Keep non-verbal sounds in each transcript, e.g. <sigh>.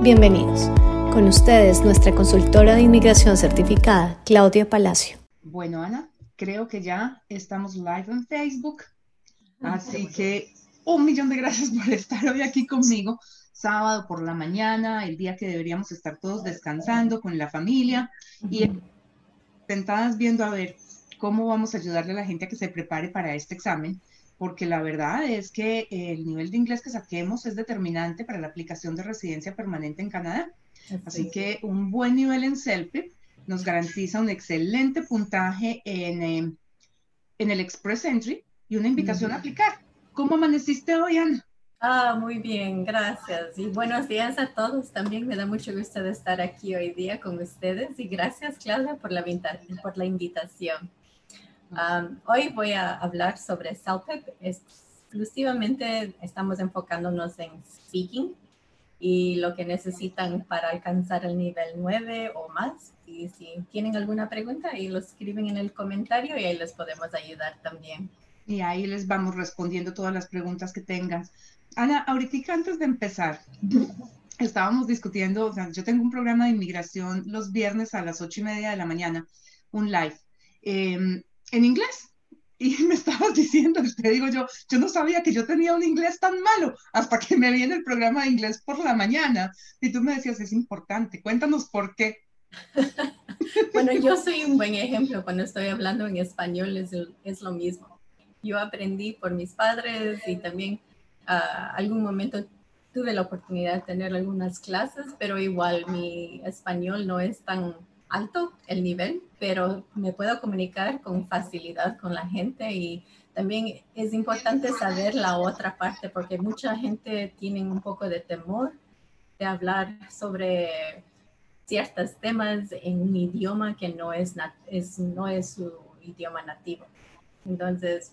Bienvenidos. Con ustedes, nuestra consultora de inmigración certificada, Claudia Palacio. Bueno, Ana, creo que ya estamos live en Facebook. Así que un millón de gracias por estar hoy aquí conmigo, sábado por la mañana, el día que deberíamos estar todos descansando con la familia y sentadas viendo a ver cómo vamos a ayudarle a la gente a que se prepare para este examen porque la verdad es que el nivel de inglés que saquemos es determinante para la aplicación de residencia permanente en Canadá. Así que un buen nivel en CELPIP nos garantiza un excelente puntaje en, eh, en el Express Entry y una invitación a aplicar. ¿Cómo amaneciste hoy, Ana? Ah, muy bien, gracias. Y buenos días a todos. También me da mucho gusto de estar aquí hoy día con ustedes y gracias, Claudia, por la, por la invitación hoy voy a hablar sobre CELPIP. Exclusivamente estamos enfocándonos en speaking y lo que necesitan para alcanzar el nivel 9 o más. Y si tienen alguna pregunta, ahí lo escriben en el comentario y ahí les podemos ayudar también. Y ahí les vamos respondiendo todas las preguntas que tengan. Ana, ahorita antes de empezar, estábamos discutiendo, o sea, yo tengo un programa de inmigración los viernes a las ocho y media de la mañana, un live. Eh, en inglés. Y <laughs> me estabas diciendo, te digo yo, yo no sabía que yo tenía un inglés tan malo hasta que me vi en el programa de inglés por la mañana. Y tú me decías, es importante, cuéntanos por qué. <laughs> bueno, yo soy un buen ejemplo cuando estoy hablando en español, es, es lo mismo. Yo aprendí por mis padres y también a algún momento tuve la oportunidad de tener algunas clases, pero igual mi español no es tan alto el nivel, pero me puedo comunicar con facilidad con la gente y también es importante saber la otra parte porque mucha gente tiene un poco de temor de hablar sobre ciertos temas en un idioma que no es, no es su idioma nativo. Entonces,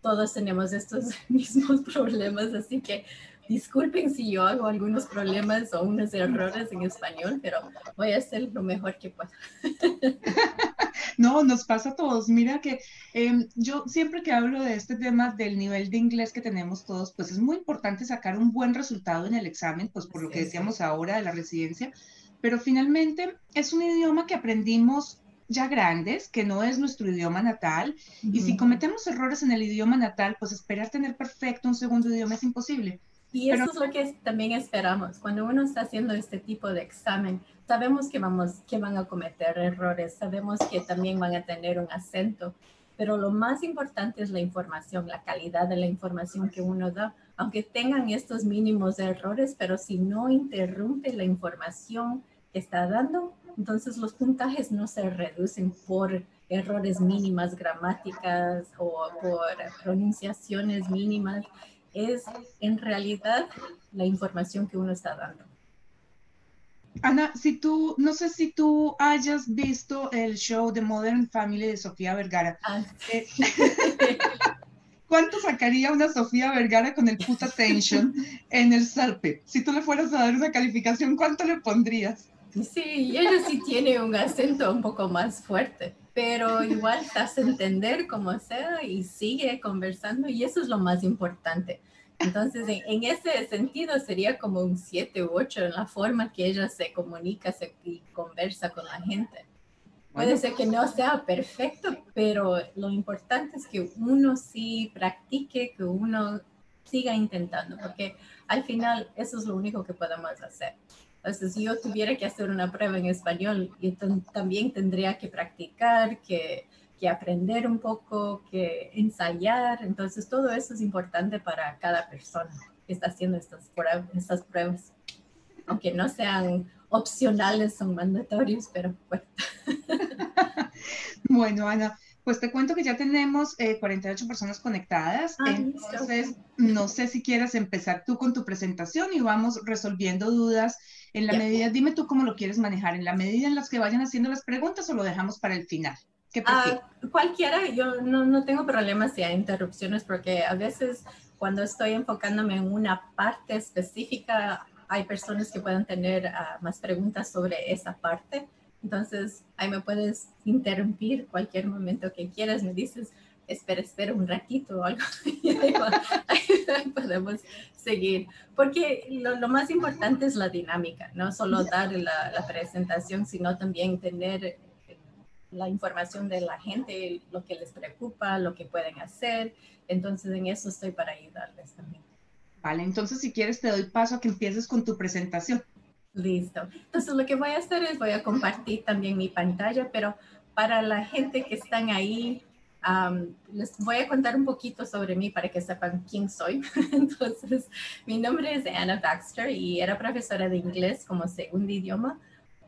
todos tenemos estos <laughs> mismos problemas, así que Disculpen si yo hago algunos problemas o unos errores en español, pero voy a hacer lo mejor que pueda. <laughs> No, nos pasa a todos. Mira que em, yo siempre que hablo de este tema del nivel de inglés que tenemos todos, pues es muy importante sacar un buen resultado en el examen, pues por lo que decíamos ahora de la residencia, pero finalmente es un idioma que aprendimos ya grandes, que no es nuestro idioma natal, y si cometemos errores en el idioma natal, pues esperar tener perfecto un segundo idioma es imposible. Y eso es lo que también esperamos. Cuando uno está haciendo este tipo de examen, sabemos que, vamos, que van a cometer errores, sabemos que también van a tener un acento, pero lo más importante es la información, la calidad de la información que uno da, aunque tengan estos mínimos errores, pero si no interrumpe la información que está dando, entonces los puntajes no se reducen por errores mínimas gramáticas o por pronunciaciones mínimas, es en realidad la información que uno está dando. Ana, si tú, no sé si tú hayas visto el show de Modern Family de Sofía Vergara. Ah, eh, <laughs> ¿Cuánto sacaría una Sofía Vergara con el puta attention en el SALPE? Si tú le fueras a dar una calificación, ¿cuánto le pondrías? Sí, ella sí tiene un acento un poco más fuerte, pero igual te hace entender como sea y sigue conversando y eso es lo más importante. Entonces, en, ese sentido sería como un 7 u 8 en la forma que ella se comunica y conversa con la gente. Puede ser que no sea perfecto, pero lo importante es que uno sí practique, que uno siga intentando, porque al final eso es lo único que podemos hacer. Entonces, si yo tuviera que hacer una prueba en español, yo también tendría que practicar, que, que, aprender un poco, que ensayar. Entonces, todo eso es importante para cada persona que está haciendo estas pruebas. Estas pruebas. Aunque no sean opcionales, son mandatorios, pero bueno. <laughs> bueno, Ana, pues te cuento que ya tenemos 48 eh, personas conectadas. Ah, entonces, no sé si quieras empezar tú con tu presentación y vamos resolviendo dudas en la medida, dime tú cómo lo quieres manejar, en la medida en las que vayan haciendo las preguntas o lo dejamos para el final. ¿Qué ah, cualquiera, yo no, no tengo problemas si hay interrupciones porque a veces cuando estoy enfocándome en una parte específica, hay personas que pueden tener ah, más preguntas sobre esa parte. Entonces, ahí me puedes interrumpir cualquier momento que quieras, me dices, espera, espera un ratito o algo. <laughs> ahí <laughs> podemos seguir. Porque lo, más importante es la dinámica, no solo dar la, la presentación, sino también tener la información de la gente, lo que les preocupa, lo que pueden hacer. Entonces, en eso estoy para ayudarles también. Vale, entonces si quieres te doy paso a que empieces con tu presentación. Listo. Entonces, lo que voy a hacer es voy a compartir también mi pantalla, pero para la gente que están ahí, les voy a contar un poquito sobre mí para que sepan quién soy. <laughs> Entonces, mi nombre es Anna Baxter y era profesora de inglés como segundo idioma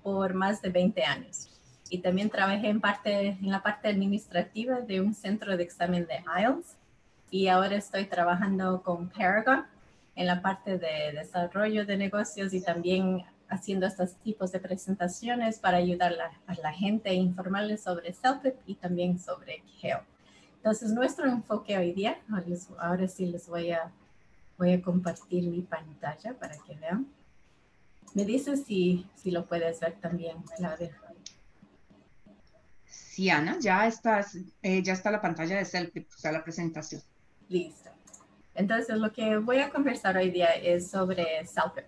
por más de 20 años y también trabajé en, parte, en la parte administrativa de un centro de examen de IELTS y ahora estoy trabajando con Paragon en la parte de desarrollo de negocios y también haciendo estos tipos de presentaciones para ayudar a la gente a informarles sobre CELPIP y también sobre GEO. Entonces, nuestro enfoque hoy día, ahora sí les voy a, voy a compartir mi pantalla para que vean. Me dices si, si lo puedes ver también, Claudia. Sí, Ana, ya, estás, eh, ya está la pantalla de Selfie, o sea, la presentación. Listo. Entonces, lo que voy a conversar hoy día es sobre CELPIP.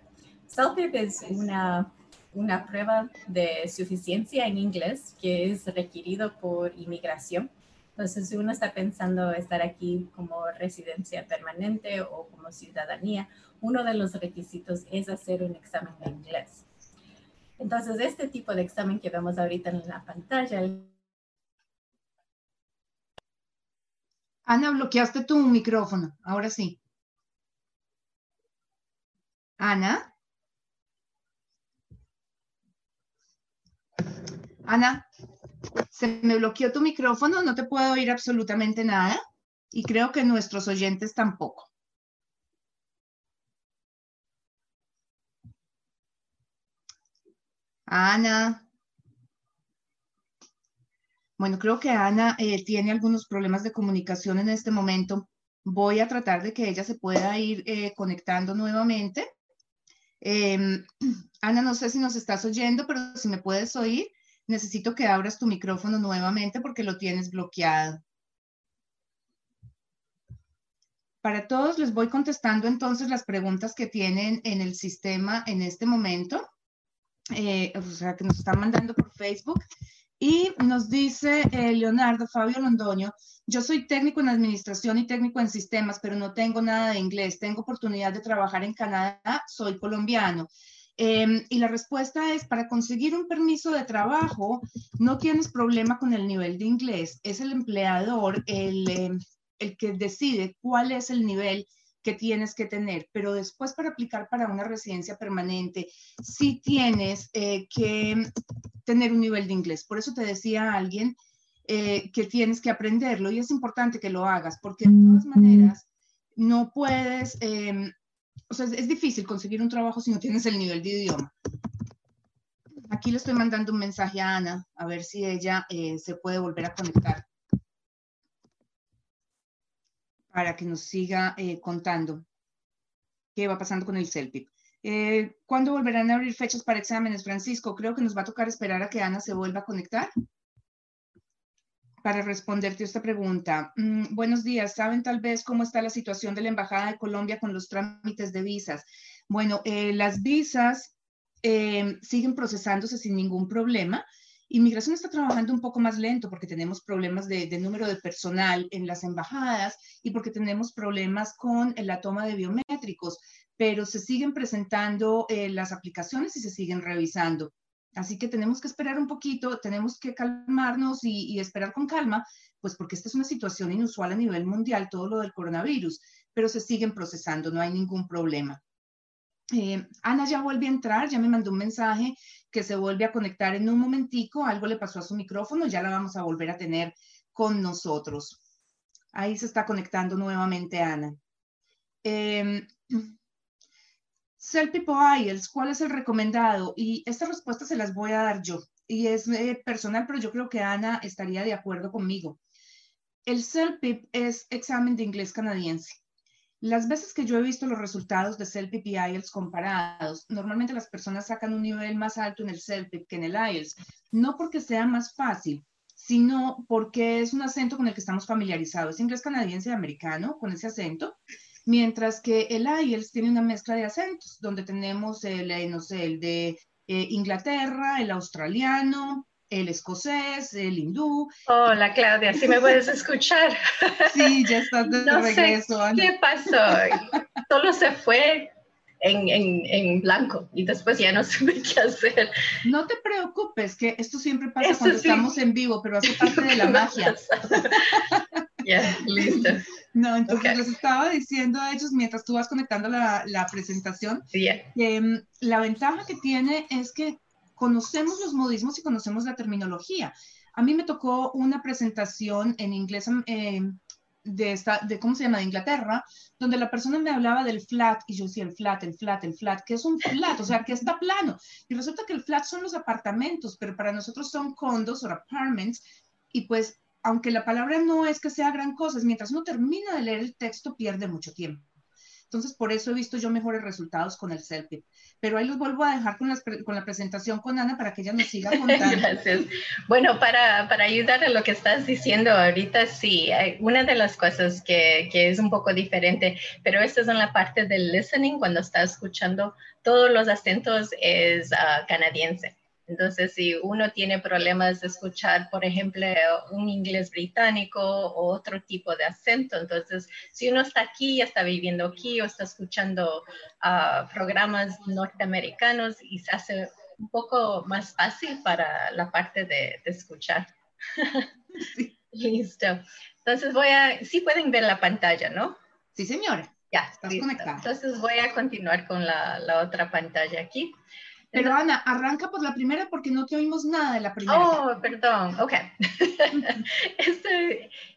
CELPIP es una, una prueba de suficiencia en inglés que es requerido por inmigración. Entonces, si uno está pensando estar aquí como residencia permanente o como ciudadanía, uno de los requisitos es hacer un examen de inglés. Entonces, este tipo de examen que vemos ahorita en la pantalla, Ana, bloqueaste tu micrófono. Ahora sí. Ana. Ana, se me bloqueó tu micrófono, no te puedo oír absolutamente nada y creo que nuestros oyentes tampoco. Ana. Bueno, creo que Ana eh, tiene algunos problemas de comunicación en este momento. Voy a tratar de que ella se pueda ir eh, conectando nuevamente. Em, <clears throat> Ana, no sé si nos estás oyendo, pero si me puedes oír, necesito que abras tu micrófono nuevamente porque lo tienes bloqueado. Para todos les voy contestando entonces las preguntas que tienen en el sistema en este momento, eh, o sea, que nos están mandando por Facebook. Y nos dice eh, Leonardo Fabio Londoño, yo soy técnico en administración y técnico en sistemas, pero no tengo nada de inglés. Tengo oportunidad de trabajar en Canadá, soy colombiano. Em, y la respuesta es, para conseguir un permiso de trabajo, no tienes problema con el nivel de inglés. Es el empleador el, em, el que decide cuál es el nivel que tienes que tener, pero después para aplicar para una residencia permanente, sí tienes eh, que tener un nivel de inglés. Por eso te decía alguien eh, que tienes que aprenderlo y es importante que lo hagas, porque de todas maneras no puedes, em, o sea, es, difícil conseguir un trabajo si no tienes el nivel de idioma. Aquí le estoy mandando un mensaje a Ana, a ver si ella eh, se puede volver a conectar para que nos siga eh, contando qué va pasando con el CELPIP. Eh, ¿Cuándo volverán a abrir fechas para exámenes, Francisco? Creo que nos va a tocar esperar a que Ana se vuelva a conectar para responderte esta pregunta. Mm, buenos días. ¿Saben tal vez cómo está la situación de la Embajada de Colombia con los trámites de visas? Bueno, eh, las visas siguen procesándose sin ningún problema. Inmigración está trabajando un poco más lento porque tenemos problemas de, número de personal en las embajadas y porque tenemos problemas con la toma de biométricos, pero se siguen presentando eh, las aplicaciones y se siguen revisando. Así que tenemos que esperar un poquito, tenemos que calmarnos y, y, esperar con calma, pues porque esta es una situación inusual a nivel mundial, todo lo del coronavirus, pero se siguen procesando, no hay ningún problema. Eh, Ana ya vuelve a entrar, ya me mandó un mensaje que se vuelve a conectar en un momentico, algo le pasó a su micrófono, ya la vamos a volver a tener con nosotros. Ahí se está conectando nuevamente Ana. Eh, Selpipo IELTS, ¿cuál es el recomendado? Y esta respuesta se las voy a dar yo. Y es eh, personal, pero yo creo que Ana estaría de acuerdo conmigo. El CELPIP es examen de inglés canadiense. Las veces que yo he visto los resultados de CELPIP y IELTS comparados, normalmente las personas sacan un nivel más alto en el CELPIP que en el IELTS, no porque sea más fácil, sino porque es un acento con el que estamos familiarizados. Es inglés canadiense y americano con ese acento, mientras que el IELTS tiene una mezcla de acentos, donde tenemos el, eh, no sé, el de eh, Inglaterra, el australiano, el escocés, el hindú. Hola Claudia, ¿sí me puedes escuchar? Sí, ya estás de no regreso. Sé ¿Qué pasó? Solo se fue en, en, en, blanco y después ya no sé qué hacer. No te preocupes, que esto siempre pasa cuando estamos en vivo, pero hace parte de la <laughs> magia. Ya, listo. No, entonces les estaba diciendo a ellos mientras tú vas conectando la, la presentación, que um, la ventaja que tiene es que conocemos los modismos y conocemos la terminología. A mí me tocó una presentación en inglés eh, de, esta, de, ¿cómo se llama?, de Inglaterra, donde la persona me hablaba del flat y yo decía el flat, el flat, el flat, que es un flat, o sea, que está plano. Y resulta que el flat son los apartamentos, pero para nosotros son condos o apartments. Y pues, aunque la palabra no es que sea gran cosa, mientras uno termina de leer el texto pierde mucho tiempo. Entonces, por eso he visto yo mejores resultados con el selfie. Pero ahí los vuelvo a dejar con, con, la presentación con Ana para que ella nos siga <laughs> contando. Gracias. Bueno, para, para, ayudar a lo que estás diciendo ahorita, sí, una de las cosas que, que es un poco diferente, pero esta es en la parte del listening, cuando estás escuchando todos los acentos es uh, canadiense. Entonces, si uno tiene problemas de escuchar, por ejemplo, un inglés británico o otro tipo de acento, entonces, si uno está aquí, está viviendo aquí o está escuchando uh, programas norteamericanos y se hace un poco más fácil para la parte de, de escuchar. <laughs> <laughs> Listo. Entonces voy a, sí pueden ver la pantalla, ¿no? Sí, señora. Ya, estás conectada. Entonces voy a continuar con la, la otra pantalla aquí. Pero Ana, arranca por la primera porque no te oímos nada de la primera. Oh, perdón, ok. <laughs> Esta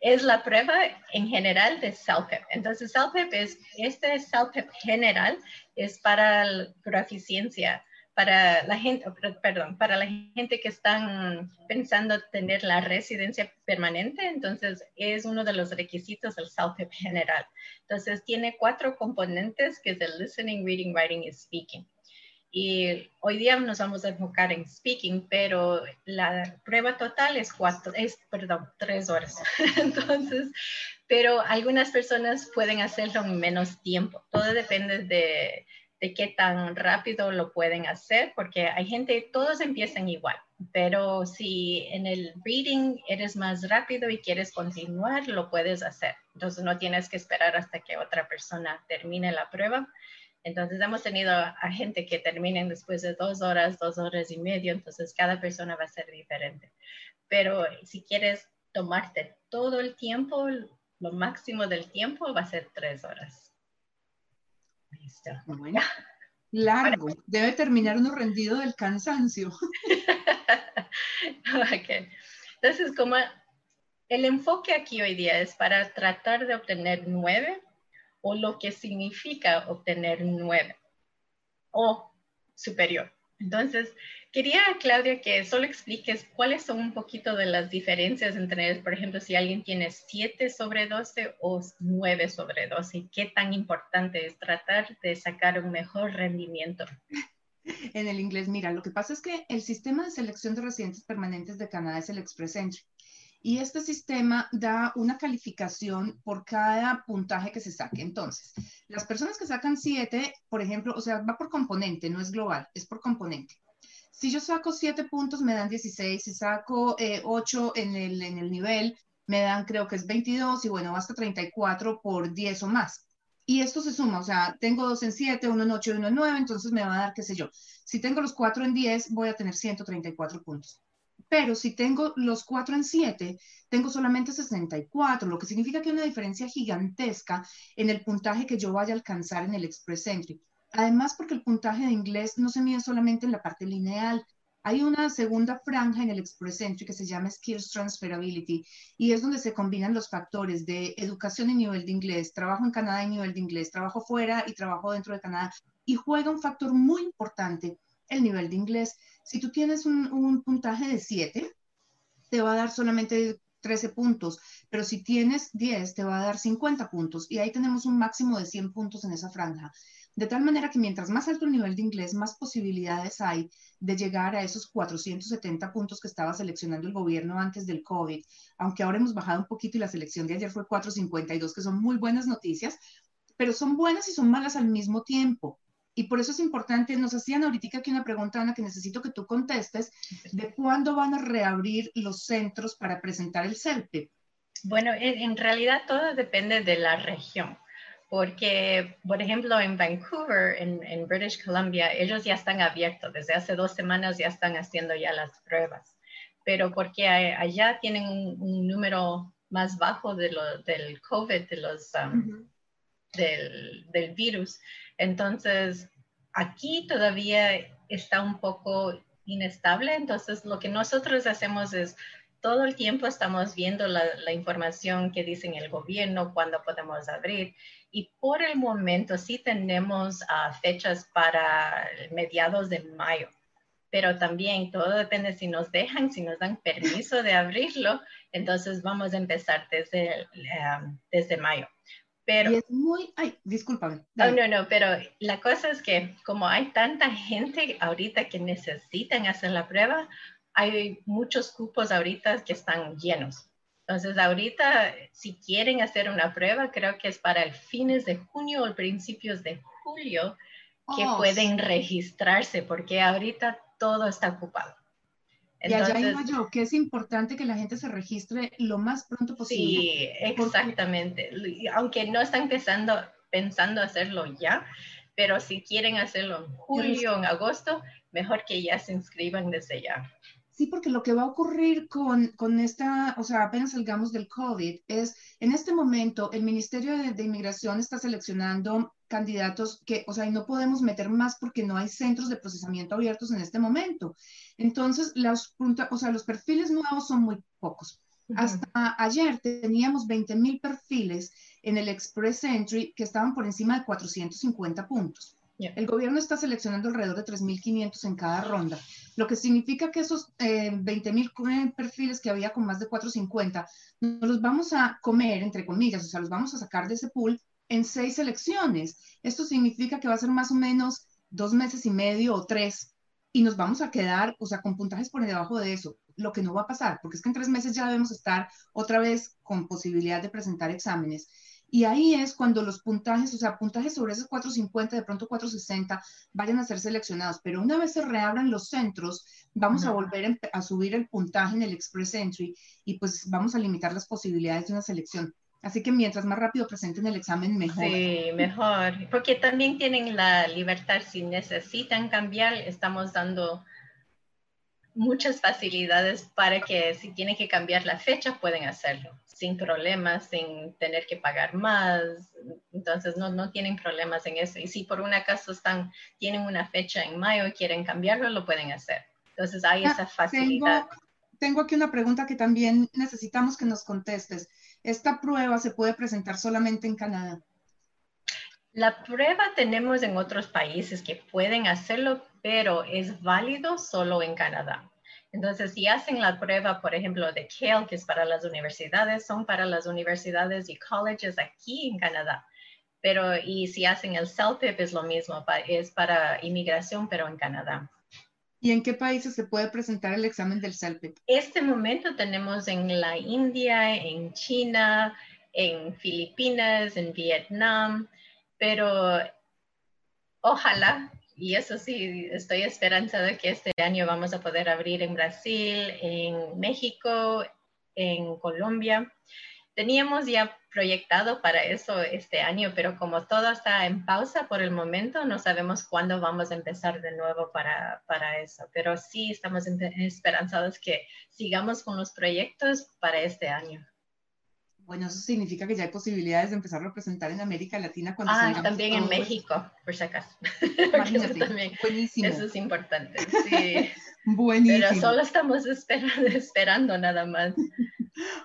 es la prueba en general de CELPEP. Entonces, CELPEP es, este CELPEP general es para la proficiencia, para la gente, perdón, para la gente que están pensando tener la residencia permanente, entonces es uno de los requisitos del CELPEP general. Entonces, tiene cuatro componentes que es el listening, reading, writing y speaking. Y hoy día nos vamos a enfocar en speaking, pero la prueba total es cuatro, es, perdón, tres horas. <laughs> Entonces, pero algunas personas pueden hacerlo en menos tiempo. Todo depende de, de qué tan rápido lo pueden hacer, porque hay gente, todos empiezan igual, pero si en el reading eres más rápido y quieres continuar, lo puedes hacer. Entonces no tienes que esperar hasta que otra persona termine la prueba. Entonces hemos tenido a gente que terminen después de dos horas, dos horas y medio, entonces cada persona va a ser diferente. Pero si quieres tomarte todo el tiempo, lo máximo del tiempo va a ser tres horas. Listo. Bueno, largo. Debe terminar uno rendido del cansancio. <laughs> okay. Entonces, como el enfoque aquí hoy día es para tratar de obtener nueve o lo que significa obtener nueve o superior. Entonces, quería, Claudia, que solo expliques cuáles son un poquito de las diferencias entre, por ejemplo, si alguien tiene 7 sobre 12 o 9 sobre 12, qué tan importante es tratar de sacar un mejor rendimiento. En el inglés, mira, lo que pasa es que el sistema de selección de residentes permanentes de Canadá es el Express Entry. Y este sistema da una calificación por cada puntaje que se saque. Entonces, las personas que sacan 7, por ejemplo, o sea, va por componente, no es global, es por componente. Si yo saco 7 puntos, me dan 16. Si saco 8 eh, en el, en el nivel, me dan creo que es 22 y bueno, hasta 34 por 10 o más. Y esto se suma, o sea, tengo 2 en 7, 1 en 8 y 1 en 9, entonces me va a dar, qué sé yo. Si tengo los 4 en 10, voy a tener 134 puntos pero si tengo los 4 en 7, tengo solamente 64, lo que significa que hay una diferencia gigantesca en el puntaje que yo vaya a alcanzar en el Express Entry. Además, porque el puntaje de inglés no se mide solamente en la parte lineal, hay una segunda franja en el Express Entry que se llama Skills Transferability y es donde se combinan los factores de educación y nivel de inglés, trabajo en Canadá y nivel de inglés, trabajo fuera y trabajo dentro de Canadá y juega un factor muy importante el nivel de inglés. Si tú tienes un, puntaje de 7, te va a dar solamente 13 puntos, pero si tienes 10, te va a dar 50 puntos y ahí tenemos un máximo de 100 puntos en esa franja. De tal manera que mientras más alto el nivel de inglés, más posibilidades hay de llegar a esos 470 puntos que estaba seleccionando el gobierno antes del COVID, aunque ahora hemos bajado un poquito y la selección de ayer fue 452, que son muy buenas noticias, pero son buenas y son malas al mismo tiempo. Y por eso es importante, nos hacían ahorita aquí una pregunta, Ana, que necesito que tú contestes, de cuándo van a reabrir los centros para presentar el CELPE. Bueno, en realidad todo depende de la región porque, por ejemplo, en Vancouver, en, British Columbia, ellos ya están abiertos, desde hace dos semanas ya están haciendo ya las pruebas, pero porque allá tienen un, número más bajo de del COVID, de los, um, del, del virus, entonces aquí todavía está un poco inestable, entonces lo que nosotros hacemos es todo el tiempo estamos viendo la, información que dicen el gobierno, cuándo podemos abrir. Y por el momento sí tenemos uh, fechas para mediados de mayo, pero también todo depende si nos dejan, si nos dan permiso de abrirlo, entonces vamos a empezar desde, um, desde mayo. Pero, y es muy, ay, discúlpame. No, no, no, pero la cosa es que como hay tanta gente ahorita que necesitan hacer la prueba, hay muchos cupos ahorita que están llenos. Entonces, ahorita, si quieren hacer una prueba, creo que es para el fines de junio o principios de julio que oh, pueden registrarse, porque ahorita todo está ocupado. Y allá digo yo que es importante que la gente se registre lo más pronto posible. Sí, exactamente. Aunque no están empezando, pensando hacerlo ya, pero si quieren hacerlo en julio o en agosto, mejor que ya se inscriban desde ya. Sí, porque lo que va a ocurrir con, con, esta, o sea, apenas salgamos del COVID, es en este momento el Ministerio de, Inmigración está seleccionando candidatos que, o sea, y no podemos meter más porque no hay centros de procesamiento abiertos en este momento. Entonces, los, o sea, los perfiles nuevos son muy pocos. Hasta ayer teníamos 20 mil perfiles en el Express Entry que estaban por encima de 450 puntos. El gobierno está seleccionando alrededor de 3.500 en cada ronda, lo que significa que esos eh, 20.000 perfiles que había con más de 450, nos los vamos a comer, entre comillas, o sea, los vamos a sacar de ese pool en seis selecciones. Esto significa que va a ser más o menos dos meses y medio o tres y nos vamos a quedar, o sea, con puntajes por debajo de eso, lo que no va a pasar, porque es que en tres meses ya debemos estar otra vez con posibilidad de presentar exámenes. Y ahí es cuando los puntajes, o sea, puntajes sobre esos 450, de pronto 460, vayan a ser seleccionados. Pero una vez se reabran los centros, vamos a volver a subir el puntaje en el Express Entry y pues vamos a limitar las posibilidades de una selección. Así que mientras más rápido presenten el examen, mejor. Sí, mejor. Porque también tienen la libertad, si necesitan cambiar, estamos dando muchas facilidades para que si tienen que cambiar la fecha, pueden hacerlo sin problemas, sin tener que pagar más. Entonces, no, no tienen problemas en eso. Y si por un acaso están, tienen una fecha en mayo y quieren cambiarlo, lo pueden hacer. Entonces, hay ah, esa facilidad. Tengo, tengo aquí una pregunta que también necesitamos que nos contestes. ¿Esta prueba se puede presentar solamente en Canadá? La prueba tenemos en otros países que pueden hacerlo, pero es válido solo en Canadá. Entonces, si hacen la prueba, por ejemplo, de CALE, que es para las universidades, son para las universidades y colleges aquí en Canadá. Pero, y si hacen el CELPIP, es lo mismo, es para inmigración, pero en Canadá. ¿Y en qué países se puede presentar el examen del CELPIP? Este momento tenemos en la India, en China, en Filipinas, en Vietnam, pero ojalá y eso sí, estoy esperanzada que este año vamos a poder abrir en Brasil, en México, en Colombia. Teníamos ya proyectado para eso este año, pero como todo está en pausa por el momento, no sabemos cuándo vamos a empezar de nuevo para, para eso. Pero sí estamos esperanzados que sigamos con los proyectos para este año. Bueno, eso significa que ya hay posibilidades de empezar a representar en América Latina cuando Ah, también en México, por si acaso. <laughs> Imagínate, también, buenísimo. Eso es importante, <laughs> sí. Buenísimo. Pero solo estamos esperando, <laughs> esperando nada más.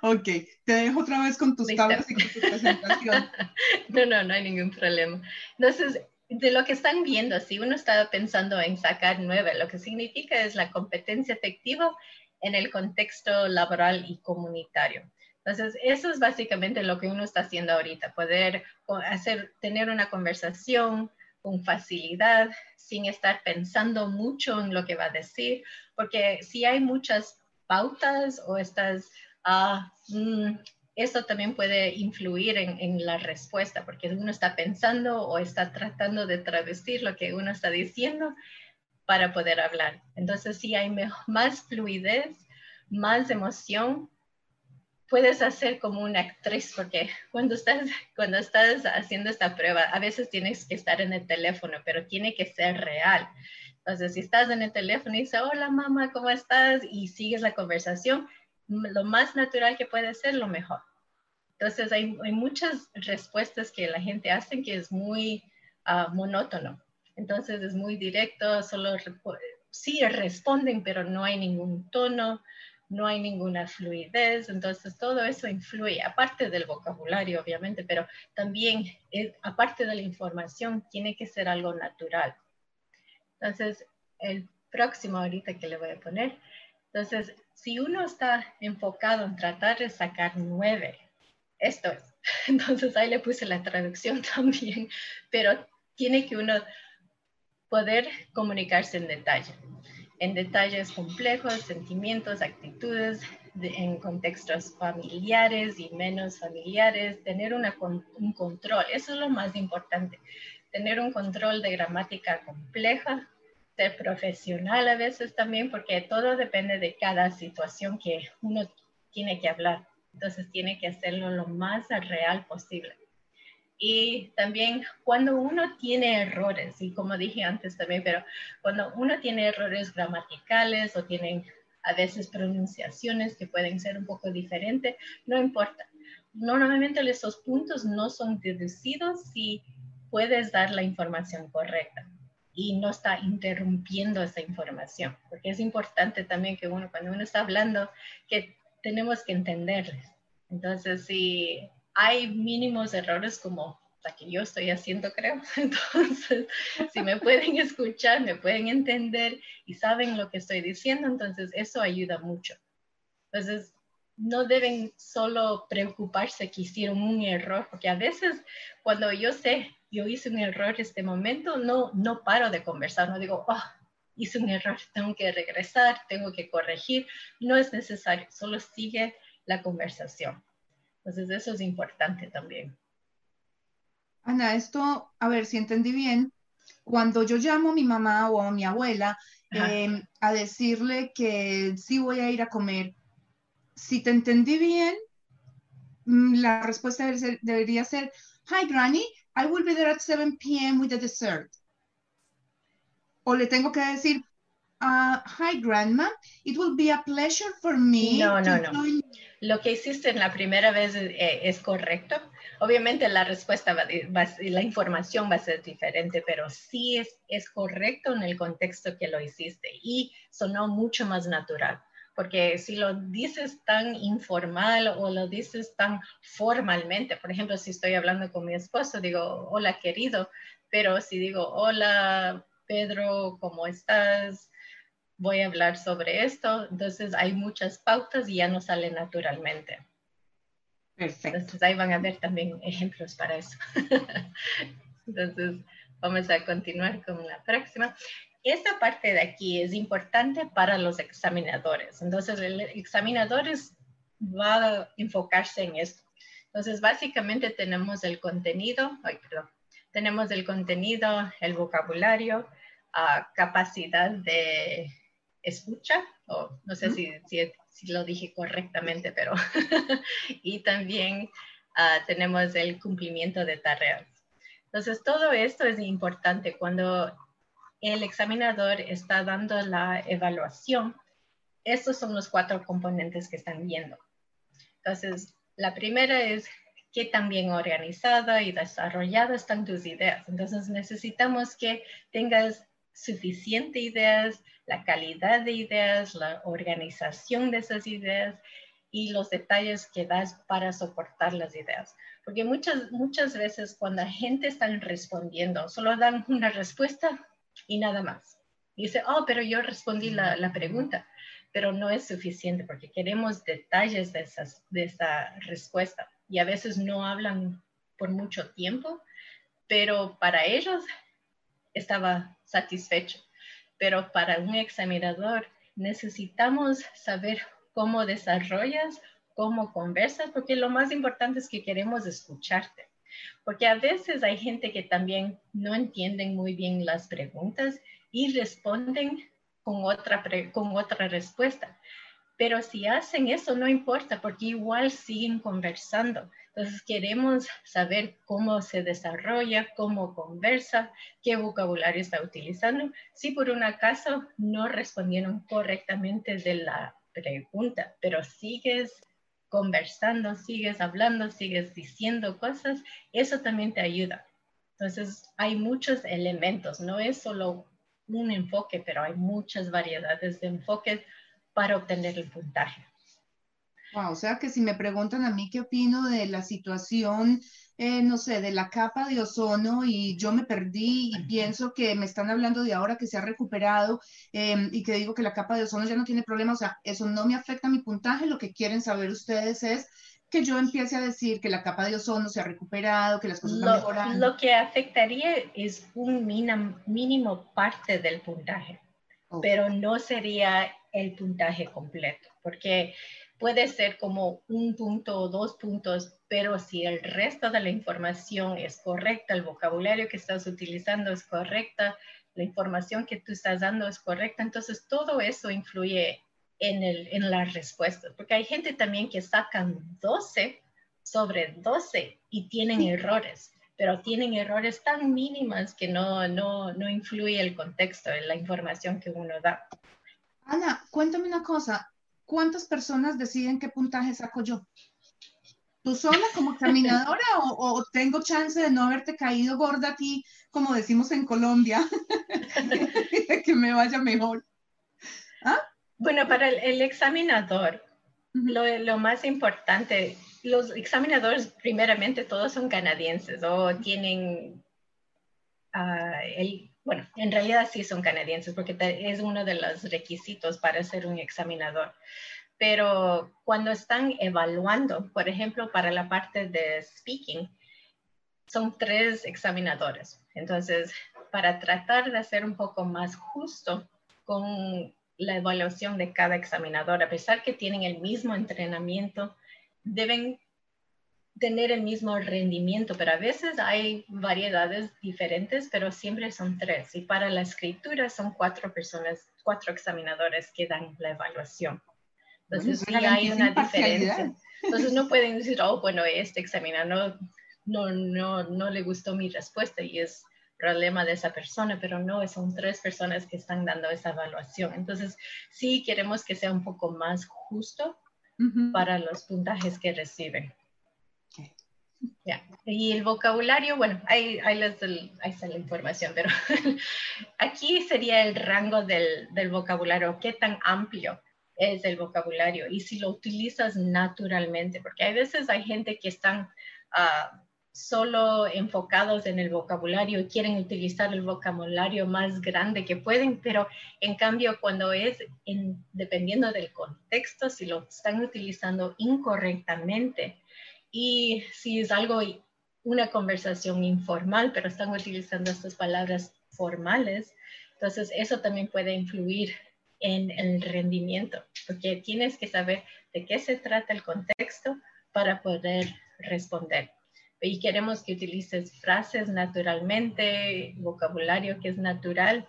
ok, te dejo otra vez con tus tablas y con tu presentación. <laughs> no, no, no hay ningún problema. Entonces, de lo que están viendo, si uno está pensando en sacar nueve, lo que significa es la competencia efectiva en el contexto laboral y comunitario. Entonces, eso es básicamente lo que uno está haciendo ahorita, poder hacer, tener una conversación con facilidad, sin estar pensando mucho en lo que va a decir, porque si hay muchas pautas o estas, uh, esto también puede influir en, la respuesta, porque uno está pensando o está tratando de travestir lo que uno está diciendo para poder hablar. Entonces, si hay más fluidez, más emoción, puedes hacer como una actriz, porque cuando estás, cuando estás haciendo esta prueba, a veces tienes que estar en el teléfono, pero tiene que ser real. Entonces, si estás en el teléfono y dices, hola mamá, ¿cómo estás? Y sigues la conversación, lo más natural que puede ser, lo mejor. Entonces, hay, muchas respuestas que la gente hace que es muy uh, monótono. Entonces, es muy directo, solo sí responden, pero no hay ningún tono, no hay ninguna fluidez. Entonces, todo eso influye, aparte del vocabulario, obviamente, pero también, eh, aparte de la información, tiene que ser algo natural. Entonces, el próximo ahorita que le voy a poner. Entonces, si uno está enfocado en tratar de sacar nueve, esto es. <laughs> Entonces ahí le puse la traducción <laughs> también, pero tiene que uno poder comunicarse en detalle, en detalles complejos, sentimientos, actitudes, en contextos familiares y menos familiares, tener un control, eso es lo más importante, tener un control de gramática compleja, ser profesional a veces también, porque todo depende de cada situación que uno tiene que hablar. Entonces tiene que hacerlo lo más real posible. Y también cuando uno tiene errores, y como dije antes también, pero cuando uno tiene errores gramaticales o tienen a veces pronunciaciones que pueden ser un poco diferentes, no importa. Normalmente esos puntos no son deducidos si puedes dar la información correcta y no está interrumpiendo esa información, porque es importante también que uno, cuando uno está hablando, que tenemos que entenderles. Entonces, si hay mínimos errores como la que yo estoy haciendo, creo, <laughs> entonces, si me pueden escuchar, me pueden entender y saben lo que estoy diciendo, entonces eso ayuda mucho. Entonces, no deben solo preocuparse que hicieron un error, porque a veces cuando yo sé, yo hice un error este momento, no, no paro de conversar, no digo, oh, hice un error, tengo que regresar, tengo que corregir. No es necesario, solo sigue la conversación. Entonces, eso es importante también. Ana, esto, a ver si entendí bien, cuando yo llamo a mi mamá o a mi abuela em, a decirle que sí voy a ir a comer, si te entendí bien, mm, la respuesta debería ser, Hi, Granny, I will be there at 7 p.m. with the dessert o le tengo que decir, uh, hi grandma, it will be a pleasure for me. No, no, no. Lo que hiciste en la primera vez eh, es, correcto. Obviamente la respuesta, va, va, la información va a ser diferente, pero sí es, es correcto en el contexto que lo hiciste y sonó mucho más natural. Porque si lo dices tan informal o lo dices tan formalmente, por ejemplo, si estoy hablando con mi esposo, digo, hola querido, pero si digo, hola Pedro, ¿cómo estás? Voy a hablar sobre esto. Entonces hay muchas pautas y ya no sale naturalmente. Perfecto. Entonces ahí van a ver también ejemplos para eso. <laughs> Entonces vamos a continuar con la próxima. Esta parte de aquí es importante para los examinadores. Entonces el examinador va a enfocarse en esto. Entonces básicamente tenemos el contenido, ay, perdón, tenemos el contenido, el vocabulario, capacidad de escucha, o no sé si, si, lo dije correctamente, pero <laughs> y también ah, tenemos el cumplimiento de tareas. Entonces, todo esto es importante cuando el examinador está dando la evaluación. Estos son los cuatro componentes que están viendo. Entonces, la primera es qué tan bien organizada y desarrollada están tus ideas. Entonces necesitamos que tengas suficiente ideas, la calidad de ideas, la organización de esas ideas y los detalles que das para soportar las ideas. Porque muchas, muchas veces cuando la gente está respondiendo, solo dan una respuesta y nada más. dice, oh, pero yo respondí la, la, pregunta, pero no es suficiente porque queremos detalles de, esas, de esa respuesta y a veces no hablan por mucho tiempo, pero para ellos estaba satisfecho. Pero para un examinador necesitamos saber cómo desarrollas, cómo conversas, porque lo más importante es que queremos escucharte. Porque a veces hay gente que también no entienden muy bien las preguntas y responden con otra, con otra respuesta. Pero si hacen eso, no importa, porque igual siguen conversando. Entonces queremos saber cómo se desarrolla, cómo conversa, qué vocabulario está utilizando. Si por un acaso no respondieron correctamente de la pregunta, pero sigues conversando, sigues hablando, sigues diciendo cosas, eso también te ayuda. Entonces, hay muchos elementos, no es solo un enfoque, pero hay muchas variedades de enfoques para obtener el puntaje. O sea que si me preguntan a mí qué opino de la situación, eh, no sé, de la capa de ozono y yo me perdí y pienso que me están hablando de ahora que se ha recuperado em, y que digo que la capa de ozono ya no tiene problema, o sea, eso no me afecta a mi puntaje, lo que quieren saber ustedes es que yo empiece a decir que la capa de ozono se ha recuperado, que las cosas lo, están mejorando. Lo que afectaría es un mínimo parte del puntaje, pero no sería el puntaje completo, porque puede ser como un punto o dos puntos, pero si el resto de la información es correcta, el vocabulario que estás utilizando es correcta, la información que tú estás dando es correcta, entonces todo eso influye en, el, en las respuestas, porque hay gente también que sacan 12 sobre 12 y tienen errores, pero tienen errores tan mínimas que no, no, no influye el contexto, en la información que uno da. Ana, cuéntame una cosa. ¿Cuántas personas deciden qué puntaje saco yo? ¿Tú sola como <laughs> examinadora o, tengo chance de no haberte caído gorda a ti, como decimos en Colombia, <laughs> que me vaya mejor? ¿Ah? Bueno, para el, examinador, lo, más importante, los examinadores primeramente todos son canadienses o tienen uh, el, bueno, en realidad sí son canadienses porque es uno de los requisitos para ser un examinador. Pero cuando están evaluando, por ejemplo, para la parte de speaking, son tres examinadores. Entonces, para tratar de ser un poco más justo con la evaluación de cada examinador, a pesar que tienen el mismo entrenamiento, deben tener el mismo rendimiento, pero a veces hay variedades diferentes, pero siempre son tres. Y para la escritura son cuatro personas, cuatro examinadores que dan la evaluación. Entonces sí hay una diferencia. Entonces no pueden decir, oh, bueno, este examinador no, no, no le gustó mi respuesta y es problema de esa persona, pero no, son tres personas que están dando esa evaluación. Entonces sí queremos que sea un poco más justo para los puntajes que reciben. Y el vocabulario, bueno, ahí, ahí, está la información, pero <laughs> aquí sería el rango del, del, vocabulario, qué tan amplio es el vocabulario y si lo utilizas naturalmente, porque hay veces hay gente que están uh, solo enfocados en el vocabulario y quieren utilizar el vocabulario más grande que pueden, pero en cambio cuando es en, dependiendo del contexto, si lo están utilizando incorrectamente, y si es algo, una conversación informal, pero están utilizando estas palabras formales, entonces eso también puede influir en el rendimiento, porque tienes que saber de qué se trata el contexto para poder responder. Y queremos que utilices frases naturalmente, vocabulario que es natural,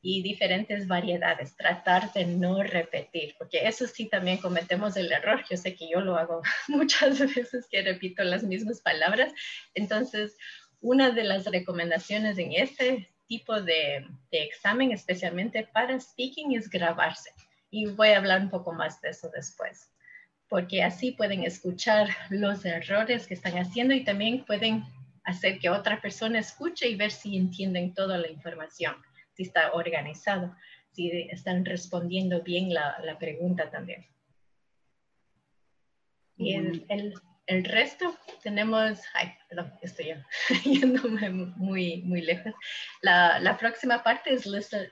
y diferentes variedades, tratar de no repetir, porque eso sí también cometemos el error, yo sé que yo lo hago <laughs> muchas veces que repito las mismas palabras, entonces una de las recomendaciones en este tipo de, examen, especialmente para speaking, es grabarse, y voy a hablar un poco más de eso después, porque así pueden escuchar los errores que están haciendo y también pueden hacer que otra persona escuche y ver si entienden toda la información si está organizado, si están respondiendo bien la, la pregunta también. Y el, el, el, resto tenemos, ay, perdón, estoy <laughs> yéndome muy, muy lejos. La, la próxima parte es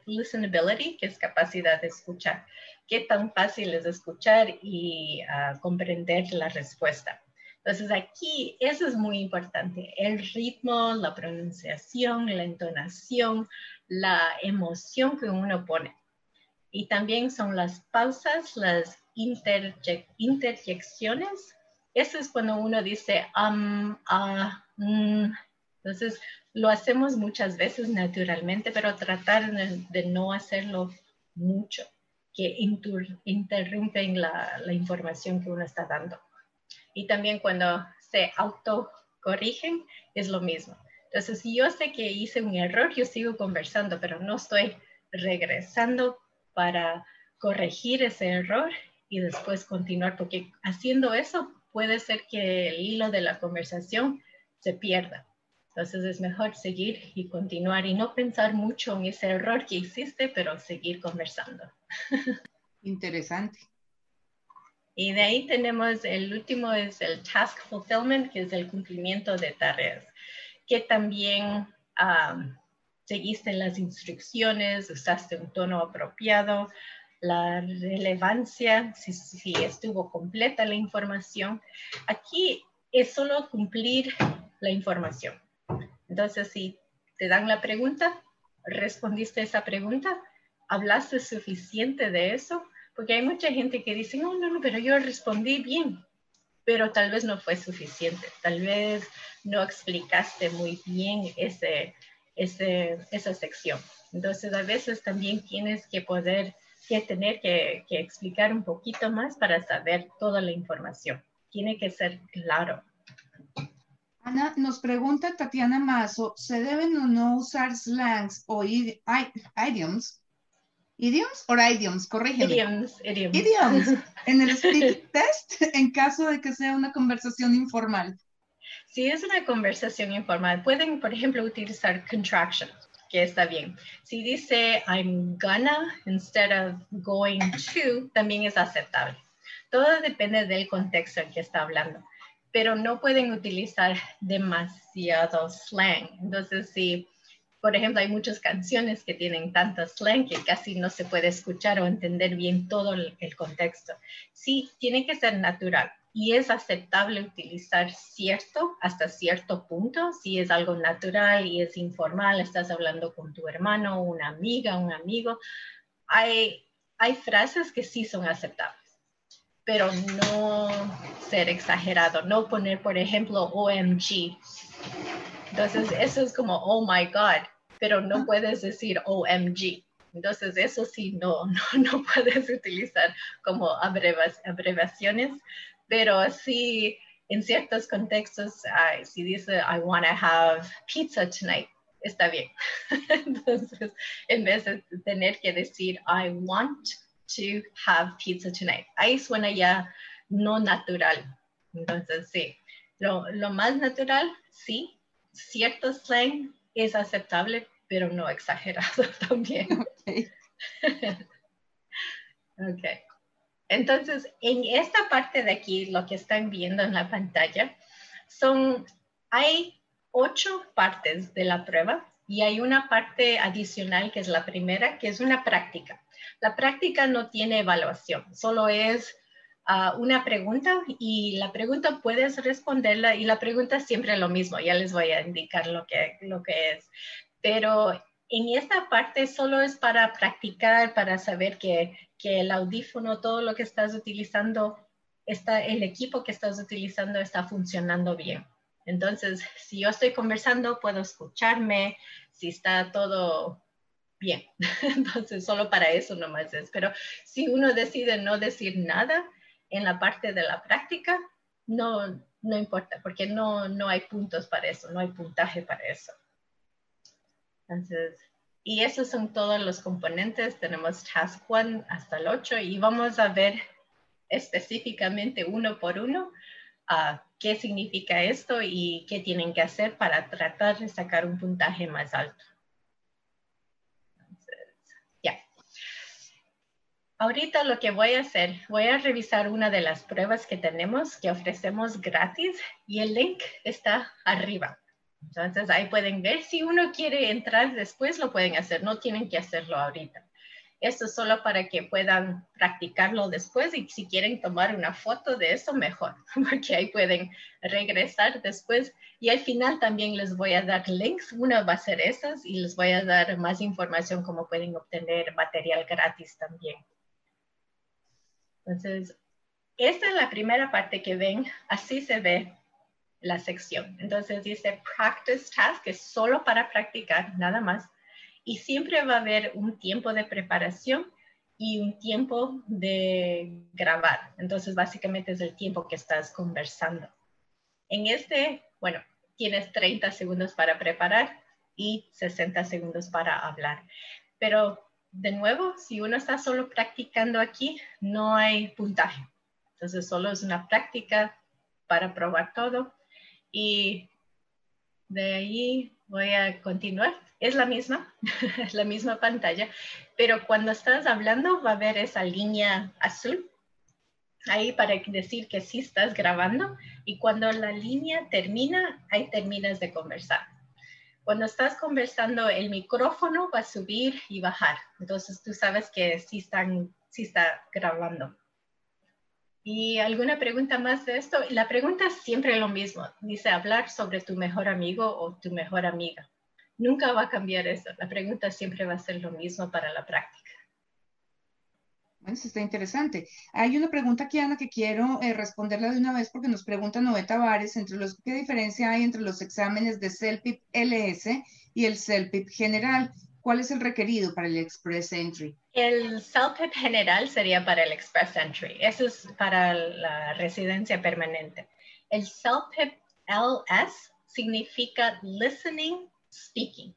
listenability, que es capacidad de escuchar. ¿Qué tan fácil es escuchar y uh, comprender la respuesta? Entonces aquí eso es muy importante, el ritmo, la pronunciación, la entonación, la emoción que uno pone. Y también son las pausas, las interjecciones. Eso es cuando uno dice, um, ah, mm. entonces lo hacemos muchas veces naturalmente, pero tratar de, no hacerlo mucho, que interrumpen la, la información que uno está dando. Y también cuando se autocorrigen es lo mismo. Entonces, si yo sé que hice un error, yo sigo conversando, pero no estoy regresando para corregir ese error y después continuar, porque haciendo eso puede ser que el hilo de la conversación se pierda. Entonces es mejor seguir y continuar y no pensar mucho en ese error que hiciste, pero seguir conversando. <laughs> Interesante. Y de ahí tenemos el último es el task fulfillment, que es el cumplimiento de tareas, que también seguiste las instrucciones, usaste un tono apropiado, la relevancia, si, si, estuvo completa la información. Aquí es solo cumplir la información. Entonces, si te dan la pregunta, respondiste esa pregunta, hablaste suficiente de eso, porque hay mucha gente que dice, no, no, no, pero yo respondí bien, pero tal vez no fue suficiente, tal vez no explicaste muy bien ese, ese, esa sección. Entonces, a veces también tienes que poder, que tener que, que explicar un poquito más para saber toda la información. Tiene que ser claro. Ana, nos pregunta Tatiana Mazo, ¿se deben o no usar slangs o idioms ¿Idioms o idioms? Corrígeme. Idioms, idioms. Idioms. <laughs> En el speak test, en caso de que sea una conversación informal. Si es una conversación informal, pueden, por ejemplo, utilizar contractions, que está bien. Si dice I'm gonna instead of going to, también es aceptable. Todo depende del contexto en que está hablando, pero no pueden utilizar demasiado slang. Entonces, si por ejemplo, hay muchas canciones que tienen tanto slang que casi no se puede escuchar o entender bien todo el, contexto. Sí, tiene que ser natural y es aceptable utilizar cierto hasta cierto punto, si es algo natural y es informal, estás hablando con tu hermano, una amiga, un amigo, hay, hay frases que sí son aceptables, pero no ser exagerado, no poner, por ejemplo, OMG. Entonces, eso es como, oh my God, pero no puedes decir OMG. Entonces, eso sí, no, <laughs> no, no puedes utilizar como abreviaciones, pero sí, en ciertos contextos, si dice, I want to have pizza tonight, está bien. <laughs> Entonces, en vez de tener que decir, I want to have pizza tonight, ahí suena ya no natural. Entonces, sí, lo, lo más natural, sí, cierto slang es aceptable, pero no exagerado <laughs> también. <laughs> Ok. Entonces, en esta parte de aquí, lo que están viendo en la pantalla, son, hay ocho partes de la prueba y hay una parte adicional que es la primera, que es una práctica. La práctica no tiene evaluación, solo es una pregunta y la pregunta puedes responderla y la pregunta es siempre lo mismo, ya les voy a indicar lo que, lo que es. Pero en esta parte solo es para practicar, para saber que, que el audífono, todo lo que estás utilizando, está, el equipo que estás utilizando está funcionando bien. Entonces, si yo estoy conversando, puedo escucharme, si está todo bien. <laughs> Entonces, solo para eso nomás es. Pero si uno decide no decir nada, en la parte de la práctica, no, no importa, porque no, no hay puntos para eso, no hay puntaje para eso. Entonces, y esos son todos los componentes. Tenemos Task 1 hasta el 8 y vamos a ver específicamente uno por uno uh, qué significa esto y qué tienen que hacer para tratar de sacar un puntaje más alto. Ahorita lo que voy a hacer, voy a revisar una de las pruebas que tenemos que ofrecemos gratis y el link está arriba. Entonces ahí pueden ver, si uno quiere entrar después lo pueden hacer, no tienen que hacerlo ahorita. Esto es solo para que puedan practicarlo después y si quieren tomar una foto de eso, mejor, <laughs> porque ahí pueden regresar después. Y al final también les voy a dar links. Una va a ser esas y les voy a dar más información cómo pueden obtener material gratis también. Entonces, esta es la primera parte que ven. Así se ve la sección. Entonces dice practice task, que es solo para practicar, nada más y siempre va a haber un tiempo de preparación y un tiempo de grabar. Entonces, básicamente es el tiempo que estás conversando. En este, bueno, tienes 30 segundos para preparar y 60 segundos para hablar. Pero de nuevo, si uno está solo practicando aquí, no hay puntaje. Entonces, solo es una práctica para probar todo. Y de ahí voy a continuar es la misma, es <laughs> la misma pantalla, pero cuando estás hablando va a haber esa línea azul ahí para decir que sí estás grabando y cuando la línea termina, ahí terminas de conversar. Cuando estás conversando, el micrófono va a subir y bajar. Entonces tú sabes que sí, están, sí está grabando. ¿Y alguna pregunta más de esto? La pregunta es siempre lo mismo. Dice hablar sobre tu mejor amigo o tu mejor amiga. Nunca va a cambiar eso. La pregunta siempre va a ser lo mismo para la práctica. Eso está interesante. Hay una pregunta aquí, Ana, que quiero eh, responderla de una vez porque nos pregunta Noé Tavares, entre los, ¿qué diferencia hay entre los exámenes de CELPIP LS y el CELPIP general? ¿Cuál es el requerido para el Express Entry? El CELPIP general sería para el Express Entry. Eso es para la residencia permanente. El CELPIP LS significa Listening speaking.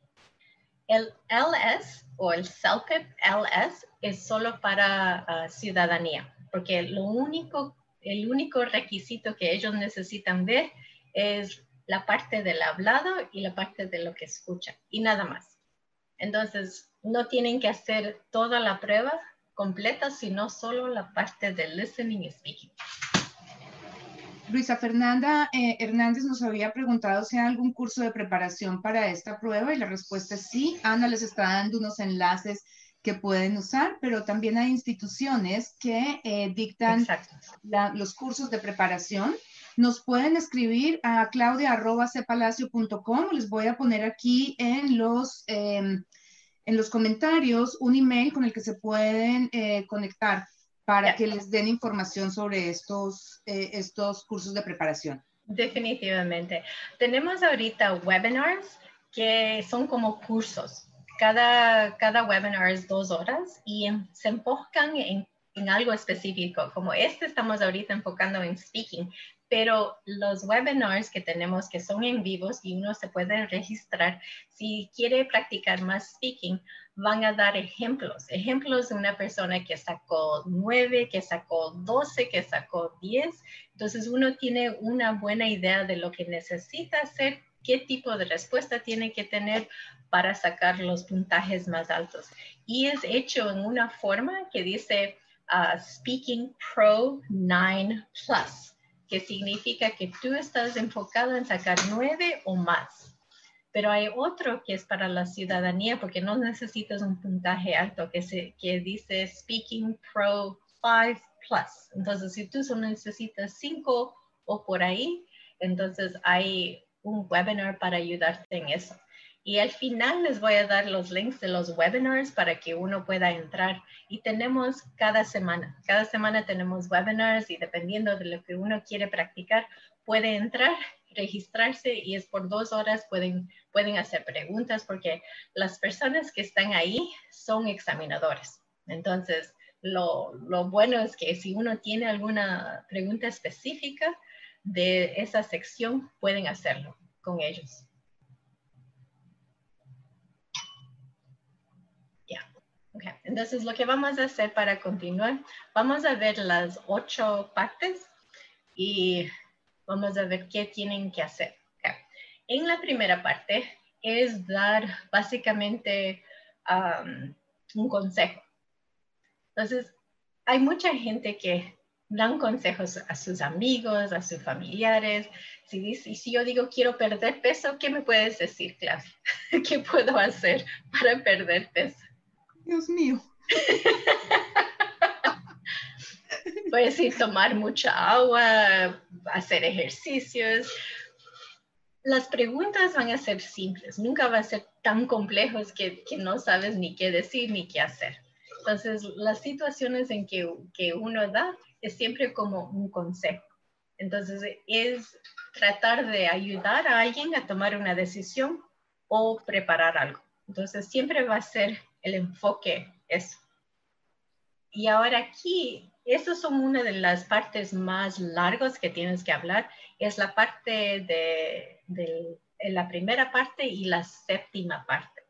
El LS o el CELPIP LS es solo para ah, ciudadanía, porque lo único, el único requisito que ellos necesitan ver es la parte del hablado y la parte de lo que escuchan y nada más. Entonces, no tienen que hacer toda la prueba completa, sino solo la parte del listening y speaking. Luisa Fernanda eh, Hernández nos había preguntado si hay algún curso de preparación para esta prueba y la respuesta es sí. Ana les está dando unos enlaces que pueden usar, pero también hay instituciones que eh, dictan los cursos de preparación. Nos pueden escribir a claudia.cepalacio.com. Les voy a poner aquí en los, em, en los comentarios un email con el que se pueden eh, conectar para que les den información sobre estos, eh, estos cursos de preparación. Definitivamente. Tenemos ahorita webinars que son como cursos. Cada, cada webinar es dos horas y se enfocan en, en algo específico. Como este estamos ahorita enfocando en speaking, pero los webinars que tenemos que son en vivos y uno se puede registrar, si quiere practicar más speaking, van a dar ejemplos, ejemplos de una persona que sacó nueve, que sacó doce, que sacó diez. Entonces uno tiene una buena idea de lo que necesita hacer, qué tipo de respuesta tiene que tener para sacar los puntajes más altos. Y es hecho en una forma que dice uh, Speaking Pro 9 Plus que significa que tú estás enfocado en sacar nueve o más. Pero hay otro que es para la ciudadanía porque no necesitas un puntaje alto que, se, que dice Speaking Pro 5 Plus. Entonces, si tú solo necesitas cinco o por ahí, entonces hay un webinar para ayudarte en eso. Y al final les voy a dar los links de los webinars para que uno pueda entrar. Y tenemos cada semana, cada semana tenemos webinars y dependiendo de lo que uno quiere practicar, puede entrar, registrarse y es por dos horas, pueden, pueden hacer preguntas porque las personas que están ahí son examinadores. Entonces, lo, lo bueno es que si uno tiene alguna pregunta específica de esa sección, pueden hacerlo con ellos. Entonces, lo que vamos a hacer para continuar, vamos a ver las ocho partes y vamos a ver qué tienen que hacer. En la primera parte es dar básicamente un consejo. Entonces, hay mucha gente que dan consejos a sus amigos, a sus familiares. Si, si yo digo quiero perder peso, ¿qué me puedes decir, Claudia? <laughs> ¿Qué puedo hacer para perder peso? Dios mío, <laughs> Puedes ir tomar mucha agua, hacer ejercicios. Las preguntas van a ser simples, nunca va a ser tan complejos que, que no sabes ni qué decir ni qué hacer. Entonces, las situaciones en que, que uno da es siempre como un consejo. Entonces, es tratar de ayudar a alguien a tomar una decisión o preparar algo. Entonces, siempre va a ser el enfoque eso. Y ahora aquí, esas son una de las partes más largas que tienes que hablar. Es la parte de, la primera parte y la séptima parte.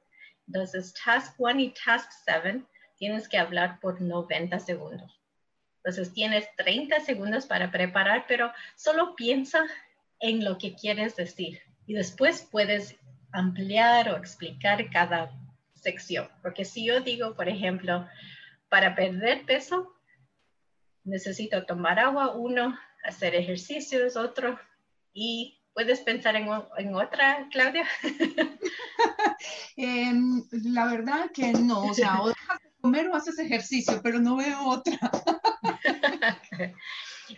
Entonces, Task 1 y Task 7 tienes que hablar por 90 segundos. Entonces, tienes 30 segundos para preparar, pero solo piensa en lo que quieres decir y después puedes ampliar o explicar cada sección. Porque si yo digo, por ejemplo, para perder peso, necesito tomar agua, uno, hacer ejercicios, otro, y puedes pensar en, otra, Claudia. <laughs> Em, la verdad que no, o sea, o dejas de comer o haces ejercicio, pero no veo otra. <laughs>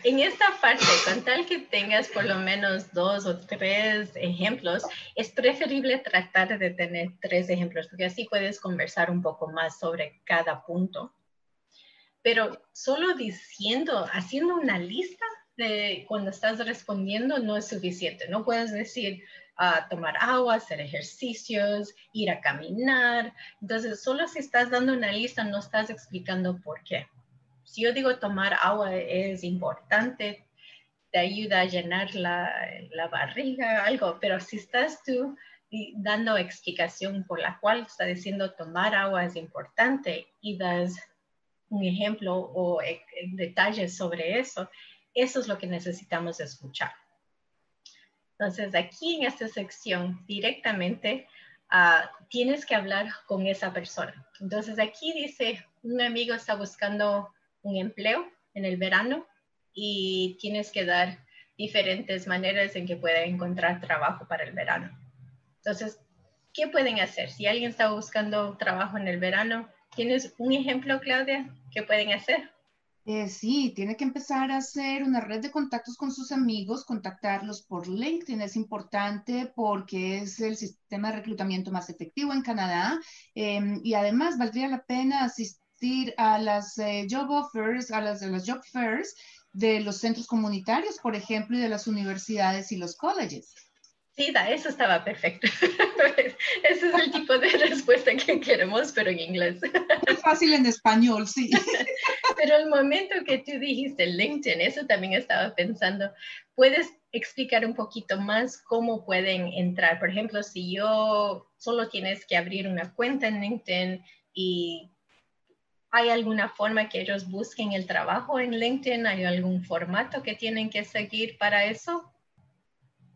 En esta parte, con tal que tengas por lo menos dos o tres ejemplos, es preferible tratar de tener tres ejemplos, porque así puedes conversar un poco más sobre cada punto. Pero solo diciendo, haciendo una lista de cuando estás respondiendo no es suficiente. No puedes decir uh, tomar agua, hacer ejercicios, ir a caminar. Entonces, solo si estás dando una lista no estás explicando por qué si yo digo tomar agua es importante, te ayuda a llenar la, la barriga, algo, pero si estás tú dando explicación por la cual está diciendo tomar agua es importante y das un ejemplo o e, detalles sobre eso, eso es lo que necesitamos escuchar. Entonces, aquí en esta sección directamente ah, tienes que hablar con esa persona. Entonces, aquí dice, un amigo está buscando un empleo en el verano y tienes que dar diferentes maneras en que pueda encontrar trabajo para el verano. Entonces, ¿qué pueden hacer? Si alguien está buscando trabajo en el verano, ¿tienes un ejemplo, Claudia? ¿Qué pueden hacer? Eh, sí, tiene que empezar a hacer una red de contactos con sus amigos, contactarlos por LinkedIn. Es importante porque es el sistema de reclutamiento más efectivo en Canadá em, y además valdría la pena asistir a las eh, job offers, a las, las job fairs de los centros comunitarios, por ejemplo, y de las universidades y los colleges. Sí, eso estaba perfecto. <laughs> Ese es el tipo de respuesta que queremos, pero en inglés. <laughs> Es fácil en español, sí. Pero el momento que tú dijiste LinkedIn, eso también estaba pensando, ¿puedes explicar un poquito más cómo pueden entrar? Por ejemplo, si yo solo tienes que abrir una cuenta en LinkedIn y ¿Hay alguna forma que ellos busquen el trabajo en LinkedIn? ¿Hay algún formato que tienen que seguir para eso?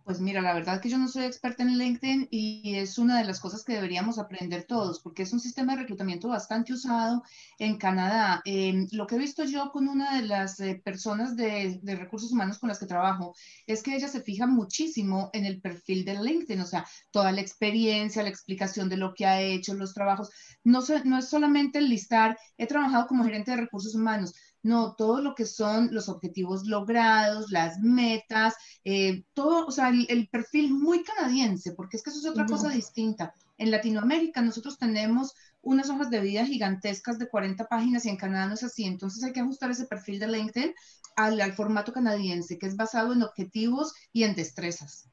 Pues mira, la verdad que yo no soy experta en LinkedIn y es una de las cosas que deberíamos aprender todos, porque es un sistema de reclutamiento bastante usado en Canadá. Em, lo que he visto yo con una de las eh, personas de, recursos humanos con las que trabajo es que ella se fija muchísimo en el perfil de LinkedIn, o sea, toda la experiencia, la explicación de lo que ha hecho, los trabajos. No, no es solamente listar, he trabajado como gerente de recursos humanos, no, todo lo que son los objetivos logrados, las metas, eh, todo, o sea, el, perfil muy canadiense, porque es que eso es otra cosa distinta. En Latinoamérica nosotros tenemos unas hojas de vida gigantescas de 40 páginas y en Canadá no es así, entonces hay que ajustar ese perfil de LinkedIn al, al formato canadiense, que es basado en objetivos y en destrezas.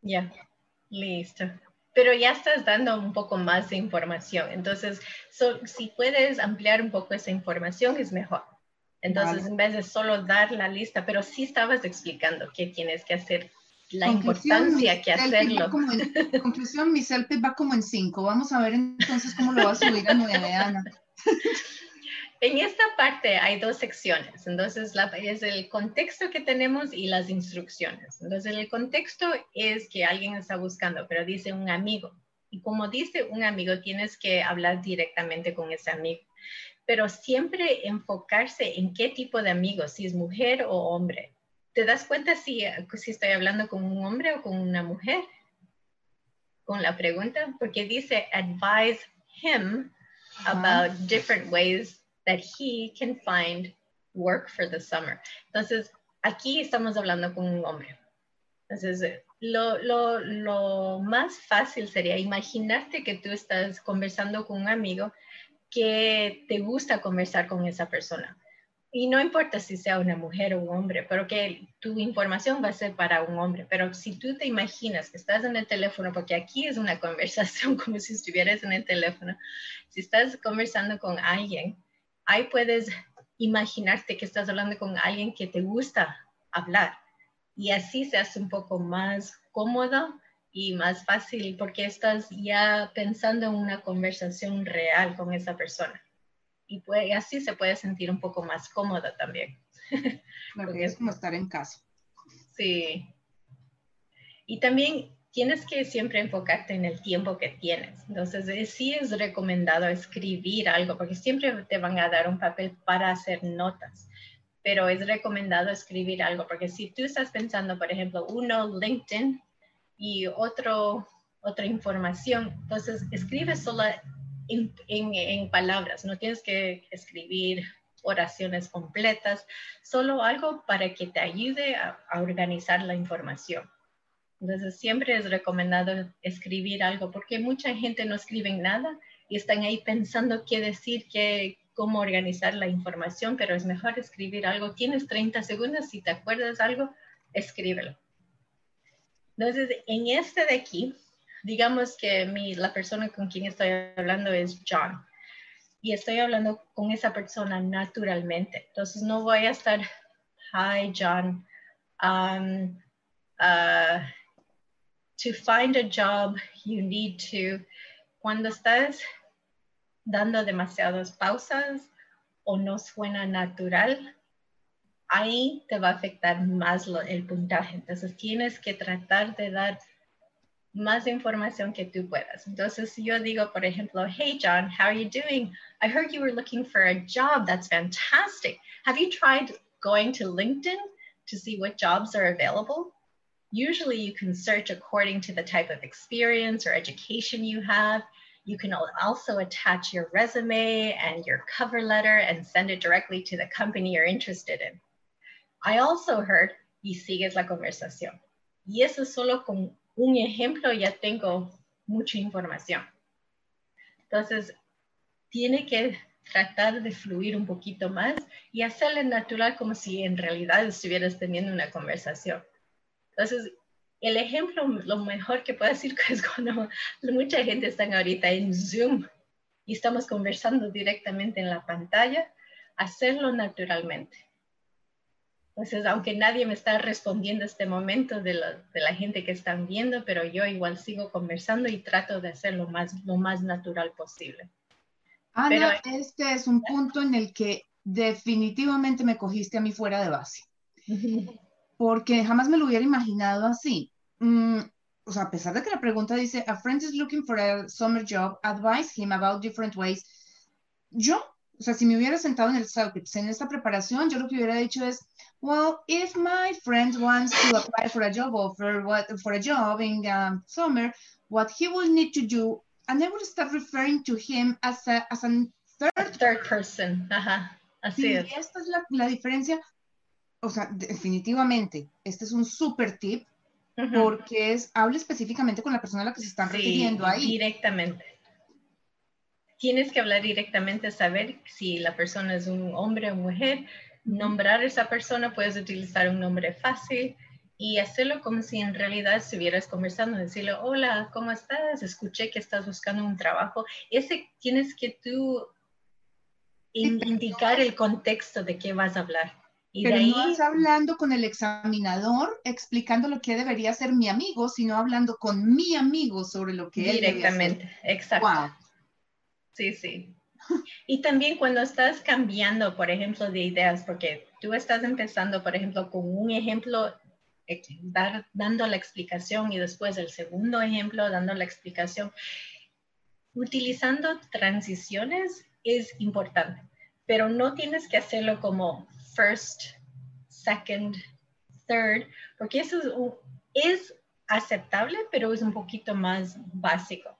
Ya, listo pero ya estás dando un poco más de información. Entonces, si puedes ampliar un poco esa información, es mejor. Entonces, en vez de solo dar la lista, pero sí estabas explicando qué tienes que hacer, la importancia que hacerlo. En, <laughs> conclusión, mi selfie va como en cinco. Vamos a ver entonces cómo lo va a subir a nueve, Ana. En esta parte hay dos secciones. Entonces, la, es el contexto que tenemos y las instrucciones. Entonces, el contexto es que alguien está buscando, pero dice un amigo. Y como dice un amigo, tienes que hablar directamente con ese amigo pero siempre enfocarse en qué tipo de amigos, si es mujer o hombre. ¿Te das cuenta si, si estoy hablando con un hombre o con una mujer? Con la pregunta, porque dice advise him about different ways that he can find work for the summer. Entonces, aquí estamos hablando con un hombre. Entonces, lo, lo, lo, más fácil sería imaginarte que tú estás conversando con un amigo que te gusta conversar con esa persona. Y no importa si sea una mujer o un hombre, pero que tu información va a ser para un hombre. Pero si tú te imaginas que estás en el teléfono, porque aquí es una <laughs> conversación como si estuvieras en el teléfono, si estás conversando con alguien, ahí puedes imaginarte que estás hablando con alguien que te gusta hablar y así se hace un poco más cómodo y más fácil porque estás ya pensando en una conversación real con esa persona. Y puede, así se puede sentir un poco más cómoda también. <laughs> Porque es como estar en casa. Sí. Y también tienes que siempre enfocarte en el tiempo que tienes. Entonces, sí es recomendado escribir algo, porque siempre te van a dar un papel para hacer notas pero es recomendado escribir algo, porque si tú estás pensando, por ejemplo, uno LinkedIn y otro, otra información, entonces escribe solo en, palabras, no tienes que escribir oraciones completas, solo algo para que te ayude a, a organizar la información. Entonces siempre es recomendado escribir algo porque mucha gente no escribe nada y están ahí pensando qué decir, qué, cómo organizar la información, pero es mejor escribir algo. Tienes 30 segundos, si te acuerdas algo, escríbelo. Entonces, en este de aquí, digamos que la persona con quien estoy hablando es John. Y estoy hablando con esa persona naturalmente. Entonces, no voy a estar, hi John, um, uh, to find a job, you need to, cuando estás dando demasiadas pausas o no suena natural, ahí te va a afectar más el puntaje. Entonces tienes que tratar de dar más información que tú puedas. Entonces yo digo, por ejemplo, hey John, how are you doing? I heard you were looking for a job. That's fantastic. Have you tried going to LinkedIn to see what jobs are available? Usually you can search according to the type of experience or education you have. You can also attach your resume and your cover letter and send it directly to the company you're interested in. I also heard, y sigues la conversación. Y eso solo con un ejemplo ya tengo mucha información. Entonces, tiene que tratar de fluir un poquito más y hacerle natural como si en realidad estuvieras teniendo una conversación. Entonces, el ejemplo, lo mejor que puedo decir <laughs> es cuando mucha gente está ahorita en Zoom y estamos conversando directamente en la pantalla, hacerlo naturalmente. Entonces, aunque nadie me está respondiendo este momento de la, de la, gente que están viendo, pero yo igual sigo conversando y trato de hacerlo más, lo más natural posible. Ana, este es un punto en el que definitivamente me cogiste a mí fuera de base porque jamás me lo hubiera imaginado así. Mm, o sea, a pesar de que la pregunta dice, a friend is looking for a summer job, advise him about different ways. Yo, o sea, si me hubiera sentado en el circuit en esta preparación, yo lo que hubiera dicho es, well, if my friend wants to apply for a job offer, what, for a job in um, summer, what he will need to do, and I will start referring to him as a, as a third, third person. Ajá. Así es. Y esta es la, la diferencia o sea, definitivamente, este es un súper tip porque es, hable específicamente con la persona a la que se están refiriendo ahí. Directamente. Tienes que hablar directamente, saber si la persona es un hombre o mujer, nombrar a esa persona, puedes utilizar un nombre fácil y hacerlo como si en realidad estuvieras conversando, decirle, hola, ¿cómo estás? Escuché que estás buscando un trabajo. Ese tienes que tú indicar el contexto de qué vas a hablar. Y Pero ahí... no estás hablando con el examinador explicando lo que debería ser mi amigo, sino hablando con mi amigo sobre lo que Directamente, él exacto. Wow. Sí, sí. Y también cuando estás cambiando, por ejemplo, de ideas, porque tú estás empezando, por ejemplo, con un ejemplo, eh, dando la explicación y después el segundo ejemplo, dando la explicación. Utilizando transiciones es importante, pero no tienes que hacerlo como first, second, third, porque eso es, aceptable, pero es un poquito más básico.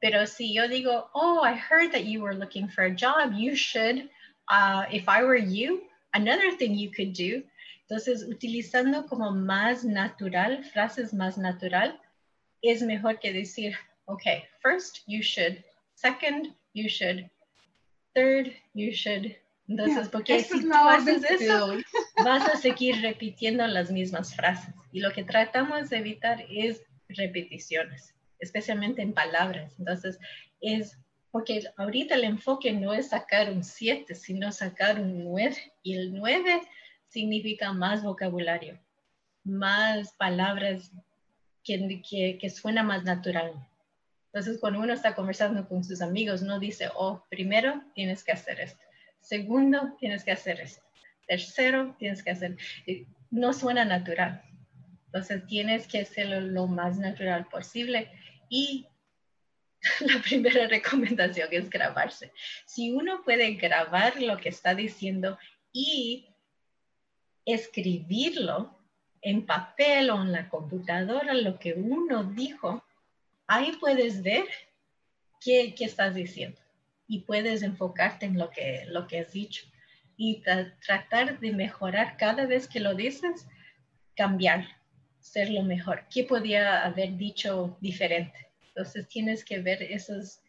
Pero si yo digo, oh, I heard that you were looking for a job, you should, uh, if I were you, another thing you could do. Entonces, utilizando como más natural, frases más natural, es mejor que decir, okay, first you should, second you should, third you should. Entonces, porque si tú haces eso, <laughs> vas a seguir repitiendo las mismas frases. Y lo que tratamos de evitar es repeticiones, especialmente en palabras. Entonces, es porque ahorita el enfoque no es sacar un 7, sino sacar un 9. Y el 9 significa más vocabulario, más palabras que, que, que suena más natural. Entonces, cuando uno está conversando con sus amigos, no dice, oh, primero tienes que hacer esto, segundo tienes que hacer esto, tercero tienes que hacer, no suena natural. Entonces, tienes que hacerlo lo más natural posible y <laughs> la primera recomendación es grabarse. Si uno puede grabar lo que está diciendo y escribirlo en papel o en la computadora, lo que uno dijo, ahí puedes ver qué, estás diciendo y puedes enfocarte en lo que, lo que has dicho y tratar de mejorar cada vez que lo dices, cambiar, ser lo mejor. ¿Qué podía haber dicho diferente? Entonces tienes que ver esos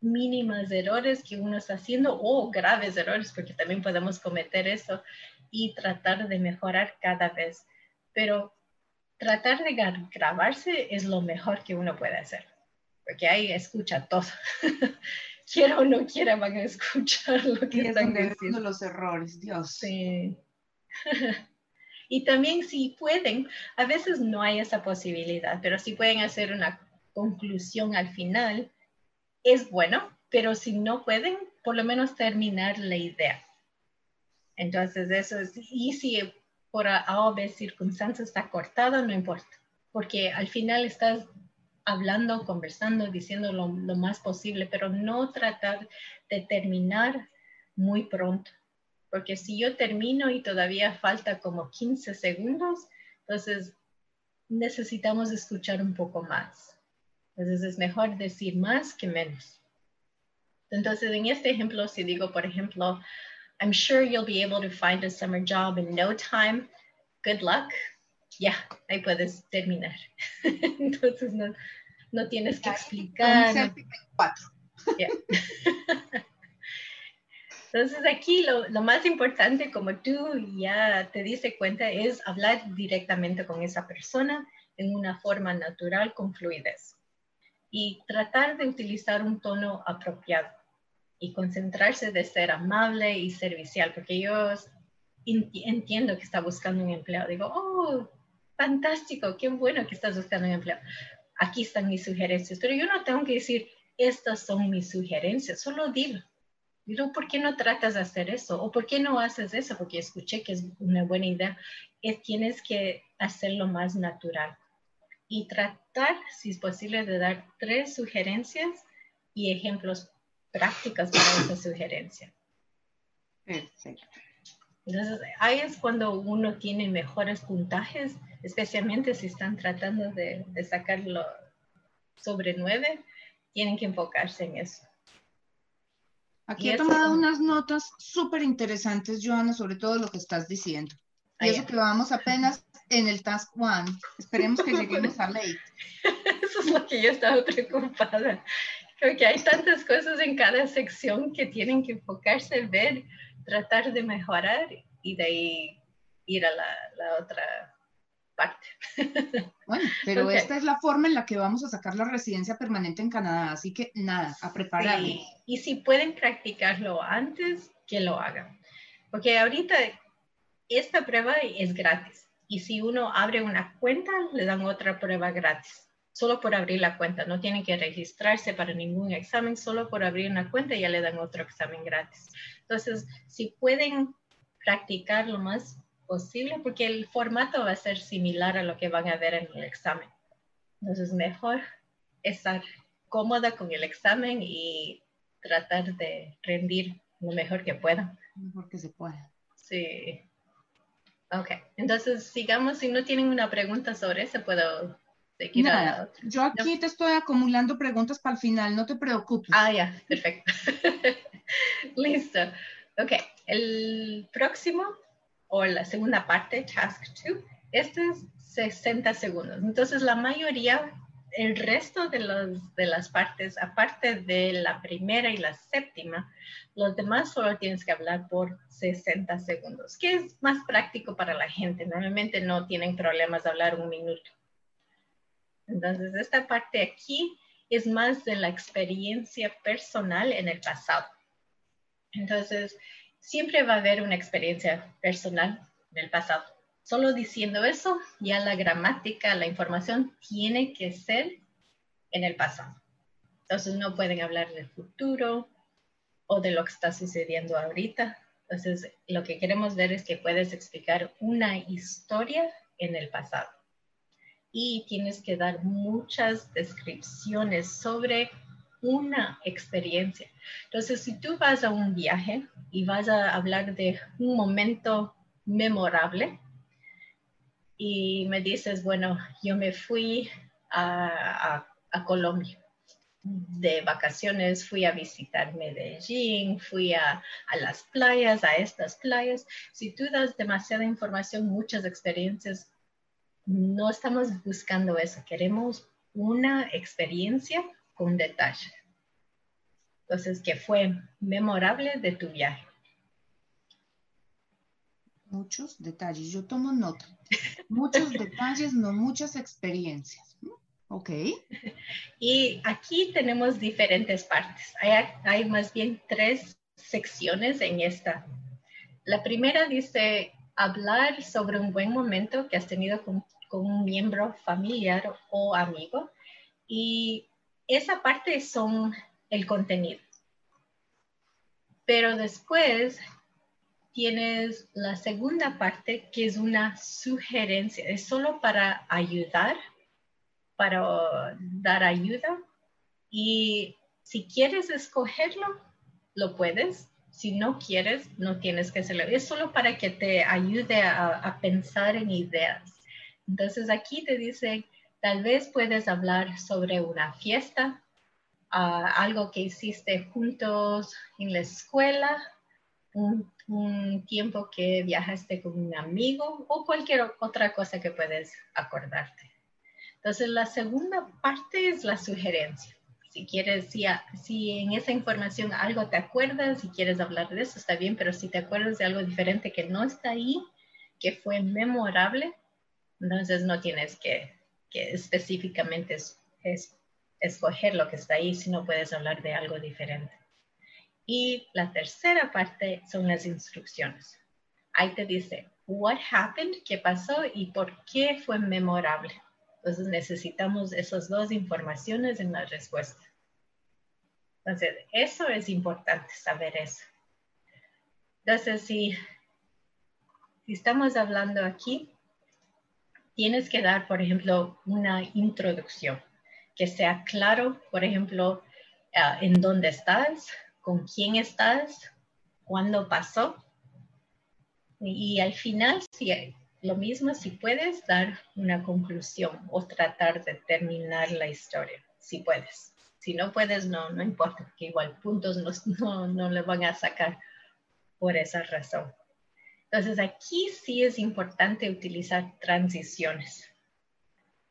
mínimos errores que uno está haciendo o graves errores, porque también podemos cometer eso y tratar de mejorar cada vez. Pero tratar de grabarse es lo mejor que uno puede hacer, porque ahí escucha todo. <laughs> quiera o no quiera, van a escuchar lo que están diciendo. los errores, Dios. Sí. <laughs> y también si pueden, a veces no hay esa posibilidad, pero si pueden hacer una conclusión al final, es bueno, pero si no pueden, por lo menos terminar la idea. Entonces, eso es, y si por A o B circunstancias está cortado, no importa, porque al final estás hablando, conversando, diciendo lo, lo, más posible, pero no tratar de terminar muy pronto, porque si yo termino y todavía falta como 15 segundos, entonces necesitamos escuchar un poco más. Entonces es mejor decir más que menos. Entonces en este ejemplo, si digo, por ejemplo, I'm sure you'll be able to find a summer job in no time. Good luck. Ya, ahí puedes terminar. <laughs> Entonces no, no tienes que explicar. <laughs> Entonces aquí lo, lo, más importante, como tú ya te diste cuenta, es hablar directamente con esa persona en una forma natural, con fluidez. Y tratar de utilizar un tono apropiado y concentrarse de ser amable y servicial, porque yo entiendo que está buscando un empleo. Digo, oh, fantástico, qué bueno que estás buscando un empleo. Aquí están mis sugerencias, pero yo no tengo que decir, estas son mis sugerencias, solo dilo. ¿Por qué no tratas de hacer eso? ¿O por qué no haces eso? Porque escuché que es una buena idea. Es, tienes que hacerlo más natural y tratar, si es posible, de dar tres sugerencias y ejemplos prácticas para esa sugerencia. Perfecto. Entonces, ahí es cuando uno tiene mejores puntajes, especialmente si están tratando de, de sacarlo sobre nueve, tienen que enfocarse en eso. Aquí he tomado unas notas súper interesantes, Joana, sobre todo lo que estás diciendo. Y eso que vamos apenas en el Task One. Esperemos que lleguemos a late. <laughs> Eso es lo que yo estaba preocupada. Creo que hay tantas cosas en cada sección que tienen que enfocarse, ver, tratar de mejorar y de ahí ir a la, otra parte. <laughs> Bueno, pero esta es la forma en la que vamos a sacar la residencia permanente en Canadá, así que nada, a prepararlo. Y si pueden practicarlo antes, que lo hagan. Porque ahorita esta prueba es gratis y si uno abre una cuenta, le dan otra prueba gratis solo por abrir la cuenta. No tienen que registrarse para ningún examen, solo por abrir una cuenta ya le dan otro examen gratis. Entonces, si pueden practicar lo más posible, porque el formato va a ser similar a lo que van a ver en el examen. Entonces, mejor estar cómoda con el examen y tratar de rendir lo mejor que puedan. Mejor que se pueda. Sí. Ok, entonces sigamos. Si no tienen una pregunta sobre eso, puedo yo aquí te estoy acumulando preguntas para el final, no te preocupes. Ah, ya, perfecto. <laughs> Listo. Ok, el próximo o la segunda parte, task 2, este es 60 segundos. Entonces, la mayoría, el resto de, los, de las partes, aparte de la primera y la séptima, los demás solo tienes que hablar por 60 segundos, que es más práctico para la gente. Normalmente no tienen problemas de hablar un minuto. Entonces, esta parte aquí es más de la experiencia personal en el pasado. Entonces, siempre va a haber una experiencia personal en el pasado. Solo diciendo eso, ya la gramática, la información tiene que ser en el pasado. Entonces, no pueden hablar del futuro o de lo que está sucediendo ahorita. Entonces, lo que queremos ver es que puedes explicar una historia en el pasado y tienes que dar muchas descripciones sobre una experiencia. Entonces, si tú vas a un viaje y vas a hablar de un momento memorable y me dices, bueno, yo me fui a, Colombia de vacaciones, fui a visitar Medellín, fui a, a, las playas, a estas playas. Si tú das demasiada información, muchas experiencias, no estamos buscando eso, queremos una experiencia con detalle. Entonces, ¿qué fue memorable de tu viaje? Muchos detalles, yo tomo nota. Muchos <laughs> detalles, no muchas experiencias. Ok. Y aquí tenemos diferentes partes. Hay, hay más bien tres secciones en esta. La primera dice hablar sobre un buen momento que has tenido con, con un miembro familiar o amigo. Y esa parte son el contenido. Pero después tienes la segunda parte que es una sugerencia, es solo para ayudar, para dar ayuda y si quieres escogerlo, lo puedes. Si no quieres, no tienes que hacerlo. Es solo para que te ayude a, pensar en ideas. Entonces aquí te dice, tal vez puedes hablar sobre una fiesta, algo que hiciste juntos en la escuela, un, tiempo que viajaste con un amigo o cualquier otra cosa que puedes acordarte. Entonces, la segunda parte es la sugerencia. Si quieres, si en esa información algo te acuerdas, si quieres hablar de eso, está bien, pero si te acuerdas de algo diferente que no está ahí, que fue memorable, entonces no tienes que, que específicamente es, es escoger lo que está ahí si no puedes hablar de algo diferente. Y la tercera parte son las instrucciones. Ahí te dice, what happened, qué pasó y por qué fue memorable. Entonces necesitamos esas dos informaciones en la respuesta. Entonces, eso es importante saber eso. Entonces, si, si estamos hablando aquí, tienes que dar, por ejemplo, una introducción que sea claro, por ejemplo, ah, en dónde estás, con quién estás, cuándo pasó. Y, al final, si, lo mismo si puedes dar una conclusión o tratar de terminar la historia, si puedes. Si no puedes, no, no importa, que igual puntos no, <laughs> no, no le van a sacar por esa razón. Entonces aquí sí es importante utilizar transiciones.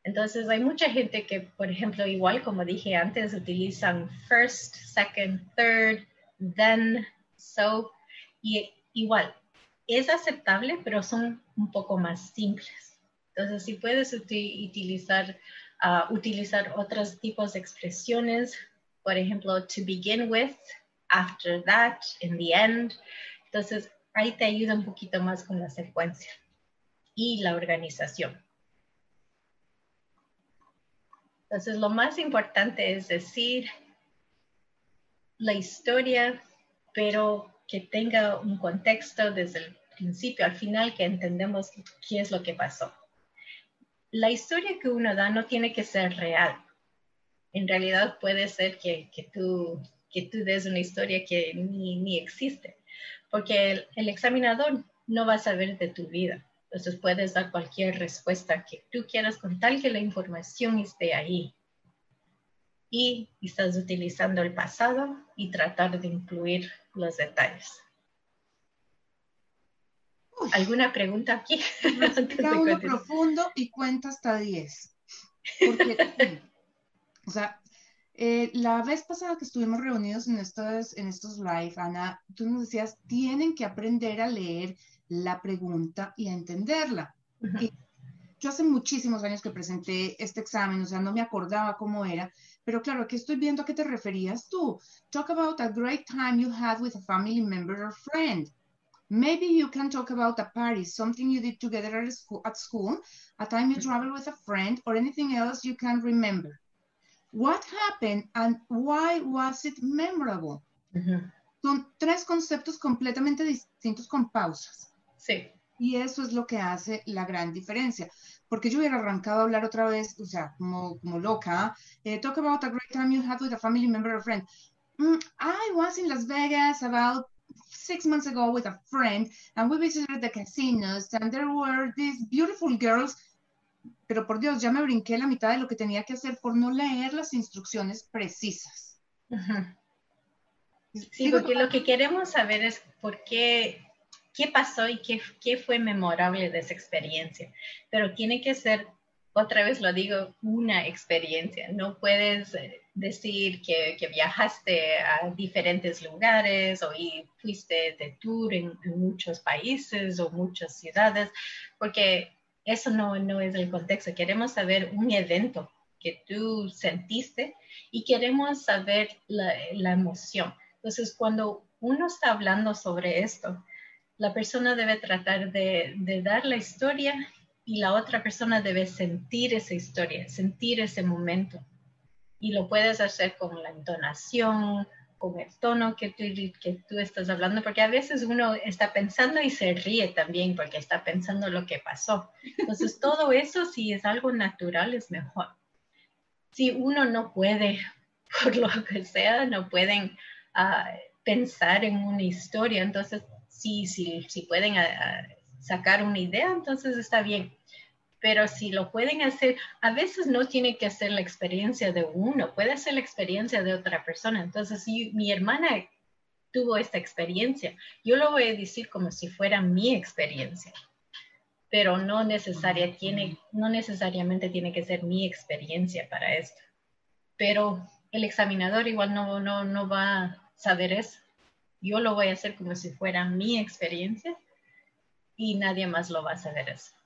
Entonces hay mucha gente que, por ejemplo, igual como dije antes, utilizan first, second, third, then, so, y igual, es aceptable, pero son un poco más simples. Entonces, si puedes utilizar, uh, utilizar otros tipos de expresiones, por ejemplo, to begin with, after that, in the end. Entonces, ahí te ayuda un poquito más con la secuencia y la organización. Entonces, lo más importante es decir la historia, pero que tenga un contexto desde el principio al final, que entendemos qué es lo que pasó. La historia que uno da no tiene que ser real. En realidad puede ser que, tú, que tú des una historia que ni, existe, porque el, el examinador no va a saber de tu vida. Entonces puedes dar cualquier respuesta que tú quieras con tal que la información esté ahí. Y estás utilizando el pasado y tratar de incluir los detalles. ¿Alguna pregunta aquí? <laughs> Está uno profundo y cuenta hasta 10. <laughs> o sea, eh, la vez pasada que estuvimos reunidos en estos, en estos live, Ana, tú nos decías, tienen que aprender a leer la pregunta y a entenderla. yo hace muchísimos años que presenté este examen, o sea, no me acordaba cómo era, pero claro, aquí estoy viendo a qué te referías tú. Talk about a great time you had with a family member or friend. Maybe you can talk about a party, something you did together at school, at school, a time you travel with a friend, or anything else you can remember. What happened and why was it memorable? Son tres conceptos completamente distintos con pausas. Sí. Y eso es lo que hace la gran diferencia. Porque yo hubiera arrancado a hablar otra vez, o sea, como, como loca. Eh, talk about a great time you had with a family member or friend. Mm, I was in Las Vegas about six months ago with a friend and we visited the casinos and there were these beautiful girls pero por Dios, ya me brinqué la mitad de lo que tenía que hacer por no leer las instrucciones precisas. Sí, porque lo que queremos saber es por qué, qué pasó y qué, qué fue memorable de esa experiencia. Pero tiene que ser otra vez lo digo, una experiencia. No puedes eh, decir que, que viajaste a diferentes lugares o y fuiste de tour en, muchos países o muchas ciudades, porque eso no, no es el contexto. Queremos saber un evento que tú sentiste y queremos saber la, la emoción. Entonces, cuando uno está hablando sobre esto, la persona debe tratar de, de dar la historia y la otra persona debe sentir esa historia, sentir ese momento. Y lo puedes hacer con la entonación, con el tono que tú, que tú estás hablando, porque a veces uno está pensando y se ríe también porque está pensando lo que pasó. Entonces, <laughs> todo eso, si es algo natural, es mejor. Si uno no puede, <laughs> por lo que sea, no pueden ah, pensar en una historia, entonces, sí, sí, sí pueden ah, ah, sacar una idea, entonces está bien pero si lo pueden hacer, a veces no tiene que ser la experiencia de uno, puede ser la experiencia de otra persona. Entonces, si mi hermana tuvo esta experiencia, yo lo voy a decir como si fuera mi experiencia, pero no, necesaria, tiene, no necesariamente tiene que ser mi experiencia para esto. Pero el examinador igual no, no, no va a saber eso. Yo lo voy a hacer como si fuera mi experiencia y nadie más lo va a saber eso.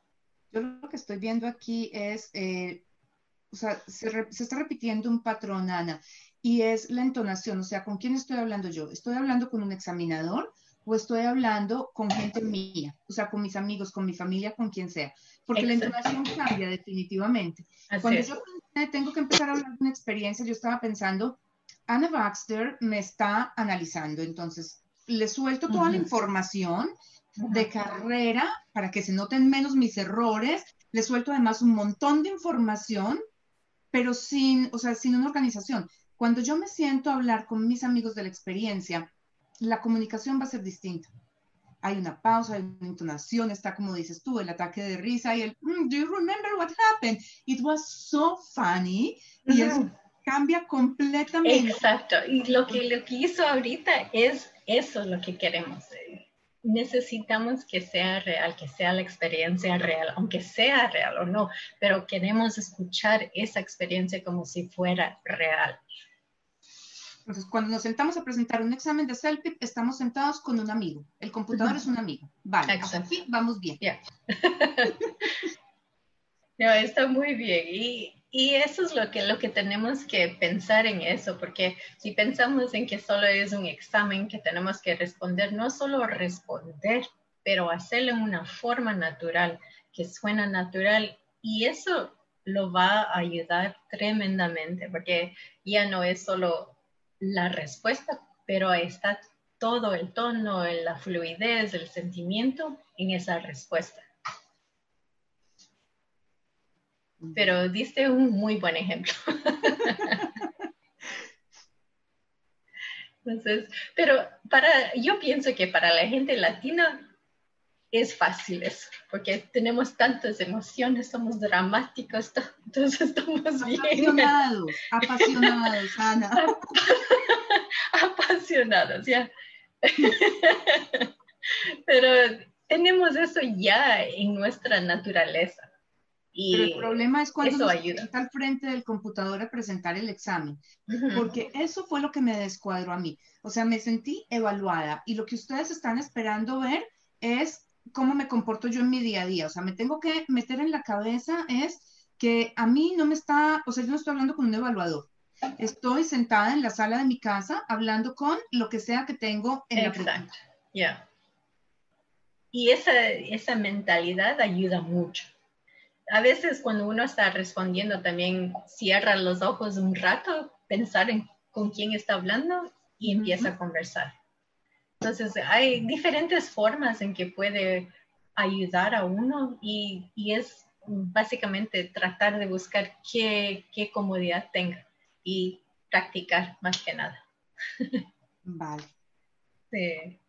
Yo lo que estoy viendo aquí es, eh, o sea, se, está repitiendo un patrón, Ana, y es la entonación, o sea, ¿con quién estoy hablando yo? ¿Estoy hablando con un examinador o estoy hablando con gente mía? O sea, con mis amigos, con mi familia, con quien sea. Porque la entonación cambia definitivamente. Cuando yo tengo que empezar a hablar de una experiencia, yo estaba pensando, Ana Baxter me está analizando, entonces le suelto toda la información de carrera para que se noten menos mis errores. Le suelto además un montón de información, pero sin, o sea, sin una organización. Cuando yo me siento a hablar con mis amigos de la experiencia, la comunicación va a ser distinta. Hay una pausa, hay una entonación, está como dices tú, el ataque de risa y el, mm, do you remember what happened? It was so funny. Y eso cambia completamente. Exacto. Y lo que, lo que hizo ahorita es eso lo que queremos necesitamos que sea real, que sea la experiencia real, aunque sea real o no, pero queremos escuchar esa experiencia como si fuera real. Entonces, cuando nos sentamos a presentar un examen de CELPIP, estamos sentados con un amigo. El computador es un amigo. Vale, aquí vamos bien. <laughs> no, está muy bien. Y y eso es lo que, lo que tenemos que pensar en eso, porque si pensamos en que solo es un examen que tenemos que responder, no solo responder, pero hacerlo en una forma natural, que suena natural, y eso lo va a ayudar tremendamente, porque ya no es solo la respuesta, pero está todo el tono, la fluidez, el sentimiento en esa respuesta. Pero diste un muy buen ejemplo. <laughs> Entonces, pero para, yo pienso que para la gente latina es fácil eso, porque tenemos tantas emociones, somos dramáticos, entonces estamos <laughs> bien. Apasionados, apasionados, Ana. <laughs> apasionados, ya. Pero tenemos eso ya en nuestra naturaleza. Y Pero el problema es cuando nos está al frente del computador a presentar el examen, porque eso fue lo que me descuadró a mí. O sea, me sentí evaluada y lo que ustedes están esperando ver es cómo me comporto yo en mi día a día. O sea, me tengo que meter en la cabeza es que a mí no me está, o sea, yo no estoy hablando con un evaluador. Estoy sentada en la sala de mi casa hablando con lo que sea que tengo en Exacto. la Exacto. Ya. Y esa, esa mentalidad ayuda mucho. A veces cuando uno está respondiendo también cierra los ojos un rato, pensar en con quién está hablando y empieza a conversar. Entonces, hay diferentes formas en que puede ayudar a uno y, y es básicamente tratar de buscar qué, qué, comodidad tenga y practicar más que nada. <laughs> Vale. Sí.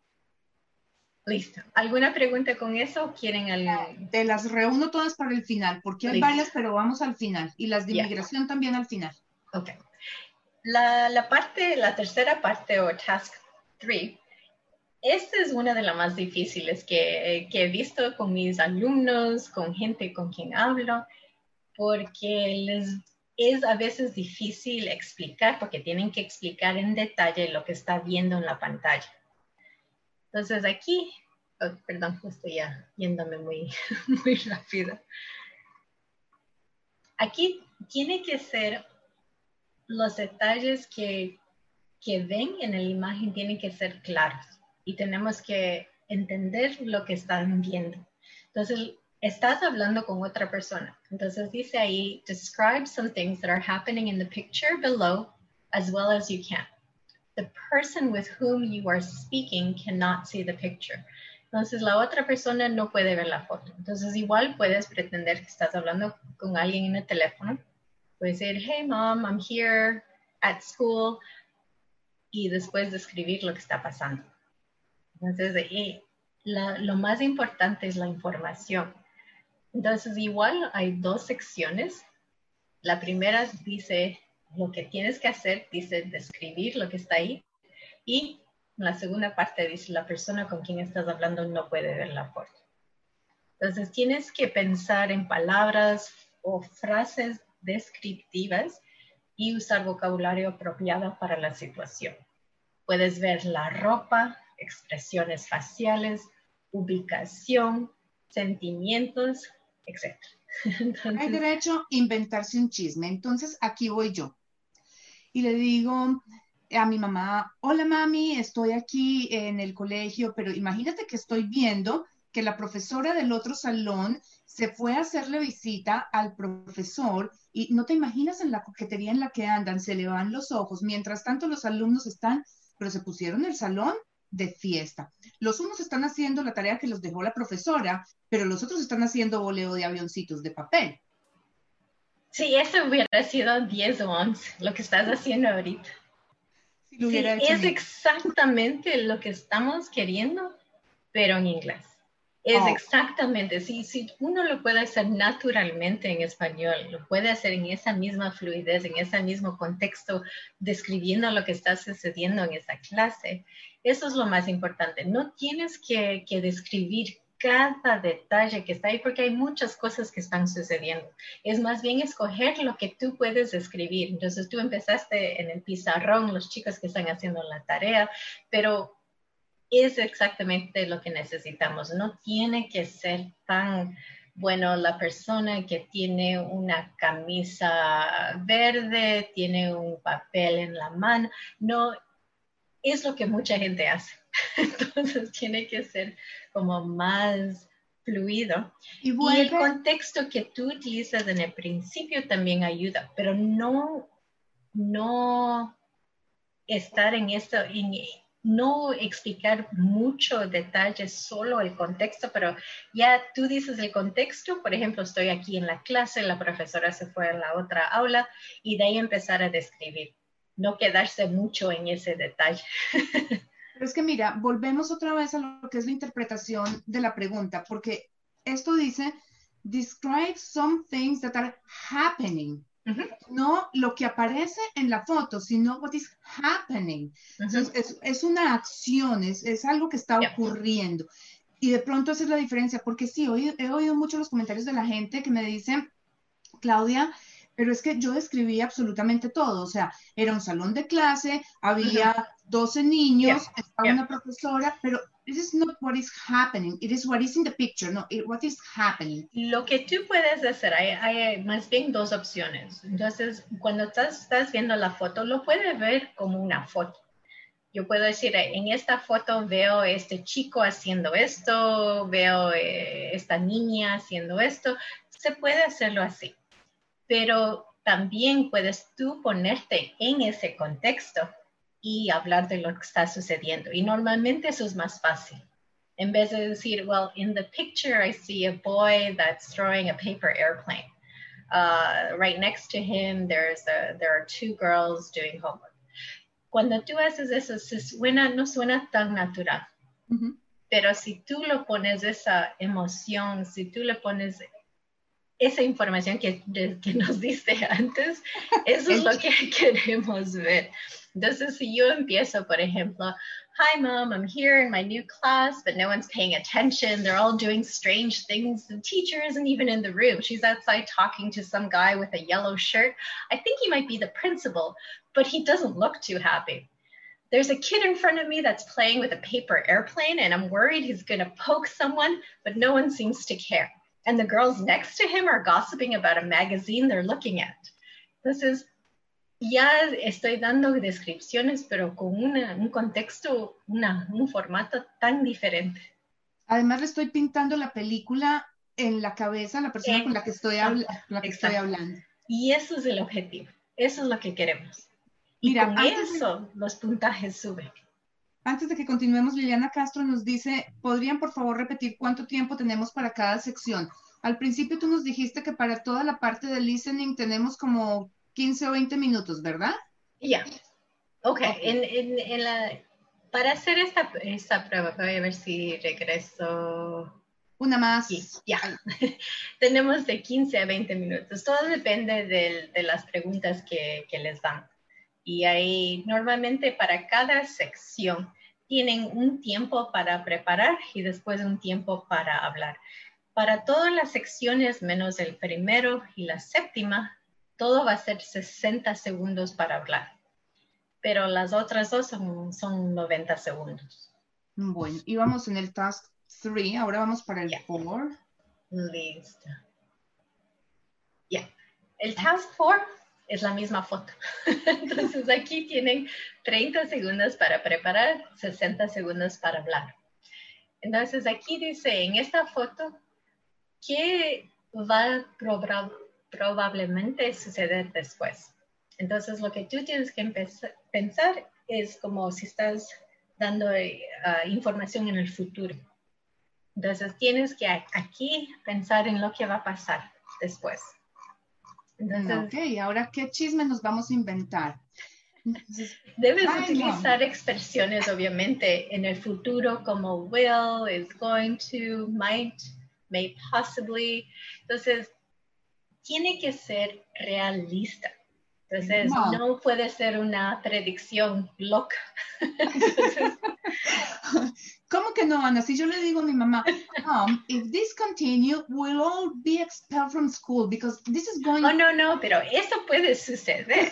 Listo. ¿Alguna pregunta con eso? ¿Quieren algo? Te las reúno todas para el final, porque hay varias, pero vamos al final. Y las de inmigración también al final. Ok. La, la parte, la tercera parte o task 3 esta es una de las más difíciles que, he visto con mis alumnos, con gente con quien hablo, porque les es a veces difícil explicar porque tienen que explicar en detalle lo que está viendo en la pantalla. Entonces aquí, oh, perdón, estoy ya yéndome muy, <laughs> muy rápido. Aquí tiene que ser los detalles que, que ven en la imagen tienen que ser claros y tenemos que entender lo que están viendo. Entonces, estás hablando con otra persona. Entonces dice ahí, describe some things that are happening in the picture below as well as you can. The person with whom you are speaking cannot see the picture. Entonces la otra persona no puede ver la foto. Entonces igual puedes pretender que estás hablando con alguien en el teléfono. Puedes decir, hey mom, I'm here at school. Y después describir lo que está pasando. Entonces, lo más importante es la información. Entonces, igual hay dos secciones. La primera dice lo que tienes que hacer, dice describir lo que está ahí. Y la segunda parte dice la persona con quien estás hablando no puede ver la foto. Entonces, tienes que pensar en palabras o frases descriptivas y usar vocabulario apropiado para la situación. Puedes ver la ropa, expresiones faciales, ubicación, sentimientos, etc. <laughs> Hay derecho a inventarse un chisme. Entonces, aquí voy yo. Y le digo a mi mamá, hola mami, estoy aquí en el colegio, pero imagínate que estoy viendo que la profesora del otro salón se fue a hacerle visita al profesor y no te imaginas en la coquetería en la que andan, se le van los ojos, mientras tanto los alumnos están, pero se pusieron el salón de fiesta. Los unos están haciendo la tarea que los dejó la profesora, pero los otros están haciendo voleo de avioncitos de papel. Sí, eso hubiera sido 10 o 11, lo que estás haciendo ahorita. sí, es exactamente lo que estamos queriendo, pero en inglés. Es oh. exactamente, sí, si uno lo puede hacer naturalmente en español, lo puede hacer en esa misma fluidez, en ese mismo contexto, describiendo lo que está sucediendo en esa clase. Eso es lo más importante. No tienes que, que describir cada detalle que está ahí porque hay muchas cosas que están sucediendo. Es más bien escoger lo que tú puedes escribir. Entonces tú empezaste en el pizarrón, los chicos que están haciendo la tarea, pero es exactamente lo que necesitamos. No tiene que ser tan bueno la persona que tiene una camisa verde, tiene un papel en la mano. No, es lo que mucha gente hace. <laughs> Entonces tiene que ser como más fluido. Y, y, el contexto que tú utilizas en el principio también ayuda, pero no, no estar en esto, en, no explicar mucho detalle, solo el contexto, pero ya tú dices el contexto, por ejemplo, estoy aquí en la clase, la profesora se fue a la otra aula y de ahí empezar a describir, no quedarse mucho en ese detalle. Pero es que mira, volvemos otra vez a lo que es la interpretación de la pregunta, porque esto dice, describe some things that are happening. No lo que aparece en la foto, sino what is happening. es, una acción, es, algo que está ocurriendo. Y de pronto esa es la diferencia, porque sí, he oído mucho los comentarios de la gente que me dicen, Claudia, pero es que yo describí absolutamente todo, o sea, era un salón de clase, había 12 niños, estaba una profesora, pero it is not what is happening, it is what is in the picture, no, what is happening. Lo que tú puedes hacer, hay, más bien dos opciones. Entonces, cuando estás, estás viendo la foto, lo puedes ver como una foto. Yo puedo decir, en esta foto veo este chico haciendo esto, veo eh, esta niña haciendo esto. Se puede hacerlo así pero también puedes tú ponerte en ese contexto y hablar de lo que está sucediendo. Y normalmente eso es más fácil. En vez de decir, well, in the picture I see a boy that's throwing a paper airplane. Uh, right next to him, there's a, there are two girls doing homework. Cuando tú haces eso, se suena, no suena tan natural. Pero si tú lo pones esa emoción, si tú le pones esa información que, que nos diste antes, eso es lo que <laughs> queremos ver. Entonces, si yo empiezo, por ejemplo, Hi, mom, I'm here in my new class, but no one's paying attention. They're all doing strange things. The teacher isn't even in the room. She's outside talking to some guy with a yellow shirt. I think he might be the principal, but he doesn't look too happy. There's a kid in front of me that's playing with a paper airplane, and I'm worried he's going to poke someone, but no one seems to care and the girls next to him are gossiping about a magazine they're looking at. Entonces, ya estoy dando descripciones, pero con una, un contexto, una, un formato tan diferente. Además, le estoy pintando la película en la cabeza a la persona con la que, estoy, la que estoy hablando. Y eso es el objetivo, eso es lo que queremos. Y Mira, con eso los puntajes suben. Antes de que continuemos, Liliana Castro nos dice, ¿podrían por favor repetir cuánto tiempo tenemos para cada sección? Al principio tú nos dijiste que para toda la parte de listening tenemos como 15 o 20 minutos, ¿verdad? Ya. Ok, En, la, para hacer esta, esta prueba, voy a ver si regreso. Una más. ya. <laughs> tenemos de 15 a 20 minutos. Todo depende de, las preguntas que, que les dan. Y ahí normalmente para cada sección tienen un tiempo para preparar y después un tiempo para hablar. Para todas las secciones menos el primero y la séptima, todo va a ser 60 segundos para hablar. Pero las otras dos son, son 90 segundos. Bueno, íbamos en el task 3, ahora vamos para el 4. Listo. Ya. El task 4 es la misma foto. <laughs> Entonces aquí tienen 30 segundos para preparar, 60 segundos para hablar. Entonces aquí dice en esta foto qué va a probablemente suceder después. Entonces lo que tú tienes que pensar es como si estás dando eh, información en el futuro. Entonces tienes que aquí pensar en lo que va a pasar después. Ok, ahora qué chisme nos vamos a inventar. Debes utilizar expresiones, obviamente, en el futuro como will, is going to, might, may possibly. Entonces, tiene que ser realista. Entonces, no, puede ser una predicción loca. <laughs> <laughs> ¿Cómo que no, Ana? Si yo le digo a mi mamá, Mom, if this continue, we'll all be expelled from school because this is going... Oh, no, no, pero eso puede suceder.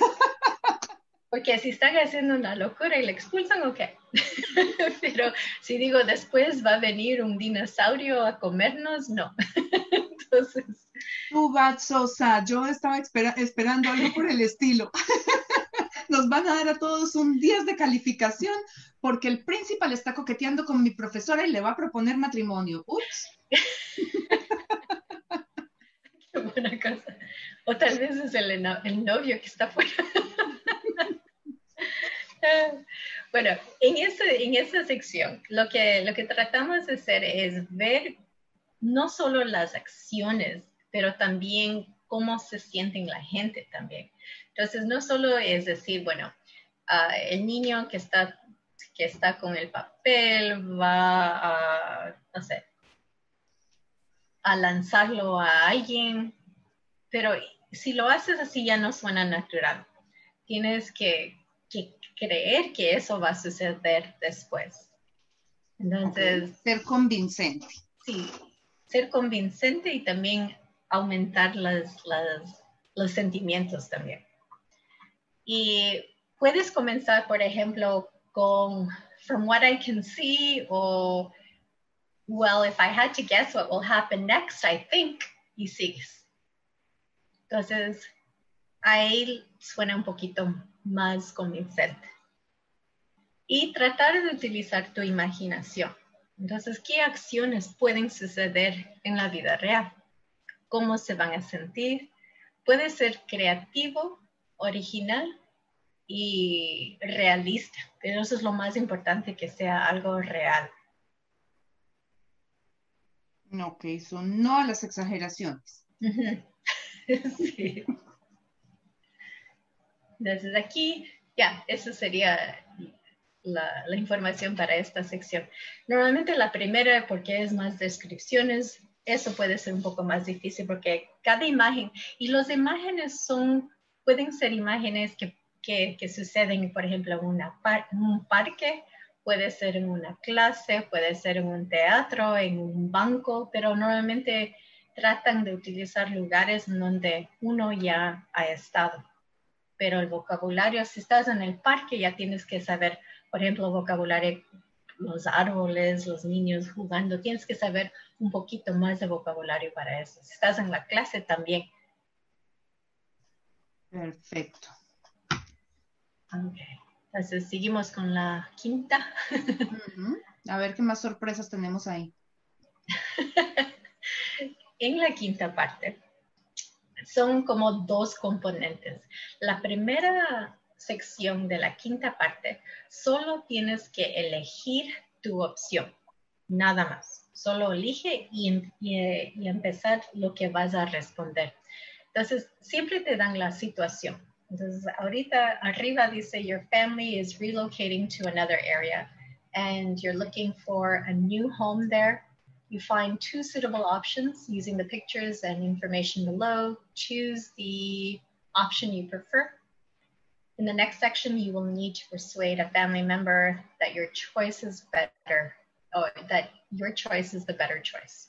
Porque si están haciendo una locura y le expulsan, ok. <laughs> Pero si digo después va a venir un dinosaurio a comernos, no. <laughs> Entonces. Tú, Sosa, yo estaba esperando algo por el estilo. <laughs> Nos van a dar a todos un 10 de calificación porque el principal está coqueteando con mi profesora y le va a proponer matrimonio. Ups. <laughs> Qué buena cosa. O tal vez es el, el novio que está fuera. <laughs> Bueno, en, en esa sección lo que, lo que tratamos de hacer es ver no solo las acciones, pero también cómo se sienten la gente también. Entonces, no solo es decir, bueno, ah, el niño que está, que está con el papel va a, no sé, a lanzarlo a alguien, pero si lo haces así ya no suena natural. Tienes que, creer que eso va a suceder después. Entonces, ser convincente. Sí, ser convincente y también aumentar los sentimientos también. Y puedes comenzar, por ejemplo, con From what I can see o Well, if I had to guess what will happen next, I think, y sigues. Entonces, ahí suena un poquito más convincente. Y tratar de utilizar tu imaginación. Entonces, ¿qué acciones pueden suceder en la vida real? ¿Cómo se van a sentir? Puede ser creativo, original y realista, pero eso es lo más importante, que sea algo real. Ok, son no a las exageraciones. <laughs> sí. Desde aquí, ya, eso sería la, la, información para esta sección. Normalmente la primera, porque es más descripciones, eso puede ser un poco más difícil porque cada imagen, y las imágenes son, pueden ser imágenes que que, suceden, por ejemplo, en una un parque, puede ser en una clase, puede ser en un teatro, en un banco, pero normalmente tratan de utilizar lugares donde uno ya ha estado. Pero el vocabulario, si estás en el parque, ya tienes que saber, por ejemplo, vocabulario, los árboles, los niños jugando, tienes que saber un poquito más de vocabulario para eso. Si estás en la clase también. Perfecto. Entonces seguimos con la quinta. A ver qué más sorpresas tenemos ahí. <laughs> en la quinta parte son como dos componentes. La primera sección de la quinta parte, solo tienes que elegir tu opción, nada más. Solo elige y, y empezar lo que vas a responder. Entonces, siempre te dan la situación. Entonces, ahorita arriba dice, your family is relocating to another area and you're looking for a new home there. You find two suitable options using the pictures and information below. Choose the option you prefer. In the next section, you will need to persuade a family member that your choice is better, or that your choice is the better choice.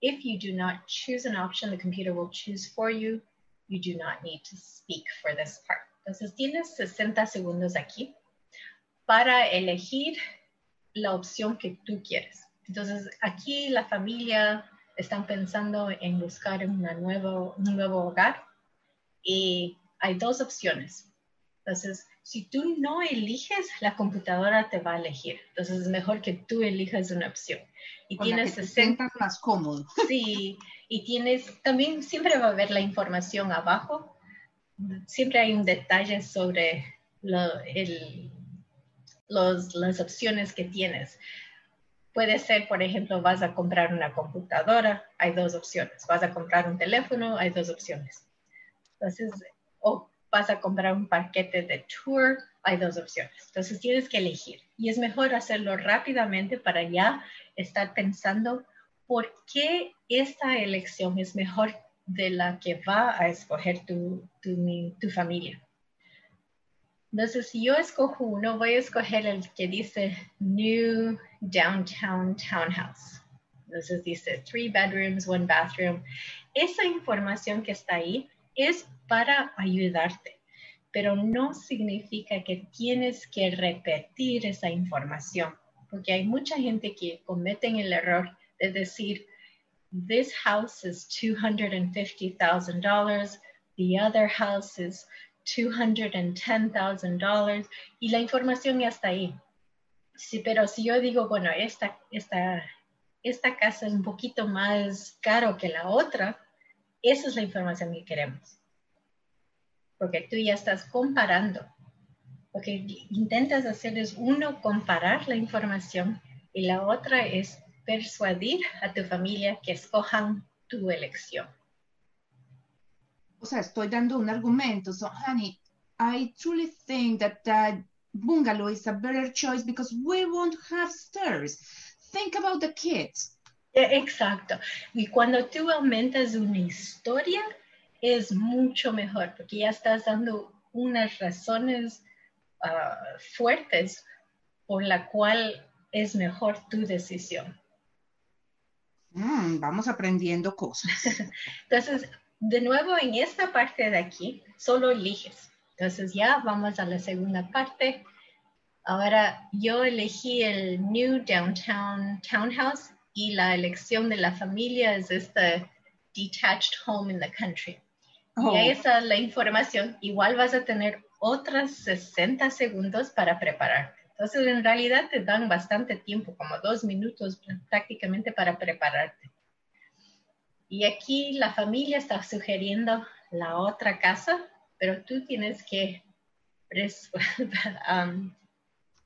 If you do not choose an option, the computer will choose for you you do not need to speak for this part. Entonces tienes 60 segundos aquí para elegir la opción que tú quieres. Entonces aquí la familia están pensando en buscar una nuevo, un nuevo hogar y hay dos opciones. Entonces, si tú no eliges, la computadora te va a elegir. Entonces, es mejor que tú elijas una opción. Y tienes que te más cómodo. <laughs> Sí, y tienes, también siempre va a haber la información abajo. Siempre hay un detalle sobre el, los, las opciones que tienes. Puede ser, por ejemplo, vas a comprar una computadora, hay dos opciones. Vas a comprar un teléfono, hay dos opciones. Entonces, vas a comprar un paquete de tour, hay dos opciones. Entonces tienes que elegir. Y es mejor hacerlo rápidamente para ya estar pensando por qué esta elección es mejor de la que va a escoger tu, tu, familia. Entonces, si yo escojo uno, voy a escoger el que dice New Downtown Townhouse. Entonces dice three bedrooms, one bathroom. Esa información que está ahí es para ayudarte, pero no significa que tienes que repetir esa información, porque hay mucha gente que cometen el error de decir, this house is $250,000, the other house is $210,000 y la información ya está ahí. Sí, pero si yo digo, bueno, esta, esta, esta casa es un poquito más caro que la otra, esa es la información que queremos. Porque tú ya estás comparando. Lo que intentas hacer es uno, comparar la información y la otra es persuadir a tu familia que escojan tu elección. O sea, estoy dando un argumento. So, honey, I truly think that, that bungalow is a better choice because we won't have stairs. Think about the kids. Exacto. Y cuando tú aumentas una historia, es mucho mejor porque ya estás dando unas razones uh, fuertes por la cual es mejor tu decisión. Mm, vamos aprendiendo cosas. <laughs> Entonces, de nuevo, en esta parte de aquí, solo eliges. Entonces, ya vamos a la segunda parte. Ahora, yo elegí el New Downtown Townhouse y la elección de la familia es este Detached Home in the Country. Y ahí oh. está la información. Igual vas a tener otras 60 segundos para prepararte. Entonces, en realidad te dan bastante tiempo, como dos minutos prácticamente para prepararte. Y aquí la familia está sugiriendo la otra casa, pero tú tienes que <laughs> um,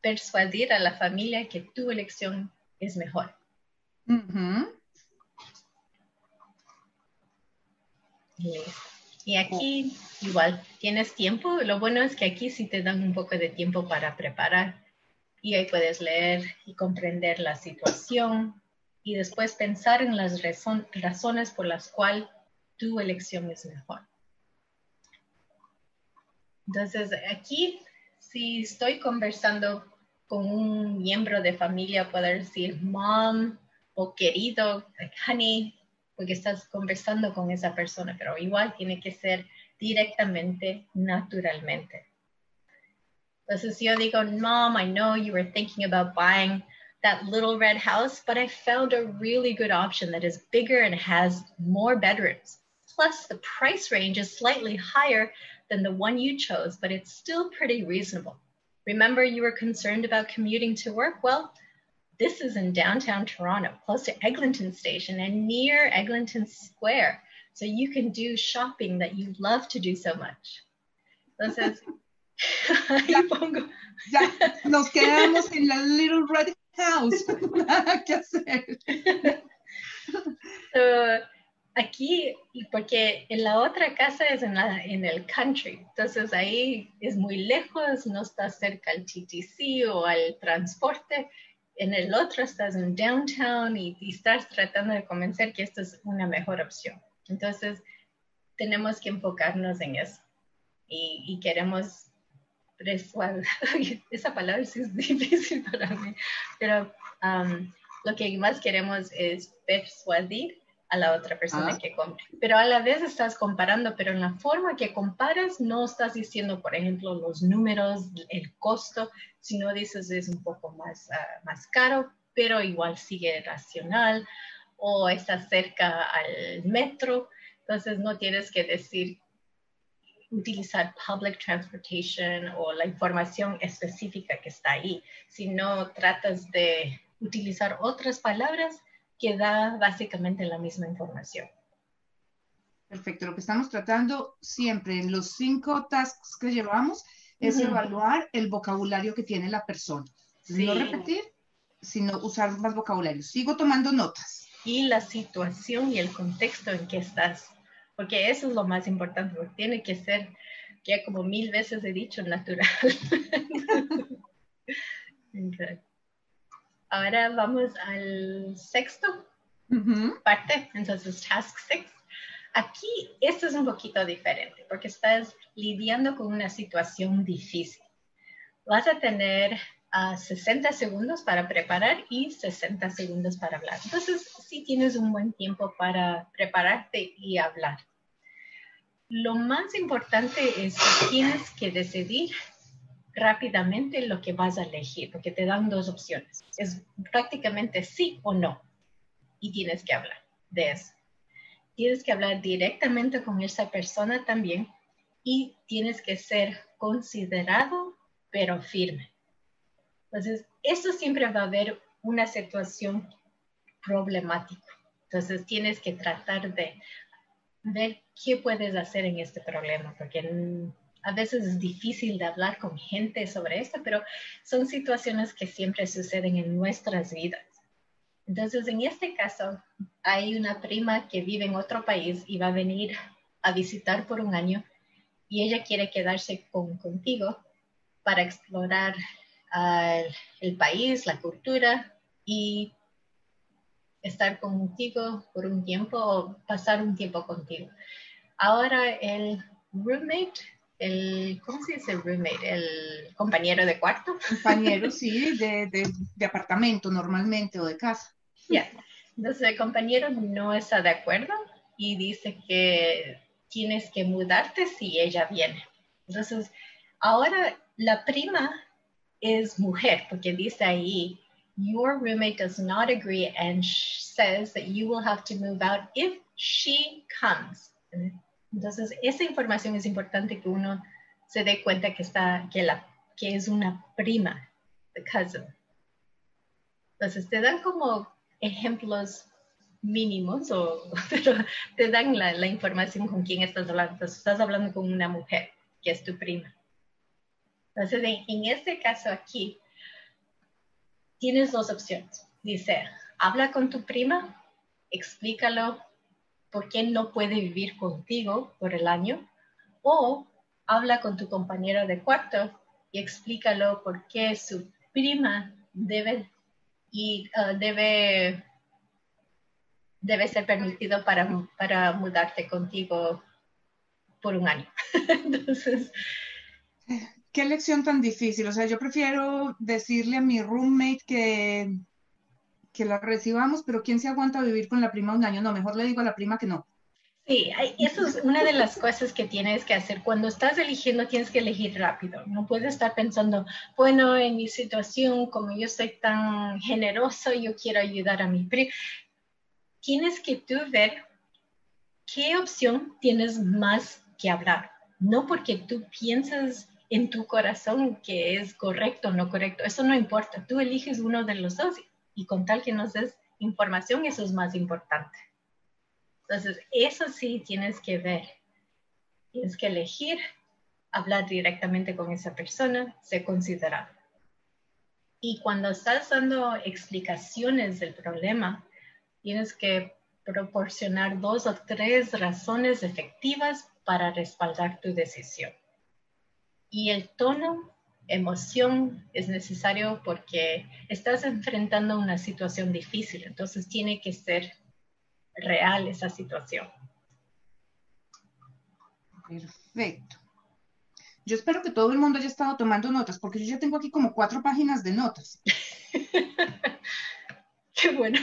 persuadir a la familia que tu elección es mejor. Y aquí igual tienes tiempo. Lo bueno es que aquí sí te dan un poco de tiempo para preparar y ahí puedes leer y comprender la situación y después pensar en las razones por las cuales tu elección es mejor. Entonces, aquí, si estoy conversando con un miembro de familia, puedo decir mom o querido, honey, porque estás conversando con esa persona, pero igual tiene que ser directamente, naturalmente. Entonces yo digo, Mom, I know you were thinking about buying that little red house, but I found a really good option that is bigger and has more bedrooms. Plus, the price range is slightly higher than the one you chose, but it's still pretty reasonable. Remember, you were concerned about commuting to work? Well, this is in downtown Toronto, close to Eglinton Station and near Eglinton Square. So you can do shopping that you love to do so much. Entonces, ya, pongo. ya, nos quedamos en la Little Red House. <laughs> Nada que hacer. <laughs> So, aquí, porque en la otra casa es en, la, en el country, entonces ahí es muy lejos, no estás cerca al TTC o al transporte. En el otro estás en downtown y, y estás tratando de convencer que esto es una mejor opción. Entonces, tenemos que enfocarnos en eso y, y queremos <laughs> esa palabra sí es difícil <laughs> para mí, pero um, lo que más queremos es persuadir a la otra persona ah. que compre. Pero a la vez estás comparando, pero en la forma que comparas no estás diciendo, por ejemplo, los números, el costo, sino dices es un poco más, ah, más caro, pero igual sigue racional o está cerca al metro. Entonces no tienes que decir utilizar public transportation o la información específica que está ahí, sino tratas de utilizar otras palabras que da básicamente la misma información. Perfecto. Lo que estamos tratando siempre en los cinco tasks que llevamos es evaluar el vocabulario que tiene la persona. No repetir, sino usar más vocabulario. Sigo tomando notas. Y la situación y el contexto en que estás porque eso es lo más importante, porque tiene que ser, ya como mil veces he dicho, natural. <laughs> Ahora vamos al sexto parte, entonces task six. Aquí esto es un poquito diferente porque estás lidiando con una situación difícil. Vas a tener 60 segundos para preparar y 60 segundos para hablar. Entonces, sí tienes un buen tiempo para prepararte y hablar. Lo más importante es que tienes que decidir rápidamente lo que vas a elegir, porque te dan dos opciones. Es prácticamente sí o no. Y tienes que hablar de eso. Tienes que hablar directamente con esa persona también y tienes que ser considerado, pero firme. Entonces, eso siempre va a haber una situación problemática. Entonces, tienes que tratar de ver qué puedes hacer en este problema, porque a veces es difícil de hablar con gente sobre esto, pero son situaciones que siempre suceden en nuestras vidas. Entonces, en este caso, hay una prima que vive en otro país y va a venir a visitar por un año y ella quiere quedarse con, contigo para explorar uh, el país, la cultura y estar contigo por un tiempo o pasar un tiempo contigo. Ahora el roommate, el, ¿cómo se dice roommate? El compañero de cuarto. Compañero, sí, <laughs> de, de, de apartamento normalmente o de casa. Ya, entonces el compañero no está de acuerdo y dice que tienes que mudarte si ella viene. Entonces, ahora la prima es mujer, porque dice ahí, your roommate does not agree and says that you will have to move out if she comes. Entonces, esa información es importante que uno se dé cuenta que está, que la, que es una prima, the cousin. Entonces, te dan como ejemplos mínimos, o, <laughs> pero te dan la, la información con quién estás hablando. Entonces, estás hablando con una mujer que es tu prima. Entonces, en, en este caso aquí, tienes dos opciones. Dice, habla con tu prima, explícalo por qué no puede vivir contigo por el año, o habla con tu compañero de cuarto y explícalo por qué su prima debe, y, uh, debe, debe ser permitido para, para mudarte contigo por un año. <laughs> Entonces... Qué lección tan difícil. O sea, yo prefiero decirle a mi roommate que, que la recibamos, pero ¿quién se aguanta vivir con la prima un año? No, mejor le digo a la prima que no. Sí, eso es una de las cosas que tienes que hacer. Cuando estás eligiendo, tienes que elegir rápido. No puedes estar pensando, bueno, en mi situación, como yo soy tan generoso, yo quiero ayudar a mi prima. Tienes que tú ver qué opción tienes más que hablar. No porque tú piensas en tu corazón que es correcto o no correcto. Eso no importa. Tú eliges uno de los dos y con tal que nos des información, eso es más importante. Entonces, eso sí tienes que ver. Tienes que elegir hablar directamente con esa persona, ser considerado. Y cuando estás dando explicaciones del problema, tienes que proporcionar dos o tres razones efectivas para respaldar tu decisión. Y el tono, emoción es necesario porque estás enfrentando una situación difícil, entonces tiene que ser real esa situación. Perfecto. Yo espero que todo el mundo haya estado tomando notas, porque yo ya tengo aquí como cuatro páginas de notas. <laughs> Qué <laughs> bueno.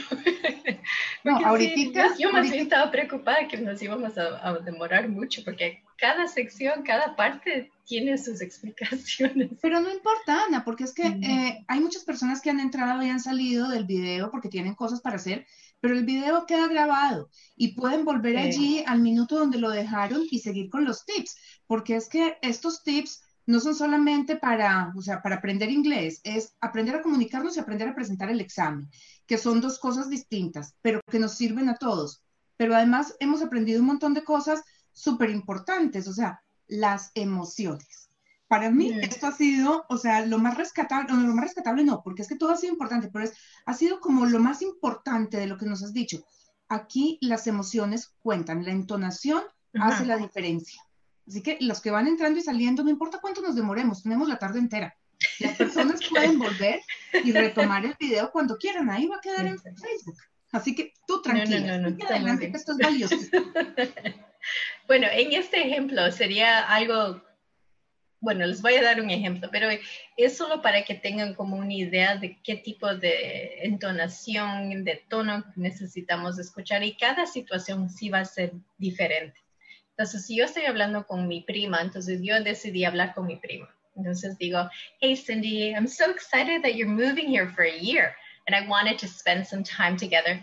No, ahorita, yo, más bien estaba preocupada que nos íbamos a, demorar mucho, porque cada sección, cada parte tiene sus <laughs> explicaciones. Pero no importa, Ana, porque es que eh, hay muchas personas que han entrado y han salido del video porque tienen cosas para hacer, pero el video queda grabado y pueden volver allí al minuto donde lo dejaron y seguir con los tips, porque es que estos tips no son solamente para, o sea, para aprender inglés, es aprender a comunicarnos y aprender a presentar el examen, que son dos cosas distintas, pero que nos sirven a todos. Pero además hemos aprendido un montón de cosas súper importantes, o sea, las emociones. Para mí esto ha sido, o sea, lo más rescatable, no, lo más rescatable no, porque es que todo ha sido importante, pero es, ha sido como lo más importante de lo que nos has dicho. Aquí las emociones cuentan, la entonación hace la diferencia. Así que los que van entrando y saliendo, no importa cuánto nos demoremos, tenemos la tarde entera. Las personas <laughs> pueden volver y retomar el video cuando quieran, ahí va a quedar en Facebook. Así que tú tranquila, no, no, no, adelante, esto es valioso. <laughs> bueno, en este ejemplo sería algo, bueno, les voy a dar un ejemplo, pero es solo para que tengan como una idea de qué tipo de entonación, de tono necesitamos escuchar y cada situación sí va a ser diferente. Entonces, si yo estoy hablando con mi prima, entonces yo decidí hablar con mi prima. Entonces digo, hey Cindy, I'm so excited that you're moving here for a year and I wanted to spend some time together,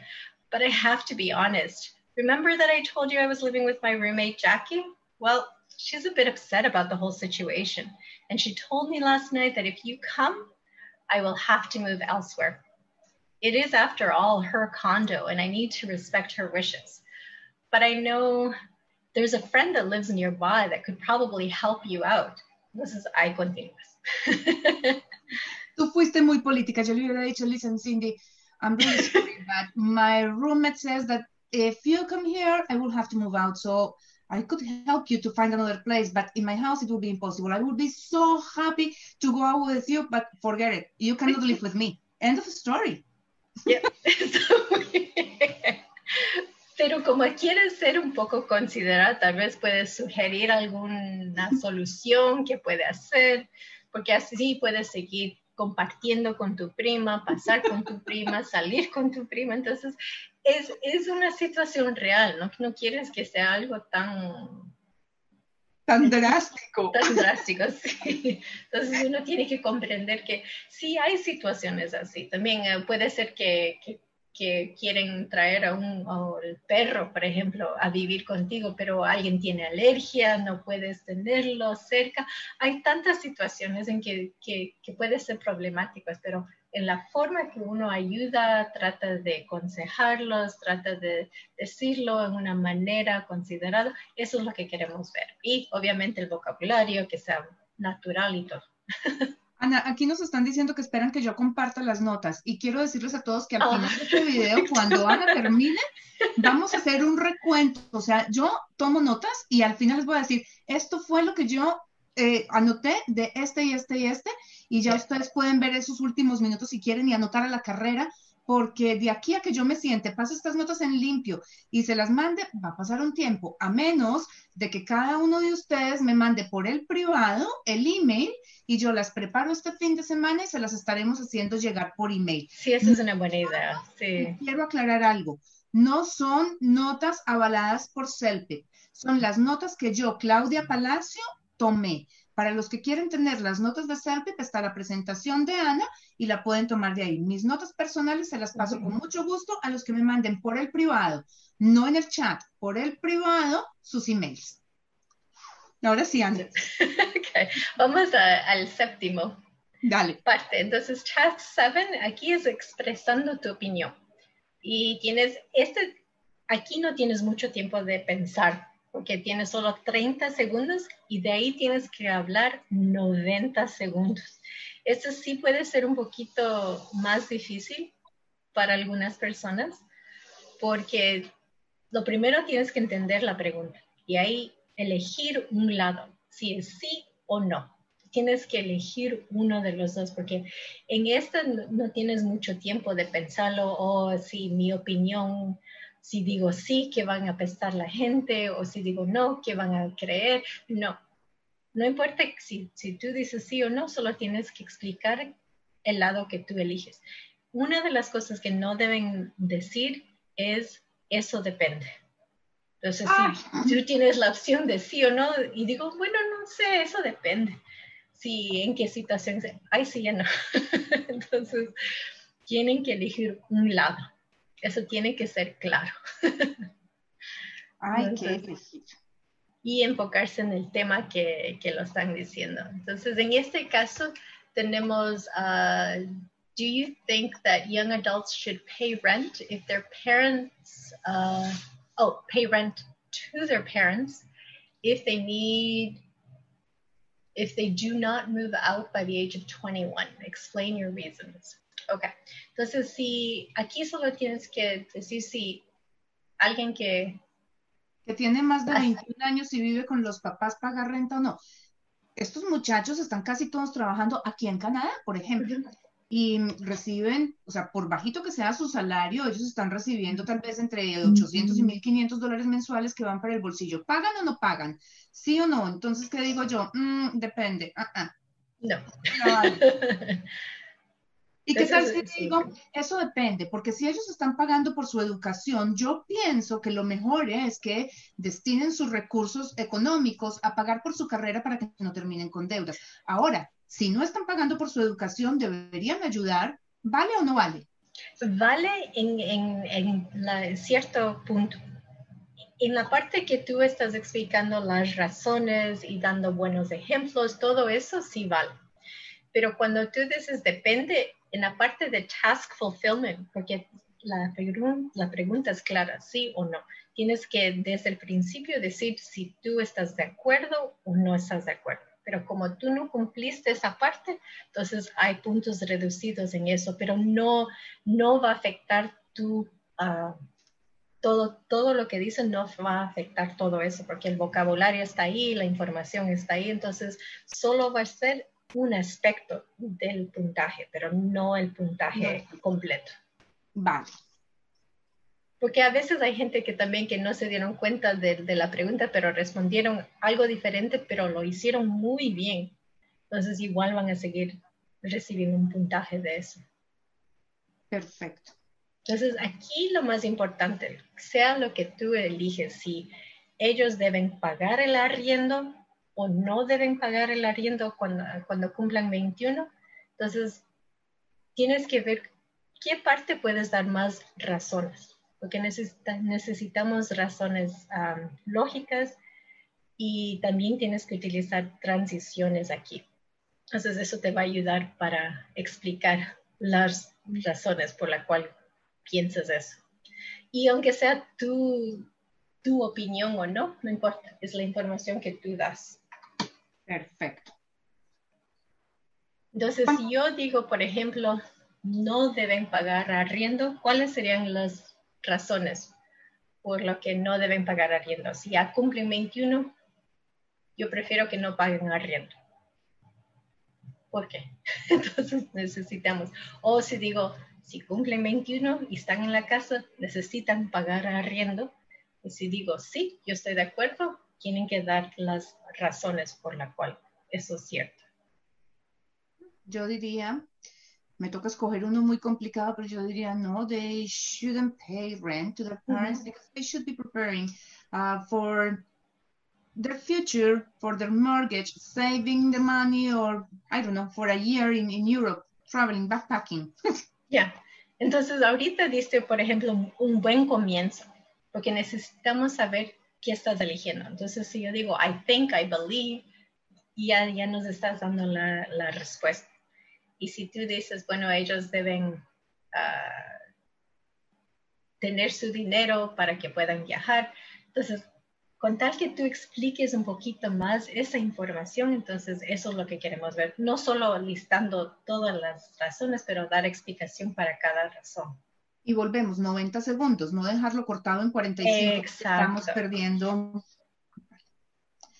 but I have to be honest. Remember that I told you I was living with my roommate Jackie? Well, she's a bit upset about the whole situation. And she told me last night that if you come, I will have to move elsewhere. It is, after all, her condo, and I need to respect her wishes. But I know there's a friend that lives nearby that could probably help you out. This is I continuous. Tú fuiste muy política. Yo le hubiera dicho, listen, Cindy, I'm really <laughs> sorry, but my roommate says that if you come here, I will have to move out. So I could help you to find another place, but in my house it would be impossible. I would be so happy to go out with you, but forget it. You cannot live with me. End of the story. Yeah. <laughs> Pero como quieres ser un poco considerada, tal vez puedes sugerir alguna solución que puede hacer, porque así puedes seguir compartiendo con tu prima, pasar con tu prima, <laughs> salir con tu prima. Entonces, es, es una situación real, ¿no? No quieres que sea algo tan... Tan drástico. <laughs> Tan drástico, sí. Entonces uno tiene que comprender que sí hay situaciones así. También eh, puede ser que, que que quieren traer a un perro, por ejemplo, a vivir contigo, pero alguien tiene alergia, no puedes tenerlo cerca. Hay tantas situaciones en que, que, que puede ser problemático, pero en la forma que uno ayuda, trata de aconsejarlos, trata de decirlo en una manera considerada, eso es lo que queremos ver. Y obviamente el vocabulario que sea natural y todo. <laughs> Ana, aquí nos están diciendo que esperan que yo comparta las notas y quiero decirles a todos que al final de este <laughs> video, cuando Ana termine, vamos a hacer un recuento. O sea, yo tomo notas y al final les voy a decir, esto fue lo que yo eh, anoté de este y este y este y ya ustedes pueden ver esos últimos minutos si quieren y anotar a la carrera porque de aquí a que yo me siente, pase estas notas en limpio y se las mande, va a pasar un tiempo, a menos de que cada uno de ustedes me mande por el privado el email y yo las preparo este fin de semana y se las estaremos haciendo llegar por email. Sí, eso es una buena idea. Sí. Quiero aclarar algo. No son notas avaladas por CELPE, son las notas que yo, Claudia Palacio, tomé. Para los que quieren tener las notas de CELPIP, está la presentación de Ana y la pueden tomar de ahí. Mis notas personales se las paso con mucho gusto a los que me manden por el privado, no en el chat, por el privado, sus emails. Ahora sí, Ana. <laughs> Okay. Vamos al séptimo. Dale. Parte. Entonces, chat 7, aquí es expresando tu opinión. Y tienes, este, aquí no tienes mucho tiempo de pensar porque tienes solo 30 segundos y de ahí tienes que hablar 90 segundos. Eso sí puede ser un poquito más difícil para algunas personas porque lo primero tienes que entender la pregunta y ahí elegir un lado, si es sí o no. Tienes que elegir uno de los dos porque en esta no, tienes mucho tiempo de pensarlo o si mi opinión si digo sí, que van a apestar la gente, o si digo no, que van a creer. No, no importa si, si tú dices sí o no, solo tienes que explicar el lado que tú eliges. Una de las cosas que no deben decir es eso depende. Entonces, si ah. tú tienes la opción de sí o no, y digo, bueno, no sé, eso depende. Si en qué situación, ay, sí, ya no. <laughs> Entonces, tienen que elegir un lado. Eso tiene que ser claro. <laughs> Ay, qué Y enfocarse en el tema que, que, lo están diciendo. Entonces, en este caso, tenemos, uh, do you think that young adults should pay rent if their parents, uh, oh, pay rent to their parents if they need, if they do not move out by the age of 21? Explain your reasons. Ok, entonces si aquí solo tienes que decir si alguien que... Que tiene más de 21 años y vive con los papás paga renta o no. Estos muchachos están casi todos trabajando aquí en Canadá, por ejemplo. y reciben, o sea, por bajito que sea su salario, ellos están recibiendo tal vez entre 800 y 1500 dólares mensuales que van para el bolsillo. ¿Pagan o no pagan? ¿Sí o no? Entonces, ¿qué digo yo? Mm, depende. Ah, ah. No. <laughs> ¿Y qué tal si digo? Eso depende, porque si ellos están pagando por su educación, yo pienso que lo mejor es que destinen sus recursos económicos a pagar por su carrera para que no terminen con deudas. Ahora, si no están pagando por su educación, deberían ayudar. ¿Vale o no vale? Vale en, en, cierto punto. En la parte que tú estás explicando las razones y dando buenos ejemplos, todo eso sí vale. Pero cuando tú dices depende, en la parte de task fulfillment, porque la, la pregunta es clara, sí o no. Tienes que desde el principio decir si tú estás de acuerdo o no estás de acuerdo. Pero como tú no cumpliste esa parte, entonces hay puntos reducidos en eso, pero no, no va a afectar tu, ah, todo, todo lo que dicen no va a afectar todo eso, porque el vocabulario está ahí, la información está ahí, entonces solo va a ser un aspecto del puntaje, pero no el puntaje completo. Vale. Porque a veces hay gente que también que no se dieron cuenta de, de, la pregunta, pero respondieron algo diferente, pero lo hicieron muy bien. Entonces igual van a seguir recibiendo un puntaje de eso. Perfecto. Entonces aquí lo más importante, sea lo que tú eliges, si ellos deben pagar el arriendo o no deben pagar el arriendo cuando, cuando cumplan 21, entonces tienes que ver qué parte puedes dar más razones, porque necesitamos razones lógicas y también tienes que utilizar transiciones aquí. Entonces eso te va a ayudar para explicar las razones por las cuales piensas eso. Y aunque sea tu, tu opinión o no, no importa, es la información que tú das. Perfecto. Entonces, si yo digo, por ejemplo, no deben pagar arriendo, ¿cuáles serían las razones por lo que no deben pagar arriendo? Si ya cumplen 21, yo prefiero que no paguen arriendo. ¿Por qué? <laughs> Entonces necesitamos, o si digo, si cumplen 21 y están en la casa, necesitan pagar arriendo. Y si digo, sí, yo estoy de acuerdo, tienen que dar las razones por la cual eso es cierto. Yo diría, me toca escoger uno muy complicado, pero yo diría, no, they shouldn't pay rent to their parents because they should be preparing uh, for their future, for their mortgage, saving the money, or I don't know, for a year in, in Europe, traveling, backpacking. <laughs> Ya, entonces ahorita diste, por ejemplo, un buen comienzo, porque necesitamos saber qué estás eligiendo. Entonces, si yo digo, I think, I believe, ya, ya nos estás dando la, la respuesta. Y si tú dices, bueno, ellos deben uh, tener su dinero para que puedan viajar, entonces con tal que tú expliques un poquito más esa información, entonces eso es lo que queremos ver. No solo listando todas las razones, pero dar explicación para cada razón. Y volvemos, 90 segundos, no dejarlo cortado en 45. Estamos perdiendo.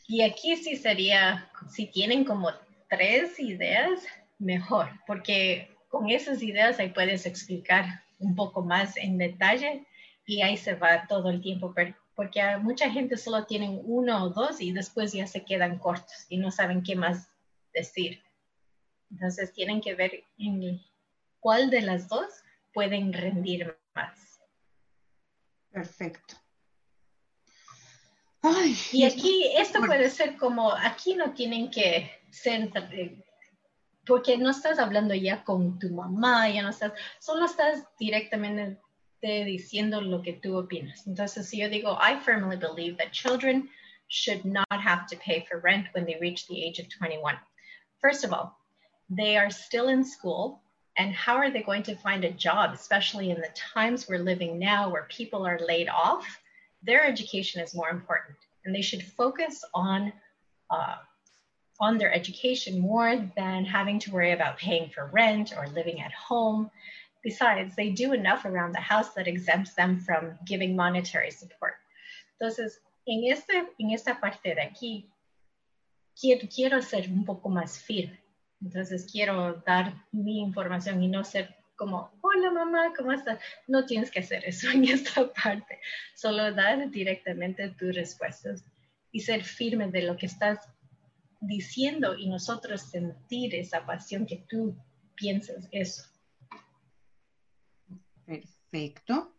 Y aquí sí sería, si tienen como tres ideas, mejor, porque con esas ideas ahí puedes explicar un poco más en detalle y ahí se va todo el tiempo porque mucha gente solo tienen uno o dos y después ya se quedan cortos y no saben qué más decir. Entonces tienen que ver en cuál de las dos pueden rendir más. Perfecto. y aquí esto puede ser como, aquí no tienen que ser, porque no estás hablando ya con tu mamá, ya no estás, solo estás directamente diciendo lo que tú opinas. Entonces, si yo digo, I firmly believe that children should not have to pay for rent when they reach the age of 21. First of all, they are still in school. And how are they going to find a job, especially in the times we're living now where people are laid off? Their education is more important, and they should focus on uh, on their education more than having to worry about paying for rent or living at home. Besides, they do enough around the house that exempts them from giving monetary support. Entonces, en, este, en esta parte de aquí, quiero, quiero ser un poco más firme. Entonces, quiero dar mi información y no ser como, hola mamá, ¿cómo estás? No tienes que hacer eso <laughs> en esta parte. Solo dar directamente tus respuestas y ser firme de lo que estás diciendo y nosotros sentir esa pasión que tú piensas eso. Perfecto.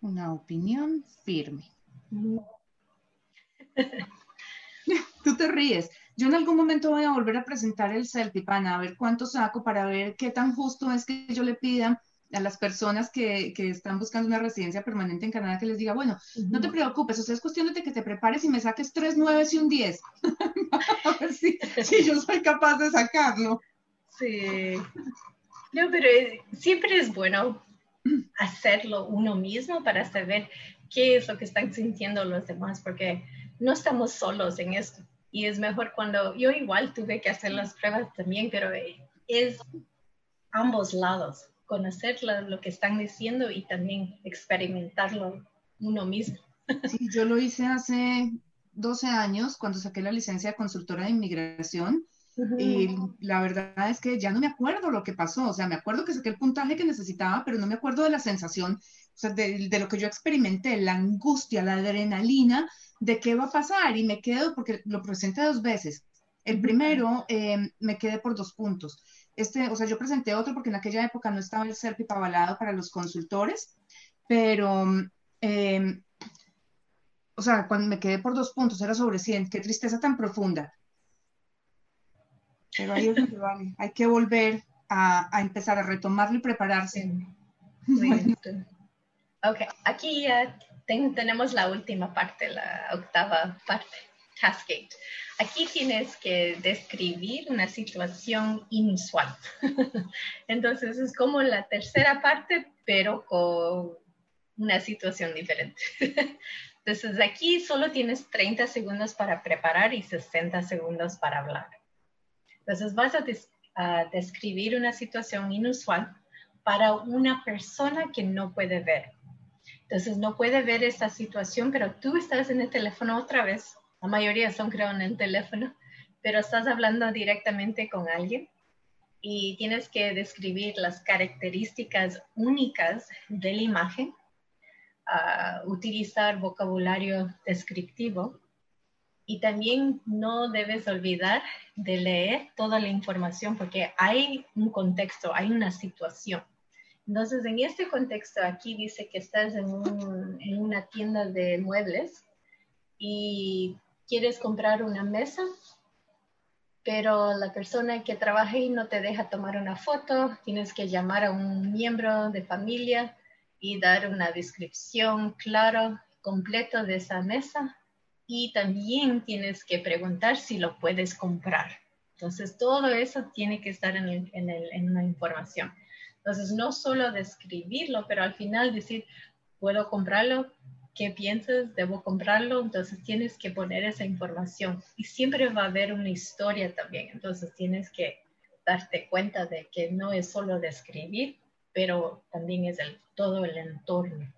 Una opinión firme. <laughs> Tú te ríes. Yo en algún momento voy a volver a presentar el Celtipan, a ver cuánto saco para ver qué tan justo es que yo le pida a las personas que, están buscando una residencia permanente en Canadá que les diga, bueno, no te preocupes, o sea, es cuestión de que te prepares y me saques tres nueves y un diez. <laughs> a ver si, si yo soy capaz de sacarlo. Sí. No, pero siempre es bueno hacerlo uno mismo para saber qué es lo que están sintiendo los demás, porque no estamos solos en esto. Y es mejor cuando yo igual tuve que hacer las pruebas también, pero es ambos lados. conocer lo, que están diciendo y también experimentarlo uno mismo. <laughs> Sí, yo lo hice hace 12 años cuando saqué la licencia de consultora de inmigración. Y la verdad es que ya no me acuerdo lo que pasó, o sea, me acuerdo que saqué el puntaje que necesitaba, pero no me acuerdo de la sensación, o sea, de, de lo que yo experimenté, la angustia, la adrenalina de qué va a pasar y me quedo porque lo presenté dos veces. El primero eh, me quedé por dos puntos. Este, o sea, yo presenté otro porque en aquella época no estaba el CERPIP avalado para los consultores, pero, em, o sea, cuando me quedé por dos puntos era sobre 100, qué tristeza tan profunda. Pero ahí es donde vale, hay que volver a, a, empezar a retomarlo y prepararse. Ok, aquí ya tenemos la última parte, la octava parte, Cascade. Aquí tienes que describir una situación inusual. <laughs> Entonces es como la tercera parte, pero con una situación diferente. <laughs> Entonces aquí solo tienes 30 segundos para preparar y 60 segundos para hablar. Entonces vas a, a describir una situación inusual para una persona que no puede ver. Entonces no puede ver esta situación, pero tú estás en el teléfono otra vez la mayoría son creo en el teléfono, pero estás hablando directamente con alguien y tienes que describir las características únicas de la imagen, uh, utilizar vocabulario descriptivo y también no debes olvidar de leer toda la información porque hay un contexto, hay una situación. Entonces, en este contexto, aquí dice que estás en, en una tienda de muebles y quieres comprar una mesa, pero la persona que trabaja ahí no te deja tomar una foto, tienes que llamar a un miembro de familia y dar una descripción clara, completa de esa mesa y también tienes que preguntar si lo puedes comprar. Entonces, todo eso tiene que estar en, en, en la información. Entonces, no solo describirlo, pero al final decir, puedo comprarlo, qué piensas, debo comprarlo, entonces tienes que poner esa información y siempre va a haber una historia también, entonces tienes que darte cuenta de que no es solo describir, pero también es el, todo el entorno.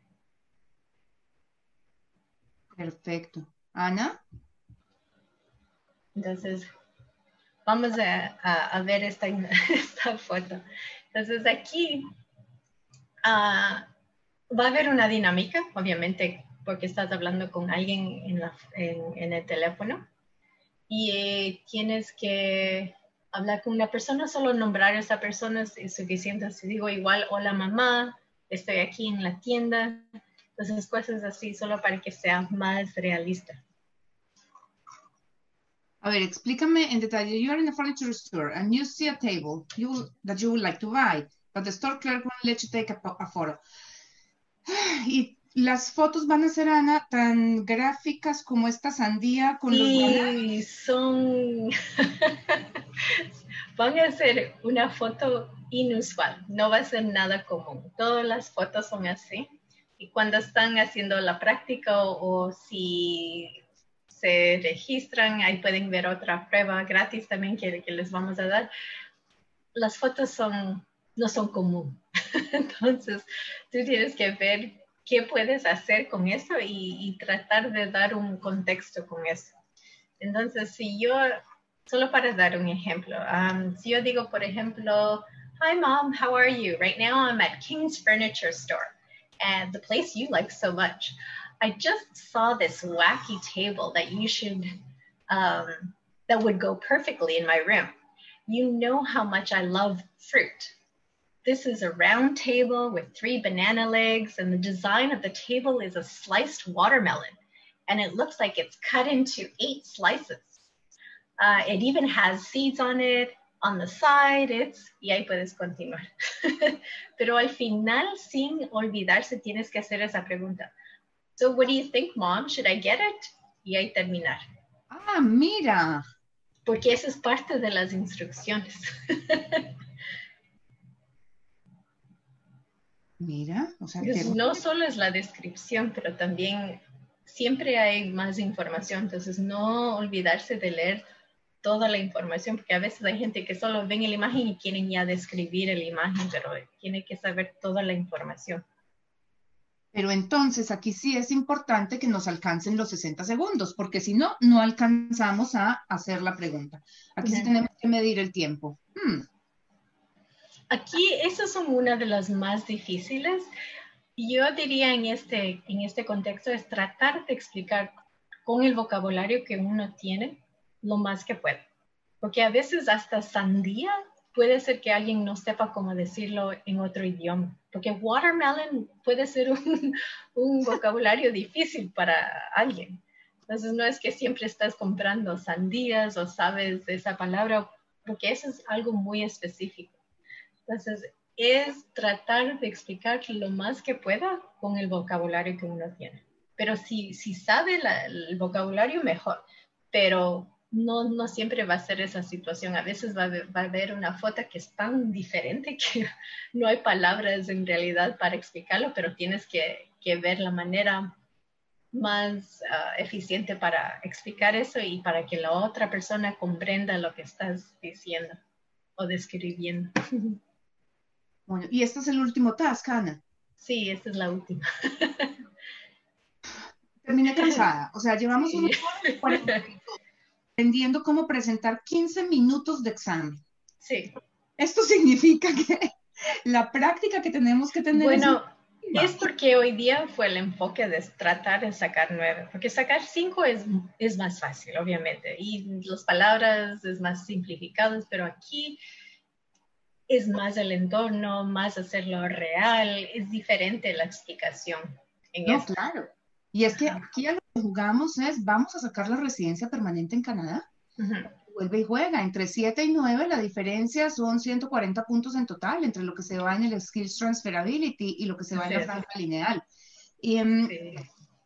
Perfecto. Ana. Entonces, vamos a, ver esta, <laughs> esta, foto. Entonces, aquí uh, va a haber una dinámica, obviamente, porque estás hablando con alguien en, el teléfono y eh, tienes que hablar con una persona, solo nombrar a esa persona es suficiente. Si digo igual, hola mamá, estoy aquí en la tienda, entonces cosas así, solo para que sea más realista. A ver, explícame en detalle. You are in a furniture store and you see a table you, that you would like to buy, but the store clerk won't let you take a, a photo. <sighs> Y las fotos van a ser, Ana, tan gráficas como esta sandía con sí, son... <laughs> van a ser una foto inusual, no va a ser nada común. Todas las fotos son así. Y cuando están haciendo la práctica o, si se registran, ahí pueden ver otra prueba gratis también que, que les vamos a dar. Las fotos son, no son común. <laughs> Entonces, tú tienes que ver qué puedes hacer con eso y, tratar de dar un contexto con eso. Entonces, si yo, solo para dar un ejemplo, um, si yo digo, por ejemplo, Hi mom, how are you? Right now I'm at King's Furniture Store and the place you like so much. I just saw this wacky table that you should, um, that would go perfectly in my room. You know how much I love fruit. This is a round table with three banana legs, and the design of the table is a sliced watermelon, and it looks like it's cut into eight slices. Uh, it even has seeds on it, on the side, it's, y ahí puedes continuar. <laughs> Pero al final, sin olvidarse, tienes que hacer esa pregunta. So, what do you think, mom? Should I get it? Y ahí terminar. Ah, mira. Porque eso es parte de las instrucciones. <laughs> Mira, o sea, que... no solo es la descripción, pero también siempre hay más información, entonces no olvidarse de leer toda la información, porque a veces hay gente que solo ven la imagen y quieren ya describir la imagen, pero tiene que saber toda la información. Pero entonces aquí sí es importante que nos alcancen los 60 segundos, porque si no, no alcanzamos a hacer la pregunta. Aquí sí tenemos que medir el tiempo. Hmm. Aquí, esas son una de las más difíciles. Yo diría en este, en este contexto es tratar de explicar con el vocabulario que uno tiene lo más que puede. Porque a veces hasta sandía puede ser que alguien no sepa cómo decirlo en otro idioma, porque watermelon puede ser un, <laughs> vocabulario difícil para alguien. Entonces no es que siempre estás comprando sandías o sabes esa palabra, porque eso es algo muy específico. Entonces es tratar de explicar lo más que pueda con el vocabulario que uno tiene. Pero si, si sabe el vocabulario, mejor. Pero no, no siempre va a ser esa situación. A veces va a, haber una foto que es tan diferente que <laughs> no hay palabras en realidad para explicarlo, pero tienes que, ver la manera más ah, eficiente para explicar eso y para que la otra persona comprenda lo que estás diciendo o describiendo. <laughs> Bueno, y este es el último task, Ana. Sí, esta es la última. Terminé cansada. O sea, llevamos un <laughs> aprendiendo cómo presentar 15 minutos de examen. Sí. Esto significa que <laughs> la práctica que tenemos que tener. Bueno, es, porque hoy día fue el enfoque de tratar de sacar nueve, porque sacar cinco es, es más fácil, obviamente, y las palabras es más simplificadas, pero aquí es más el entorno, más hacerlo real, es diferente la explicación. En no, claro. Y es que aquí a lo que jugamos es, vamos a sacar la residencia permanente en Canadá. Vuelve y juega. Entre 7 y 9 la diferencia son 140 puntos en total entre lo que se va en el Skills Transferability y lo que se va en la franja lineal. Y, em,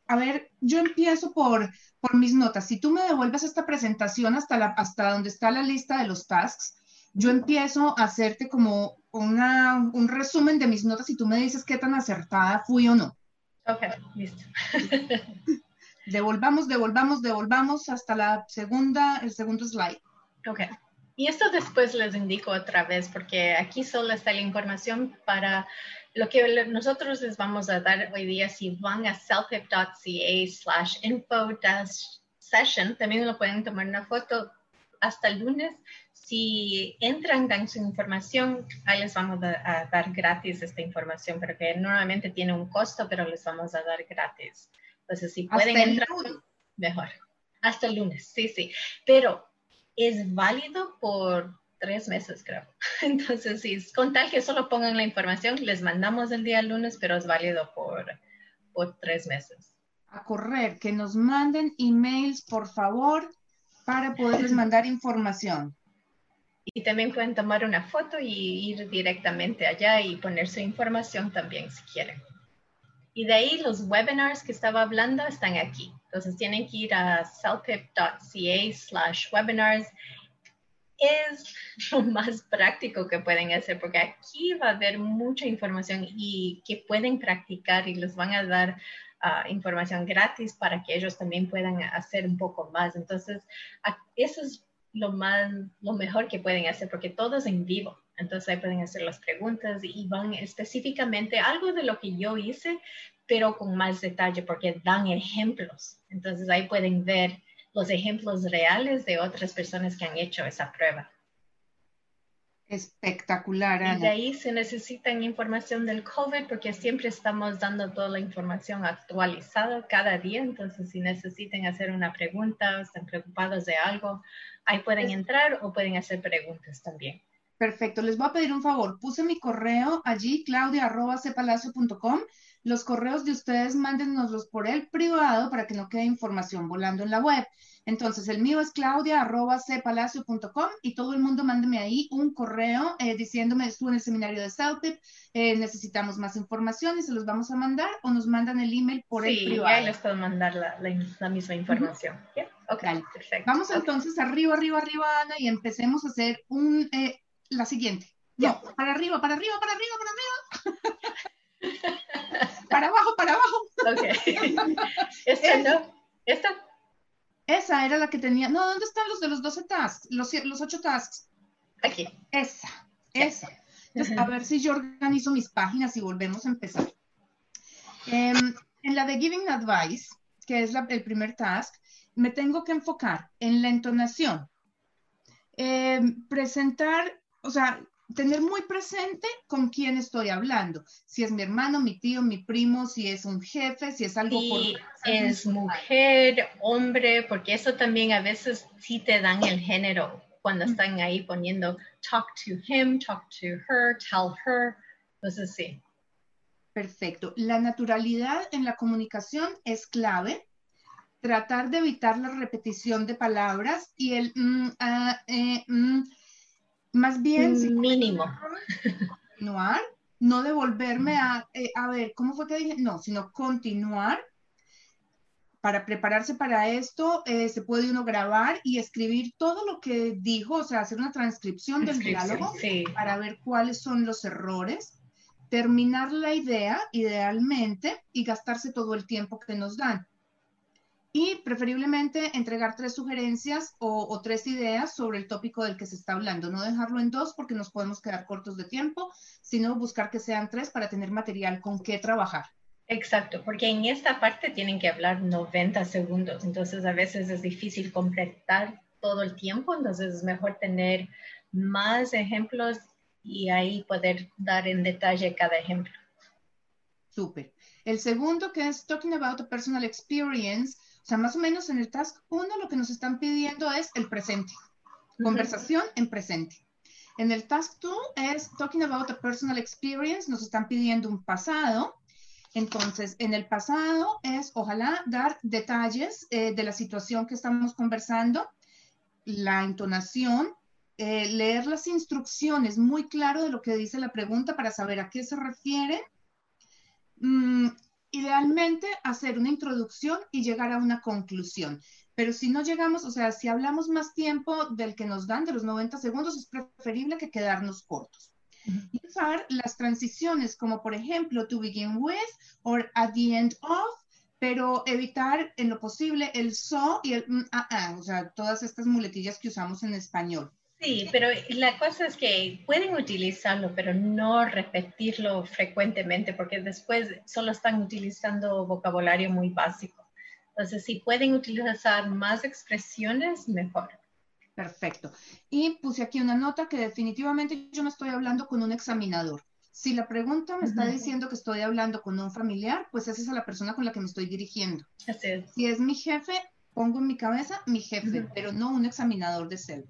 A ver, yo empiezo por, por mis notas. Si tú me devuelves esta presentación hasta, la, hasta donde está la lista de los tasks, yo empiezo a hacerte como una, un resumen de mis notas y tú me dices qué tan acertada fui o no. Ok, listo. <laughs> devolvamos, devolvamos, devolvamos hasta la segunda, el segundo slide. Ok. Y esto después les indico otra vez porque aquí solo está la información para lo que nosotros les vamos a dar hoy día. Si van a selfhip.ca slash info session, también lo pueden tomar una foto hasta el lunes si entran, dan su información, ahí les vamos a, dar gratis esta información, porque normalmente tiene un costo, pero les vamos a dar gratis. Entonces, si pueden entrar, mejor. Hasta el lunes, sí, sí. Pero es válido por tres meses, creo. <laughs> Entonces, sí, con tal que solo pongan la información, les mandamos el día lunes, pero es válido por, por tres meses. A correr, que nos manden emails, por favor, para poderles <laughs> mandar información. Y también pueden tomar una foto y ir directamente allá y poner su información también si quieren. Y de ahí los webinars que estaba hablando están aquí. Entonces tienen que ir a celpip.ca slash webinars. Es <laughs> lo más práctico que pueden hacer porque aquí va a haber mucha información y que pueden practicar y les van a dar ah, información gratis para que ellos también puedan hacer un poco más. Entonces, eso es lo más, lo mejor que pueden hacer, porque todo es en vivo. Entonces ahí pueden hacer las preguntas y van específicamente algo de lo que yo hice, pero con más detalle, porque dan ejemplos. Entonces ahí pueden ver los ejemplos reales de otras personas que han hecho esa prueba. Espectacular, Ana. Y de ahí se necesitan información del COVID porque siempre estamos dando toda la información actualizada cada día. Entonces, si necesitan hacer una pregunta, están preocupados de algo, ahí pueden entrar o pueden hacer preguntas también. Perfecto. Les voy a pedir un favor. Puse mi correo allí, claudia.cpalacio.com. Los correos de ustedes, mándennoslos por el privado para que no quede información volando en la web. Entonces, el mío es claudia.cpalacio.com y todo el mundo mándeme ahí un correo eh, diciéndome, estuve en el seminario de Celpip, eh, necesitamos más información y se los vamos a mandar o nos mandan el email por el privado. Sí, les puedo mandar la, misma información. Ok, perfecto. Vamos entonces arriba, arriba, arriba, Ana, y empecemos a hacer un, eh, la siguiente. No, para arriba, para arriba, para arriba, para arriba. <laughs> para abajo, para abajo. ok. <laughs> ¿Esta no? ¿Esta? Esa era la que tenía. No, ¿dónde están los de los 12 tasks? Los, los 8 tasks. Aquí. Esa, esa. Entonces, a ver si yo organizo mis páginas y volvemos a empezar. Em, en la de Giving Advice, que es el primer task, me tengo que enfocar en la entonación, em, presentar, o sea, tener muy presente con quién estoy hablando. Si es mi hermano, mi tío, mi primo, si es un jefe, si es algo si es mujer, hombre, porque eso también a veces sí te dan el género cuando están ahí poniendo talk to him, talk to her, tell her. Entonces sí. Perfecto. La naturalidad en la comunicación es clave. Tratar de evitar la repetición de palabras y el mm, ah, eh, mm, más bien... Mínimo. Continuar, no devolverme a, eh, a ver, ¿cómo fue que dije? No, sino continuar. Para prepararse para esto, eh, se puede uno grabar y escribir todo lo que dijo, o sea, hacer una transcripción del diálogo para ver cuáles son los errores, terminar la idea idealmente y gastarse todo el tiempo que nos dan y preferiblemente entregar tres sugerencias o, tres ideas sobre el tópico del que se está hablando. No dejarlo en dos porque nos podemos quedar cortos de tiempo, sino buscar que sean tres para tener material con qué trabajar. Exacto, porque en esta parte tienen que hablar 90 segundos, entonces a veces es difícil completar todo el tiempo, entonces es mejor tener más ejemplos y ahí poder dar en detalle cada ejemplo. Súper. El segundo que es Talking About a Personal Experience sea, más o menos en el task 1 lo que nos están pidiendo es el presente, conversación en presente. En el task 2 es talking about a personal experience, nos están pidiendo un pasado. Entonces, en el pasado es, ojalá, dar detalles eh, de la situación que estamos conversando, la entonación, eh, leer las instrucciones muy claro de lo que dice la pregunta para saber a qué se refiere. Mm, idealmente hacer una introducción y llegar a una conclusión. Pero si no llegamos, o sea, si hablamos más tiempo del que nos dan, de los 90 segundos, es preferible que quedarnos cortos. Y usar las transiciones como por ejemplo to begin with or at the end of, pero evitar en lo posible el so y el mm, ah, ah, o sea, todas estas muletillas que usamos en español. Sí, pero la cosa es que pueden utilizarlo, pero no repetirlo frecuentemente, porque después solo están utilizando vocabulario muy básico. Entonces, si pueden utilizar más expresiones, mejor. Perfecto. Y puse aquí una nota que definitivamente yo no estoy hablando con un examinador. Si la pregunta me está diciendo que estoy hablando con un familiar, pues esa es la persona con la que me estoy dirigiendo. Así es. Si es mi jefe, pongo en mi cabeza mi jefe, pero no un examinador de self.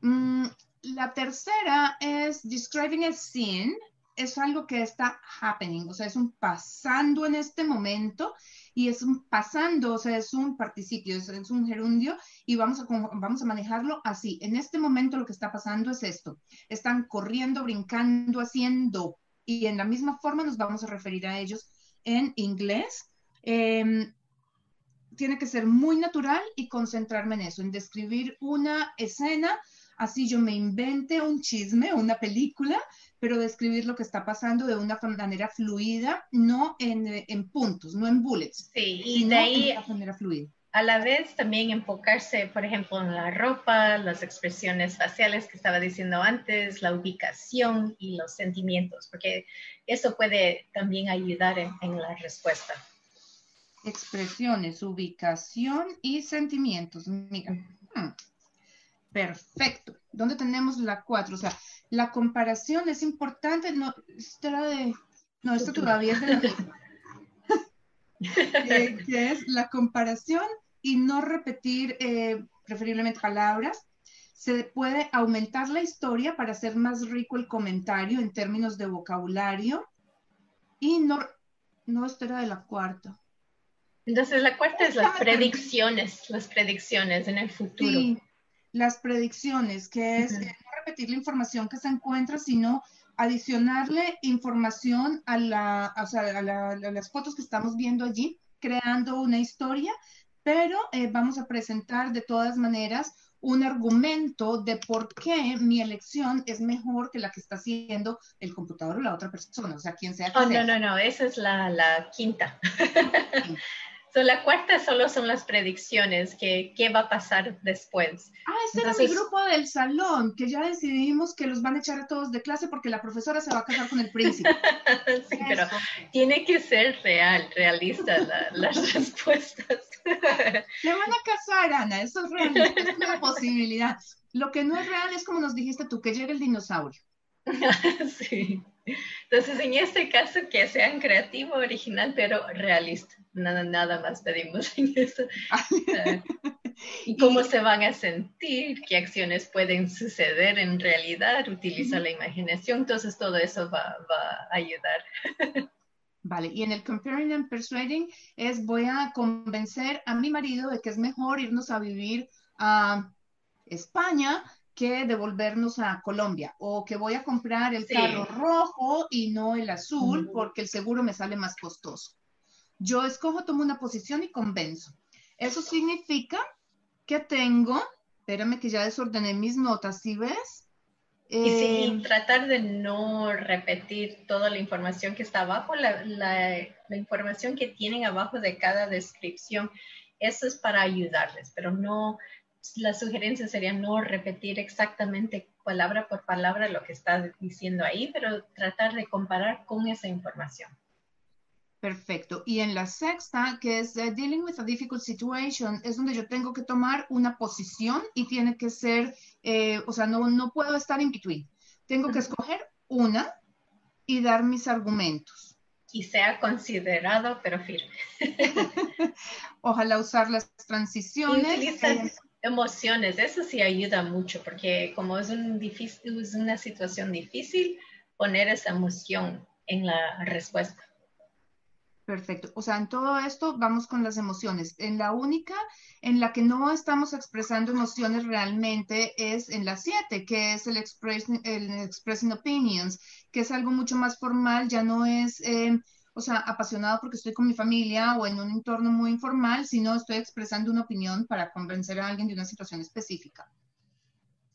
Mm, la tercera es describing a scene. Es algo que está happening, o sea, es un pasando en este momento y es un pasando, o sea, es un participio, es, un gerundio y vamos a, vamos a manejarlo así. En este momento lo que está pasando es esto. Están corriendo, brincando, haciendo y en la misma forma nos vamos a referir a ellos en inglés. Em, tiene que ser muy natural y concentrarme en eso, en describir una escena, así yo me invente un chisme, una película, pero describir lo que está pasando de una manera fluida, no en, puntos, no en bullets. Sí, y de ahí manera fluida. A la vez también enfocarse, por ejemplo, en la ropa, las expresiones faciales que estaba diciendo antes, la ubicación y los sentimientos, porque eso puede también ayudar en la respuesta expresiones, ubicación y sentimientos. Mira, hmm, perfecto. ¿Dónde tenemos la cuatro? O sea, la comparación es importante. No, esto era de. No, esto todavía es de la. <laughs> <laughs> Eh, que es la comparación y no repetir eh, preferiblemente palabras. Se puede aumentar la historia para hacer más rico el comentario en términos de vocabulario. Y no, no, esto era de la cuarta. Entonces, la cuarta es las predicciones, las predicciones en el futuro. Sí, las predicciones, que es no repetir la información que se encuentra, sino adicionarle información a, la, o sea, a, las fotos que estamos viendo allí, creando una historia, pero eh, vamos a presentar de todas maneras un argumento de por qué mi elección es mejor que la que está haciendo el computador o la otra persona, o sea, quien sea. oh, no, no, no, esa es la, la quinta. <laughs> la cuarta solo son las predicciones, que qué va a pasar después. Ah, ese era mi grupo del salón, que ya decidimos que los van a echar a todos de clase porque la profesora se va a casar con el príncipe. <laughs> sí, pero tiene que ser real, realista las <laughs> respuestas. Se van a casar, Ana, eso es real, es una posibilidad. Lo que no es real es como nos dijiste tú, que llegue el dinosaurio. <laughs> sí. Entonces, en este caso, que sean creativo, original, pero realista. Nada, nada más pedimos en eso. <laughs> Y cómo se van a sentir, qué acciones pueden suceder en realidad, utiliza la imaginación. Entonces, todo eso va, va a ayudar. <laughs> Vale, y en el comparing and persuading es voy a convencer a mi marido de que es mejor irnos a vivir a España que devolvernos a Colombia o que voy a comprar el carro rojo y no el azul porque el seguro me sale más costoso. Yo escojo, tomo una posición y convenzo. Eso significa que tengo, espérame que ya desordené mis notas, ¿sí ves? y sí, eh, tratar de no repetir toda la información que está abajo, la, la, información que tienen abajo de cada descripción, eso es para ayudarles, pero no, la sugerencia sería no repetir exactamente palabra por palabra lo que está diciendo ahí, pero tratar de comparar con esa información. Perfecto. Y en la sexta, que es eh, Dealing with a Difficult Situation, es donde yo tengo que tomar una posición y tiene que ser, eh, o sea, no, no puedo estar in between. Tengo que escoger una y dar mis argumentos. Y sea considerado, pero firme. <laughs> Ojalá usar las transiciones emociones, eso sí ayuda mucho, porque como es, un difícil, es una situación difícil, poner esa emoción en la respuesta. Perfecto. O sea, en todo esto vamos con las emociones. En la única en la que no estamos expresando emociones realmente es en la 7, que es el, el expressing opinions, que es algo mucho más formal, ya no es... Eh, o sea, apasionado porque estoy con mi familia o en un entorno muy informal, sino estoy expresando una opinión para convencer a alguien de una situación específica.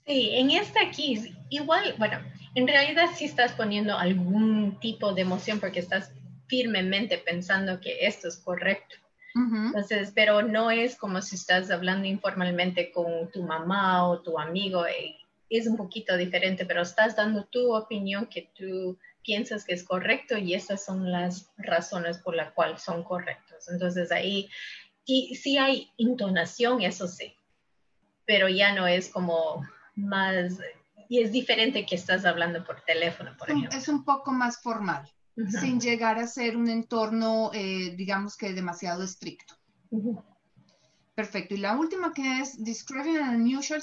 Sí, en esta aquí, igual, bueno, en realidad sí estás poniendo algún tipo de emoción porque estás firmemente pensando que esto es correcto. Entonces, pero no es como si estás hablando informalmente con tu mamá o tu amigo, eh, es un poquito diferente, pero estás dando tu opinión que tú piensas que es correcto y esas son las razones por las cuales son correctos. Entonces ahí, y sí hay intonación, eso sí, pero ya no es como más, y es diferente que estás hablando por teléfono, por ejemplo. Es un poco más formal, sin llegar a ser un entorno, eh, digamos que demasiado estricto. Perfecto. Y la última que es describing an unusual,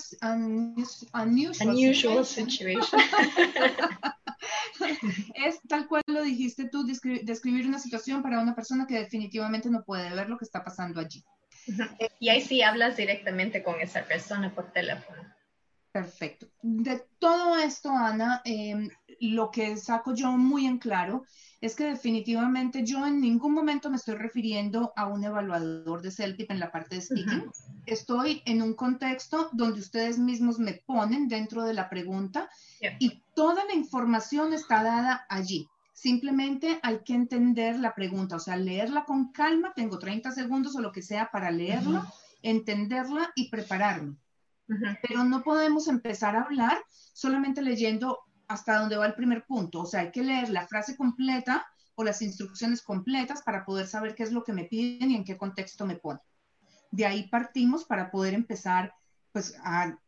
unusual, situation. <laughs> es tal cual lo dijiste tú, describir una situación para una persona que definitivamente no puede ver lo que está pasando allí. Y ahí sí hablas directamente con esa persona por teléfono. Perfecto. De todo esto, Ana, em, lo que saco yo muy en claro es que definitivamente yo en ningún momento me estoy refiriendo a un evaluador de CELPIP en la parte de speaking. Estoy en un contexto donde ustedes mismos me ponen dentro de la pregunta y toda la información está dada allí. Simplemente hay que entender la pregunta, o sea, leerla con calma. Tengo 30 segundos o lo que sea para leerla, entenderla y prepararme. Pero no podemos empezar a hablar solamente leyendo hasta donde va el primer punto. O sea, hay que leer la frase completa o las instrucciones completas para poder saber qué es lo que me piden y en qué contexto me pone. De ahí partimos para poder empezar, pues, a,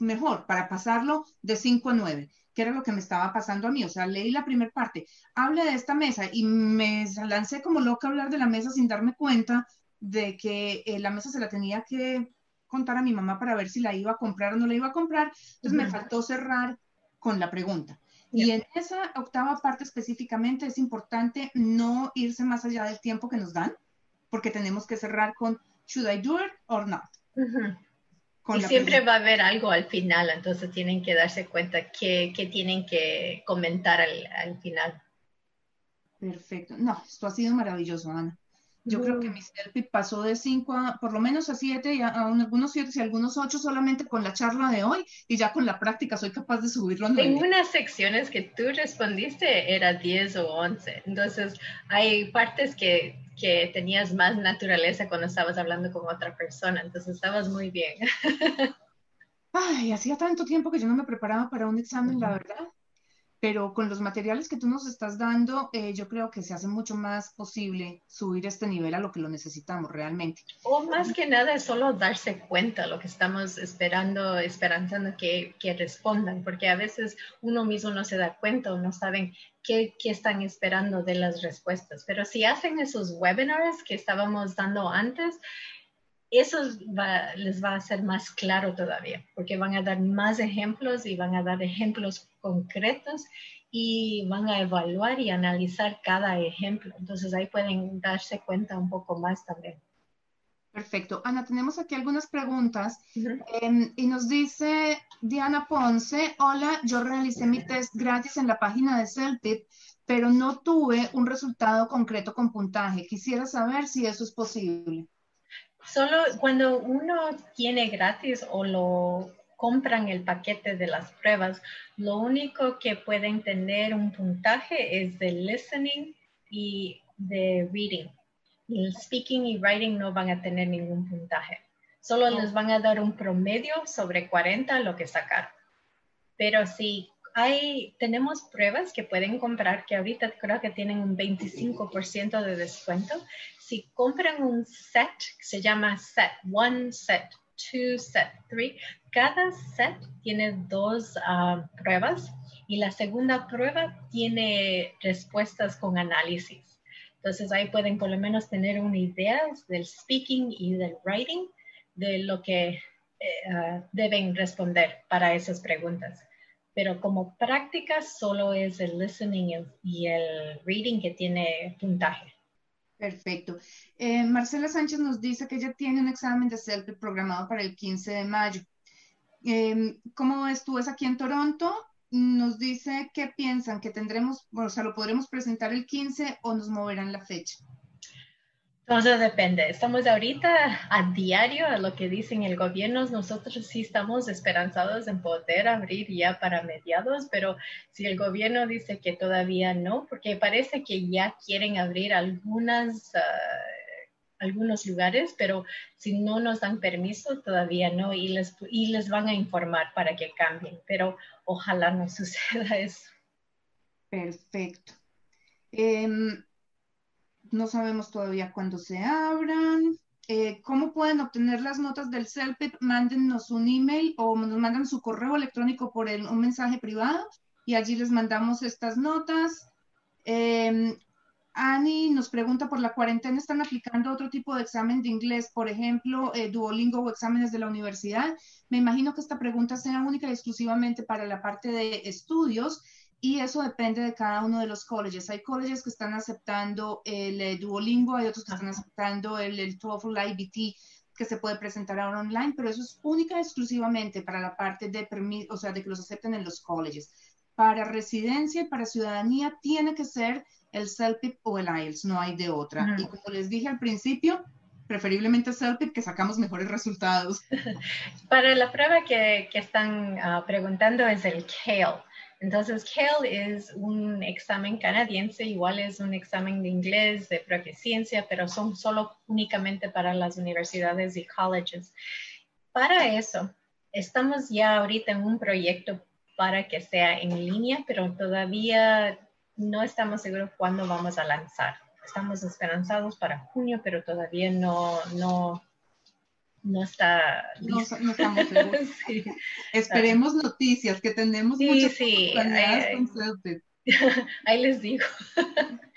mejor, para pasarlo de 5 a 9, que era lo que me estaba pasando a mí. O sea, leí la primera parte, hable de esta mesa y me lancé como loca a hablar de la mesa sin darme cuenta de que eh, la mesa se la tenía que contar a mi mamá para ver si la iba a comprar o no la iba a comprar. Entonces me faltó cerrar con la pregunta. Y en esa octava parte específicamente es importante no irse más allá del tiempo que nos dan, porque tenemos que cerrar con should I do it or not. y siempre va a haber algo al final, entonces tienen que darse cuenta que, tienen que comentar al, al final. Perfecto. No, esto ha sido maravilloso, Ana. Yo creo que mi CELPIP pasó de 5 a por lo menos a 7 y a, algunos 7 y algunos 8 solamente con la charla de hoy y ya con la práctica soy capaz de subirlo a 9. En unas secciones que tú respondiste era 10 o 11, entonces hay partes que, que tenías más naturaleza cuando estabas hablando con otra persona, entonces estabas muy bien. <laughs> Ay, hacía tanto tiempo que yo no me preparaba para un examen, la verdad pero con los materiales que tú nos estás dando, eh, yo creo que se hace mucho más posible subir este nivel a lo que lo necesitamos realmente. O más que nada es solo darse cuenta lo que estamos esperando, esperanzando que, que respondan, porque a veces uno mismo no se da cuenta o no saben qué, qué están esperando de las respuestas. Pero si hacen esos webinars que estábamos dando antes, eso les va a ser más claro todavía, porque van a dar más ejemplos y van a dar ejemplos concretos y van a evaluar y analizar cada ejemplo. Entonces ahí pueden darse cuenta un poco más también. Perfecto. Ana, tenemos aquí algunas preguntas em, y nos dice Diana Ponce, hola, yo realicé mi test gratis en la página de Celpip, pero no tuve un resultado concreto con puntaje. Quisiera saber si eso es posible. Solo cuando uno tiene gratis o lo compran el paquete de las pruebas, lo único que pueden tener un puntaje es de listening y de reading. El speaking y writing no van a tener ningún puntaje. Solo les van a dar un promedio sobre 40 lo que sacar. Pero si hay, tenemos pruebas que pueden comprar que ahorita creo que tienen un 25% de descuento si compran un set, se llama set one, set two, set three, cada set tiene dos ah, pruebas y la segunda prueba tiene respuestas con análisis. Entonces ahí pueden por lo menos tener una idea del speaking y del writing de lo que eh, ah, deben responder para esas preguntas. Pero como práctica solo es el listening y el reading que tiene puntaje. Perfecto. Eh, Marcela Sánchez nos dice que ella tiene un examen de CELP programado para el 15 de mayo. Eh, ¿Cómo estuvas aquí en Toronto? Nos dice qué piensan, que tendremos, o sea, lo podremos presentar el 15 o nos moverán la fecha. Entonces depende. Estamos ahorita a diario a lo que dicen el gobierno. Nosotros sí estamos esperanzados en poder abrir ya para mediados, pero si el gobierno dice que todavía no, porque parece que ya quieren abrir algunas, ah, algunos lugares, pero si no nos dan permiso, todavía no, y les, y les van a informar para que cambien, pero ojalá no <laughs> suceda eso. Perfecto. Em, no sabemos todavía cuándo se abran. Eh, ¿Cómo pueden obtener las notas del CELPIP? Mándennos un email o nos mandan su correo electrónico por un mensaje privado y allí les mandamos estas notas. Eh, Ani nos pregunta por la cuarentena, ¿están aplicando otro tipo de examen de inglés, por ejemplo, eh, Duolingo o exámenes de la universidad? Me imagino que esta pregunta sea única y exclusivamente para la parte de estudios y eso depende de cada uno de los colleges. Hay colleges que están aceptando el eh, Duolingo, hay otros que están aceptando el, el TOEFL IBT que se puede presentar ahora online, pero eso es única y exclusivamente para la parte de permiso, o sea, de que los acepten en los colleges. Para residencia y para ciudadanía tiene que ser el CELPIP o el IELTS, no hay de otra. Y como les dije al principio, preferiblemente CELPIP, que sacamos mejores resultados. <laughs> Para la prueba que, que están ah, preguntando es el CALE. Entonces, CALE es un examen canadiense, igual es un examen de inglés, de proficiencia, pero son solo únicamente para las universidades y colleges. Para eso, estamos ya ahorita en un proyecto para que sea en línea, pero todavía no estamos seguros cuándo vamos a lanzar. Estamos esperanzados para junio, pero todavía no, no, no está no, estamos seguros. <laughs> Esperemos noticias, que tenemos sí, muchas sí. Ahí, <laughs> ahí les digo. <laughs>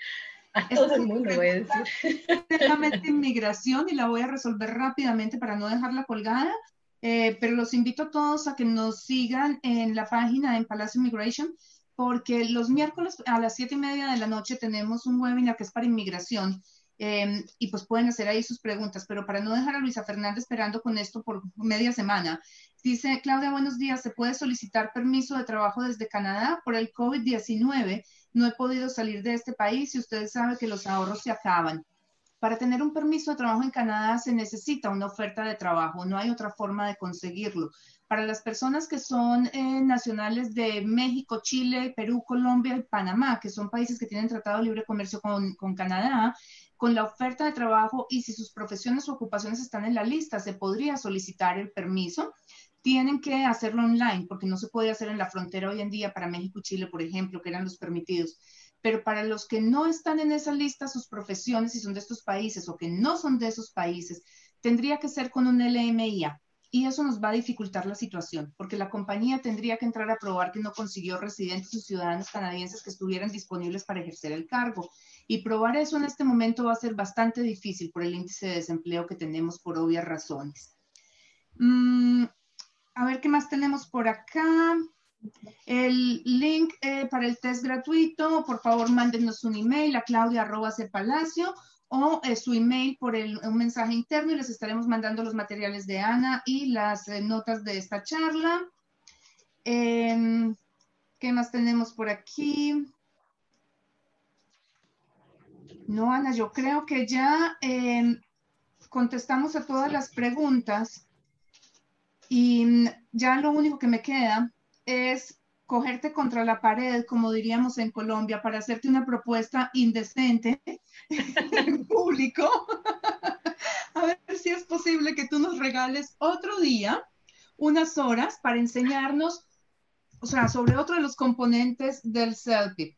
A todo el mundo voy a decir. de inmigración y la voy a resolver rápidamente para no dejarla colgada. Eh, pero los invito a todos a que nos sigan en la página en Palacio Immigration, porque los miércoles a las siete y media de la noche tenemos un webinar que es para inmigración Em, y pues pueden hacer ahí sus preguntas, pero para no dejar a Luisa Fernanda esperando con esto por media semana, dice Claudia, buenos días, ¿se puede solicitar permiso de trabajo desde Canadá por el COVID-19? No he podido salir de este país y usted sabe que los ahorros se acaban. Para tener un permiso de trabajo en Canadá se necesita una oferta de trabajo, no hay otra forma de conseguirlo. Para las personas que son eh, nacionales de México, Chile, Perú, Colombia y Panamá, que son países que tienen tratado libre comercio con, con Canadá, con la oferta de trabajo y si sus profesiones o ocupaciones están en la lista, se podría solicitar el permiso. Tienen que hacerlo online porque no se puede hacer en la frontera hoy en día para México y Chile, por ejemplo, que eran los permitidos. Pero para los que no están en esa lista, sus profesiones, si son de estos países o que no son de esos países, tendría que ser con un LMIA. Y eso nos va a dificultar la situación, porque la compañía tendría que entrar a probar que no consiguió residentes o ciudadanos canadienses que estuvieran disponibles para ejercer el cargo. Y probar eso en este momento va a ser bastante difícil por el índice de desempleo que tenemos por obvias razones. Mm, a ver qué más tenemos por acá. El link eh, para el test gratuito, por favor, mándenos un email a claudia.palacio o eh, su email por un mensaje interno y les estaremos mandando los materiales de Ana y las eh, notas de esta charla. Em, ¿Qué más tenemos por aquí? No, Ana, yo creo que ya em, contestamos a todas las preguntas y mm, ya lo único que me queda es cogerte contra la pared, como diríamos en Colombia, para hacerte una propuesta indecente <laughs> en público. <laughs> A ver si es posible que tú nos regales otro día, unas horas, para enseñarnos, o sea, sobre otro de los componentes del CELPIP,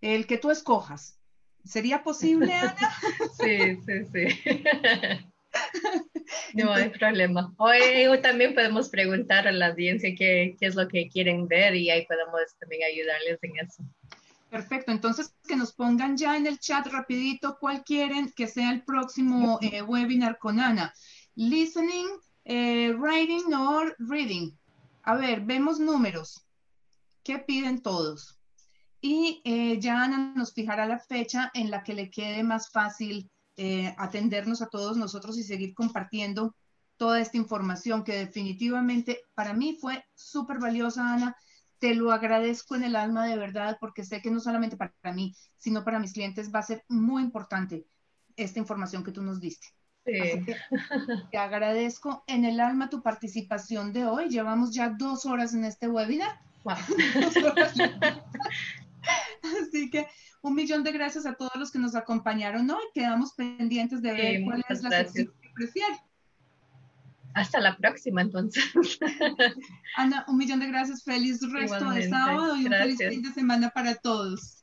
el que tú escojas. ¿Sería posible, <laughs> Ana? Sí, sí, sí. No hay problema. Hoy también podemos preguntar a la audiencia qué, qué, es lo que quieren ver y ahí podemos también ayudarles en eso. Perfecto, entonces que nos pongan ya en el chat rapidito cuál quieren que sea el próximo eh, webinar con Ana. Listening, eh, writing or reading. A ver, vemos números. ¿Qué piden todos? Y eh, ya Ana nos fijará la fecha en la que le quede más fácil eh, atendernos a todos nosotros y seguir compartiendo toda esta información que definitivamente para mí fue súper valiosa, Ana. Te lo agradezco en el alma de verdad porque sé que no solamente para mí, sino para mis clientes va a ser muy importante esta información que tú nos diste. te agradezco en el alma tu participación de hoy. Llevamos ya dos horas en este webinar. <laughs> Así que un millón de gracias a todos los que nos acompañaron hoy. Quedamos pendientes de ver cuál es la sección que prefiere. Hasta la próxima, entonces. <laughs> Ana, un millón de gracias. Feliz resto de sábado y un feliz fin de semana para todos.